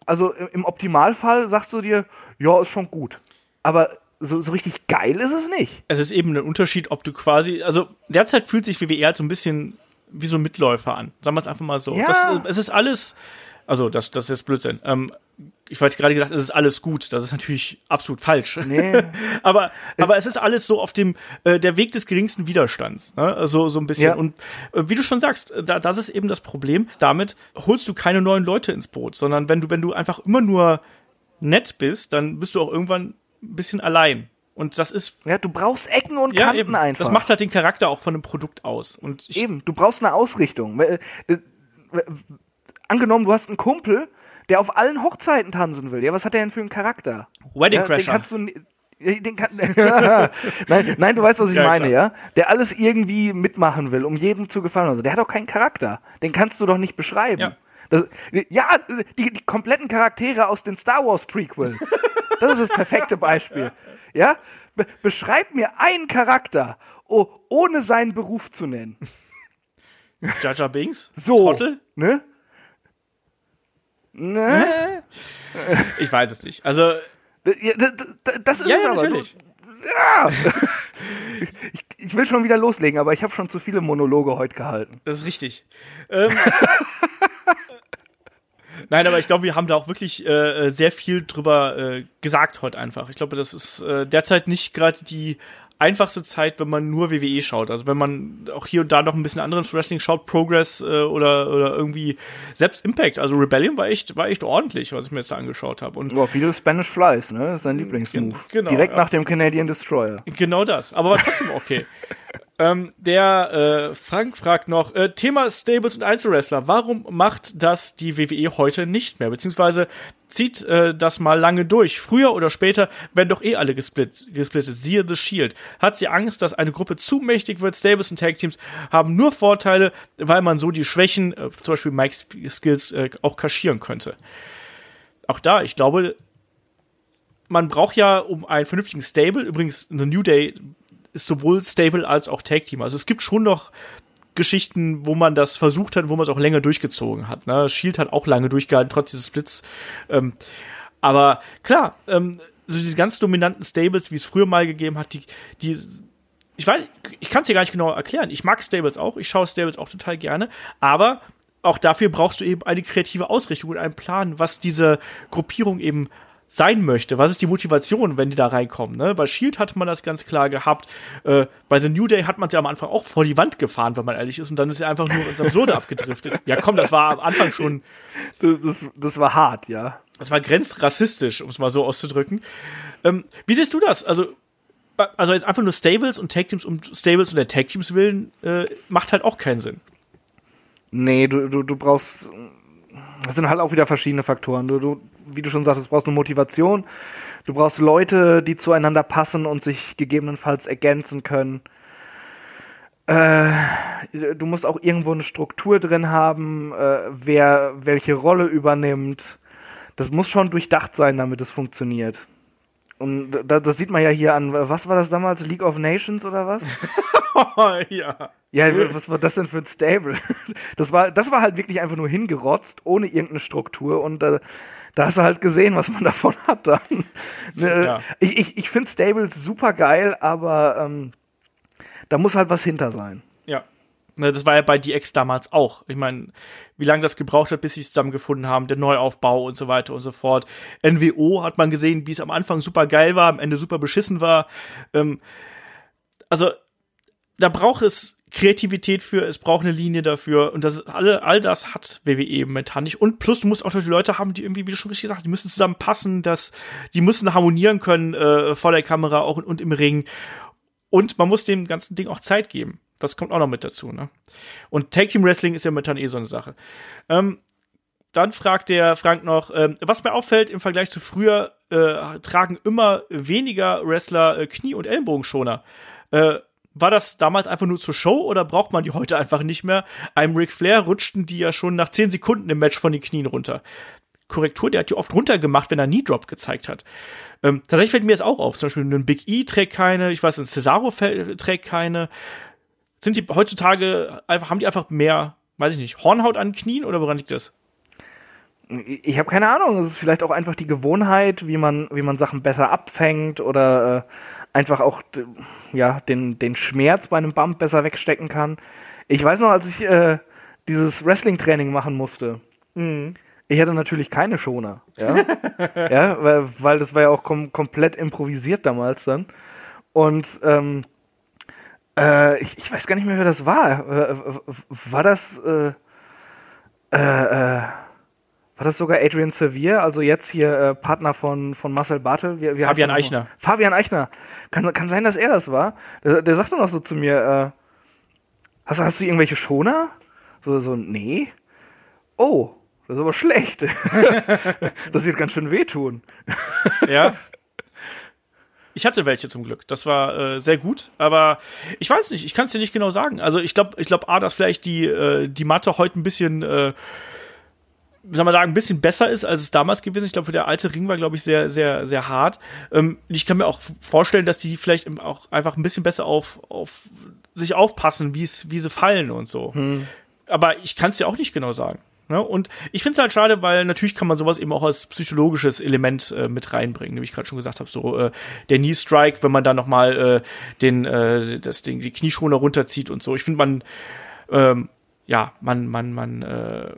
also im Optimalfall sagst du dir, ja, ist schon gut. Aber so, so richtig geil ist es nicht. Es ist eben ein Unterschied, ob du quasi, also derzeit fühlt sich WWE halt so ein bisschen wie so ein Mitläufer an. Sagen wir es einfach mal so. Ja. Das, es ist alles, also, das, das ist Blödsinn. Ähm, ich wollte gerade gesagt, es ist alles gut. Das ist natürlich absolut falsch. Nee. aber, aber es ist alles so auf dem, äh, der Weg des geringsten Widerstands. Ne? Also, so ein bisschen. Ja. Und äh, wie du schon sagst, da, das ist eben das Problem. Damit holst du keine neuen Leute ins Boot, sondern wenn du, wenn du einfach immer nur nett bist, dann bist du auch irgendwann ein bisschen allein. Und das ist. Ja, du brauchst Ecken und Kanten eben. einfach. Das macht halt den Charakter auch von einem Produkt aus. Und eben, du brauchst eine Ausrichtung angenommen, du hast einen Kumpel, der auf allen Hochzeiten tanzen will. Ja, was hat der denn für einen Charakter? Wedding ja, Crasher. Den kannst du, den kann, nein, nein, du weißt, was ich ja, meine, klar. ja? Der alles irgendwie mitmachen will, um jedem zu gefallen. Also, der hat doch keinen Charakter. Den kannst du doch nicht beschreiben. Ja, das, ja die, die kompletten Charaktere aus den Star Wars Prequels. Das ist das perfekte Beispiel. Ja? Be beschreib mir einen Charakter, oh, ohne seinen Beruf zu nennen. Jaja Binks? So. Trottel? Ne? Ne? Ich weiß es nicht. Also. Das ist ja, es ja, aber. Natürlich. Ja. ich, ich, will schon wieder loslegen, aber ich habe schon zu viele Monologe heute gehalten. Das ist richtig. Ähm, Nein, aber ich glaube, wir haben da auch wirklich äh, sehr viel drüber äh, gesagt heute einfach. Ich glaube, das ist äh, derzeit nicht gerade die einfachste Zeit, wenn man nur WWE schaut. Also wenn man auch hier und da noch ein bisschen anderes Wrestling schaut, Progress äh, oder, oder irgendwie selbst Impact. Also Rebellion war echt, war echt ordentlich, was ich mir jetzt da angeschaut habe. Und Boah, viele Spanish Flies, ne? Das ist sein Lieblingsmove. Genau, Direkt ja. nach dem Canadian Destroyer. Genau das, aber war trotzdem okay. Ähm, der äh, Frank fragt noch, äh, Thema Stables und Einzelwrestler. Warum macht das die WWE heute nicht mehr? Beziehungsweise zieht äh, das mal lange durch. Früher oder später werden doch eh alle gesplit gesplittet. Siehe The Shield. Hat sie Angst, dass eine Gruppe zu mächtig wird? Stables und Tag Teams haben nur Vorteile, weil man so die Schwächen, äh, zum Beispiel Mike's Skills, äh, auch kaschieren könnte. Auch da, ich glaube, man braucht ja um einen vernünftigen Stable, übrigens eine New Day ist sowohl Stable als auch Tag Team. Also es gibt schon noch Geschichten, wo man das versucht hat, wo man es auch länger durchgezogen hat. Ne? Shield hat auch lange durchgehalten, trotz dieses Splits. Ähm, aber klar, ähm, so diese ganz dominanten Stables, wie es früher mal gegeben hat, die, die ich weiß, ich kann es dir gar nicht genau erklären. Ich mag Stables auch, ich schaue Stables auch total gerne, aber auch dafür brauchst du eben eine kreative Ausrichtung und einen Plan, was diese Gruppierung eben sein möchte. Was ist die Motivation, wenn die da reinkommen? Ne? Bei Shield hatte man das ganz klar gehabt. Äh, bei The New Day hat man sie am Anfang auch vor die Wand gefahren, wenn man ehrlich ist. Und dann ist sie einfach nur ins Absurde abgedriftet. Ja, komm, das war am Anfang schon. Das, das, das war hart, ja. Das war grenzrassistisch, um es mal so auszudrücken. Ähm, wie siehst du das? Also, also jetzt einfach nur Stables und Tag Teams um Stables und der Tag Teams willen äh, macht halt auch keinen Sinn. Nee, du, du, du brauchst. Das sind halt auch wieder verschiedene Faktoren. Du, du, wie du schon sagtest, brauchst eine Motivation. Du brauchst Leute, die zueinander passen und sich gegebenenfalls ergänzen können. Äh, du musst auch irgendwo eine Struktur drin haben, äh, wer welche Rolle übernimmt. Das muss schon durchdacht sein, damit es funktioniert. Und da, das sieht man ja hier an, was war das damals? League of Nations oder was? ja. Ja, was war das denn für ein Stable? Das war, das war halt wirklich einfach nur hingerotzt, ohne irgendeine Struktur und äh, da hast du halt gesehen, was man davon hat dann. Ne, ja. Ich, ich, ich finde Stables super geil, aber ähm, da muss halt was hinter sein. Ja. Ne, das war ja bei DX damals auch. Ich meine, wie lange das gebraucht hat, bis sie es zusammengefunden haben, der Neuaufbau und so weiter und so fort. NWO hat man gesehen, wie es am Anfang super geil war, am Ende super beschissen war. Ähm, also, da braucht es Kreativität für, es braucht eine Linie dafür und das alle, all das hat WWE momentan nicht. Und plus, du musst auch die Leute haben, die irgendwie, wie du schon richtig sagst, die müssen zusammenpassen, dass, die müssen harmonieren können äh, vor der Kamera auch und, und im Ring. Und man muss dem ganzen Ding auch Zeit geben. Das kommt auch noch mit dazu, ne? Und Tag Team Wrestling ist ja momentan eh so eine Sache. Ähm, dann fragt der Frank noch, ähm, was mir auffällt im Vergleich zu früher, äh, tragen immer weniger Wrestler äh, Knie- und Ellenbogenschoner. Äh, war das damals einfach nur zur Show oder braucht man die heute einfach nicht mehr? Einem Ric Flair rutschten die ja schon nach 10 Sekunden im Match von den Knien runter. Korrektur, der hat die oft runtergemacht, wenn er Knee Drop gezeigt hat. Ähm, tatsächlich fällt mir das auch auf. Zum Beispiel ein Big E trägt keine, ich weiß, ein Cesaro trägt keine. Sind die heutzutage einfach, haben die einfach mehr, weiß ich nicht, Hornhaut an den Knien oder woran liegt das? Ich habe keine Ahnung. Es ist vielleicht auch einfach die Gewohnheit, wie man, wie man Sachen besser abfängt oder äh, einfach auch ja, den, den Schmerz bei einem Bump besser wegstecken kann. Ich weiß noch, als ich äh, dieses Wrestling-Training machen musste, mhm. ich hatte natürlich keine Schoner. Ja, ja weil, weil das war ja auch kom komplett improvisiert damals dann. Und ähm, äh, ich, ich weiß gar nicht mehr, wer das war. Äh, war das äh, äh, äh war das sogar Adrian Sevier, also jetzt hier äh, Partner von, von Marcel Bartel? Wie, wie Fabian Eichner. Fabian Eichner. Kann, kann sein, dass er das war. Der, der sagte noch so zu mir, äh, hast, hast du irgendwelche Schoner? So, so, nee. Oh, das ist aber schlecht. das wird ganz schön wehtun. ja. Ich hatte welche zum Glück. Das war äh, sehr gut. Aber ich weiß nicht, ich kann es dir nicht genau sagen. Also ich glaube, ich glaube, A, dass vielleicht die, äh, die Matte heute ein bisschen äh, soll man sagen, ein bisschen besser ist, als es damals gewesen ist. Ich glaube, der alte Ring war, glaube ich, sehr, sehr, sehr hart. Ähm, ich kann mir auch vorstellen, dass die vielleicht auch einfach ein bisschen besser auf, auf sich aufpassen, wie es, wie sie fallen und so. Hm. Aber ich kann es dir auch nicht genau sagen. Ne? Und ich finde es halt schade, weil natürlich kann man sowas eben auch als psychologisches Element äh, mit reinbringen, wie ich gerade schon gesagt habe, so äh, der Knee Strike, wenn man dann noch mal äh, den, äh, das Ding, die Knieschoner runterzieht und so. Ich finde man, ähm, ja, man, man, man äh,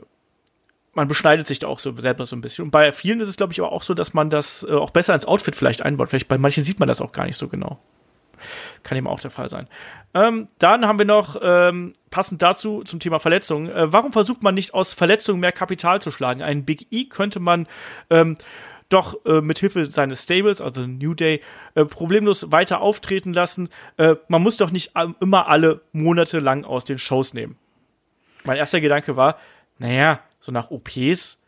man beschneidet sich da auch so selber so ein bisschen. Und bei vielen ist es, glaube ich, aber auch so, dass man das äh, auch besser ins Outfit vielleicht einbaut. Vielleicht bei manchen sieht man das auch gar nicht so genau. Kann eben auch der Fall sein. Ähm, dann haben wir noch, ähm, passend dazu zum Thema Verletzungen, äh, warum versucht man nicht aus Verletzungen mehr Kapital zu schlagen? Einen Big E könnte man ähm, doch äh, mit Hilfe seines Stables, also New Day, äh, problemlos weiter auftreten lassen. Äh, man muss doch nicht immer alle Monate lang aus den Shows nehmen. Mein erster Gedanke war, naja, so nach OPs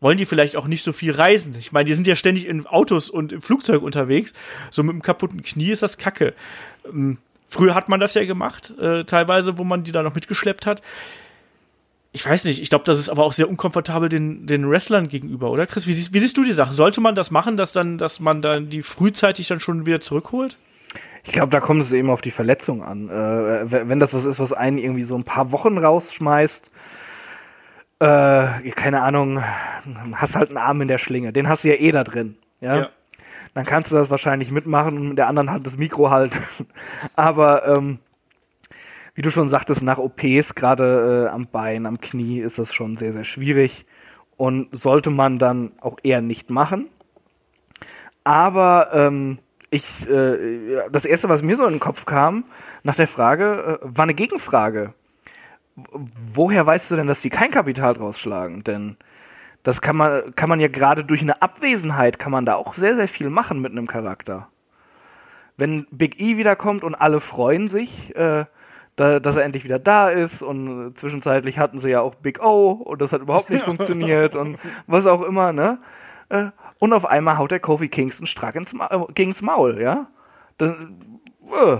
wollen die vielleicht auch nicht so viel reisen. Ich meine, die sind ja ständig in Autos und im Flugzeug unterwegs. So mit einem kaputten Knie ist das Kacke. Ähm, früher hat man das ja gemacht, äh, teilweise, wo man die da noch mitgeschleppt hat. Ich weiß nicht, ich glaube, das ist aber auch sehr unkomfortabel den, den Wrestlern gegenüber, oder Chris? Wie siehst, wie siehst du die Sache? Sollte man das machen, dass dann, dass man dann die frühzeitig dann schon wieder zurückholt? Ich glaube, da kommt es eben auf die Verletzung an. Äh, wenn das was ist, was einen irgendwie so ein paar Wochen rausschmeißt, äh, keine Ahnung, hast halt einen Arm in der Schlinge, den hast du ja eh da drin, ja. ja. Dann kannst du das wahrscheinlich mitmachen und mit der anderen Hand das Mikro halten. Aber ähm, wie du schon sagtest, nach OPs, gerade äh, am Bein, am Knie, ist das schon sehr, sehr schwierig und sollte man dann auch eher nicht machen. Aber ähm, ich, äh, das erste, was mir so in den Kopf kam, nach der Frage, äh, war eine Gegenfrage woher weißt du denn, dass die kein Kapital draus schlagen? Denn das kann man, kann man ja gerade durch eine Abwesenheit, kann man da auch sehr, sehr viel machen mit einem Charakter. Wenn Big E wiederkommt und alle freuen sich, äh, da, dass er endlich wieder da ist und zwischenzeitlich hatten sie ja auch Big O und das hat überhaupt nicht funktioniert und was auch immer, ne? Äh, und auf einmal haut der Kofi Kingston strack ins Ma äh, gegens Maul, ja? Dann, äh,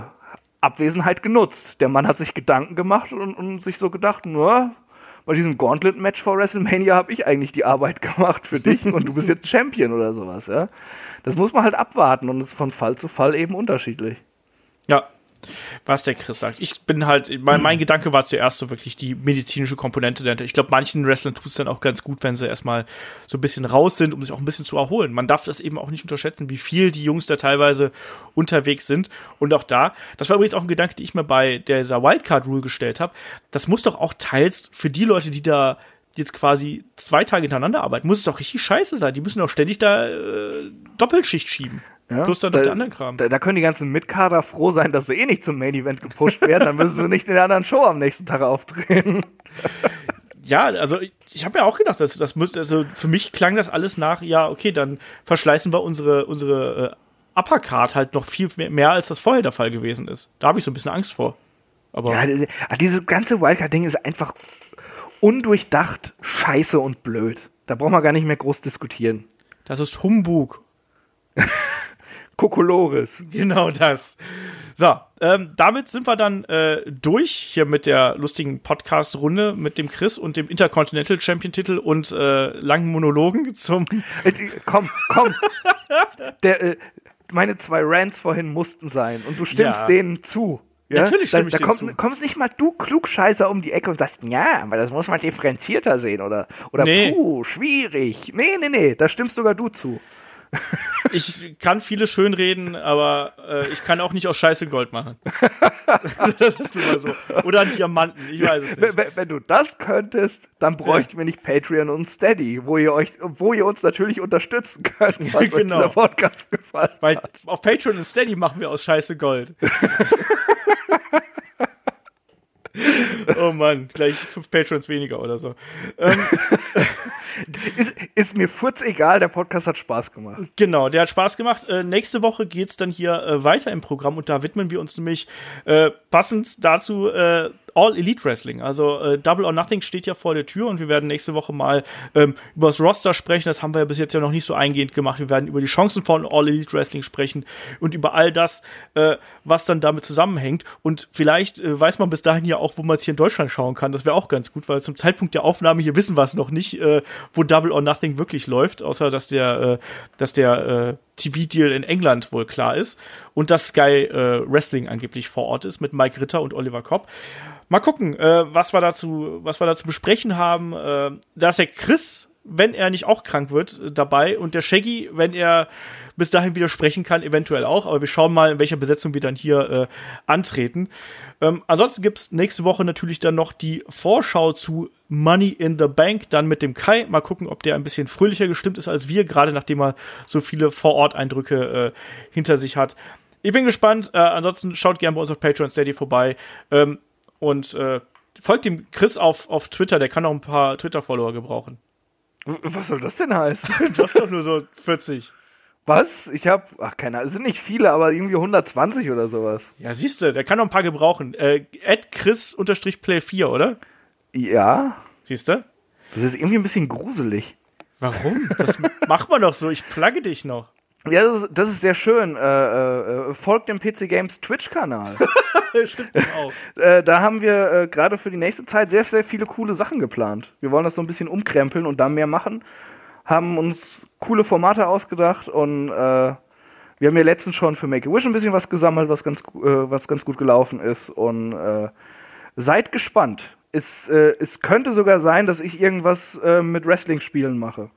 Abwesenheit genutzt. Der Mann hat sich Gedanken gemacht und, und sich so gedacht, nur bei diesem Gauntlet-Match vor WrestleMania habe ich eigentlich die Arbeit gemacht für dich und du bist jetzt Champion oder sowas, ja. Das muss man halt abwarten und ist von Fall zu Fall eben unterschiedlich. Ja, was der Chris sagt. Ich bin halt, mein, mein Gedanke war zuerst so wirklich die medizinische Komponente dahinter. Ich glaube, manchen Wrestlern tut es dann auch ganz gut, wenn sie erstmal so ein bisschen raus sind, um sich auch ein bisschen zu erholen. Man darf das eben auch nicht unterschätzen, wie viel die Jungs da teilweise unterwegs sind. Und auch da, das war übrigens auch ein Gedanke, den ich mir bei dieser Wildcard-Rule gestellt habe. Das muss doch auch teils für die Leute, die da jetzt quasi zwei Tage hintereinander arbeiten, muss es doch richtig scheiße sein. Die müssen doch ständig da äh, Doppelschicht schieben. Ja? Plus dann da, noch der andere Kram. Da, da, können die ganzen Mitkader froh sein, dass sie eh nicht zum Main Event gepusht werden, dann müssen sie nicht in der anderen Show am nächsten Tag auftreten. ja, also ich, ich habe ja auch gedacht, dass das also für mich klang das alles nach, ja, okay, dann verschleißen wir unsere, unsere äh, Uppercard halt noch viel mehr, mehr, als das vorher der Fall gewesen ist. Da habe ich so ein bisschen Angst vor. Aber ja, dieses ganze Wildcard-Ding ist einfach undurchdacht, scheiße und blöd. Da braucht man gar nicht mehr groß diskutieren. Das ist Humbug. Kokolores. Genau das. So, ähm, damit sind wir dann äh, durch hier mit der lustigen Podcast-Runde mit dem Chris und dem Intercontinental Champion-Titel und äh, langen Monologen zum. Äh, komm, komm. der, äh, meine zwei Rants vorhin mussten sein und du stimmst ja. denen zu. Ja? Natürlich stimme da, ich da komm, zu. kommst nicht mal du Klugscheißer um die Ecke und sagst, ja, aber das muss man differenzierter sehen oder, oder nee. puh, schwierig. Nee, nee, nee, da stimmst sogar du zu ich kann viele schönreden, aber äh, ich kann auch nicht aus Scheiße Gold machen. das ist nun mal so. Oder einen Diamanten, ich weiß es nicht. Wenn, wenn du das könntest, dann bräuchten ja. wir nicht Patreon und Steady, wo ihr euch, wo ihr uns natürlich unterstützen könnt, falls genau. euch dieser Podcast gefallen Weil hat. Auf Patreon und Steady machen wir aus Scheiße Gold. oh Mann, gleich fünf Patrons weniger oder so. Ähm, ist, ist, mir furz egal, der Podcast hat Spaß gemacht. Genau, der hat Spaß gemacht. Äh, nächste Woche geht's dann hier äh, weiter im Programm und da widmen wir uns nämlich äh, passend dazu äh, All Elite Wrestling. Also äh, Double or Nothing steht ja vor der Tür und wir werden nächste Woche mal ähm, über das Roster sprechen. Das haben wir ja bis jetzt ja noch nicht so eingehend gemacht. Wir werden über die Chancen von All Elite Wrestling sprechen und über all das, äh, was dann damit zusammenhängt. Und vielleicht äh, weiß man bis dahin ja auch, wo man es hier in Deutschland schauen kann. Das wäre auch ganz gut, weil zum Zeitpunkt der Aufnahme hier wissen wir es noch nicht, äh, wo Double or Nothing wirklich läuft, außer dass der, äh, dass der äh, TV-Deal in England wohl klar ist und dass Sky äh, Wrestling angeblich vor Ort ist mit Mike Ritter und Oliver Kopp. Mal gucken, äh, was wir dazu, was wir dazu besprechen haben. Äh, da ist der Chris, wenn er nicht auch krank wird, dabei und der Shaggy, wenn er bis dahin wieder sprechen kann, eventuell auch. Aber wir schauen mal, in welcher Besetzung wir dann hier äh, antreten. Ähm, ansonsten gibt's nächste Woche natürlich dann noch die Vorschau zu Money in the Bank, dann mit dem Kai. Mal gucken, ob der ein bisschen fröhlicher gestimmt ist als wir, gerade nachdem er so viele Vor-Ort-Eindrücke äh, hinter sich hat. Ich bin gespannt. Äh, ansonsten schaut gerne bei uns auf Patreon Steady vorbei. Ähm, und äh, folgt dem Chris auf, auf Twitter, der kann auch ein paar Twitter-Follower gebrauchen. Was soll das denn heißen? Du hast doch nur so 40. Was? Ich hab, ach keine Ahnung, es sind nicht viele, aber irgendwie 120 oder sowas. Ja, siehst du, der kann noch ein paar gebrauchen. Äh, Chris-Play4, oder? Ja, Siehst du? das ist irgendwie ein bisschen gruselig. Warum? Das macht man doch so. Ich plugge dich noch. Ja, das ist, das ist sehr schön. Äh, äh, äh, folgt dem PC Games Twitch-Kanal. Stimmt auch. äh, da haben wir äh, gerade für die nächste Zeit sehr, sehr viele coole Sachen geplant. Wir wollen das so ein bisschen umkrempeln und da mehr machen. Haben uns coole Formate ausgedacht und äh, wir haben ja letztens schon für Make-A-Wish ein bisschen was gesammelt, was ganz, was ganz gut gelaufen ist. Und seid gespannt. Es, es könnte sogar sein, dass ich irgendwas mit Wrestling-Spielen mache.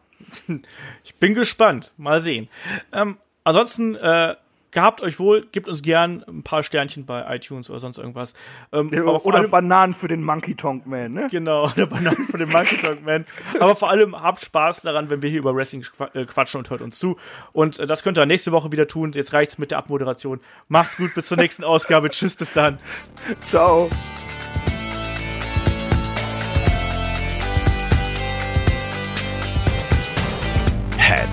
Ich bin gespannt. Mal sehen. Ähm, ansonsten, äh, gehabt euch wohl, gebt uns gern ein paar Sternchen bei iTunes oder sonst irgendwas. Ähm, vor Oder allem, Bananen für den Monkey Tonk Man, ne? genau, der Bananen von dem Monkey Talk Man. Aber vor allem habt Spaß daran, wenn wir hier über Wrestling äh, quatschen und hört uns zu. Und äh, das könnt ihr nächste Woche wieder tun. Jetzt reicht's mit der Abmoderation. Macht's gut, bis zur nächsten Ausgabe. Tschüss, bis dann. Ciao.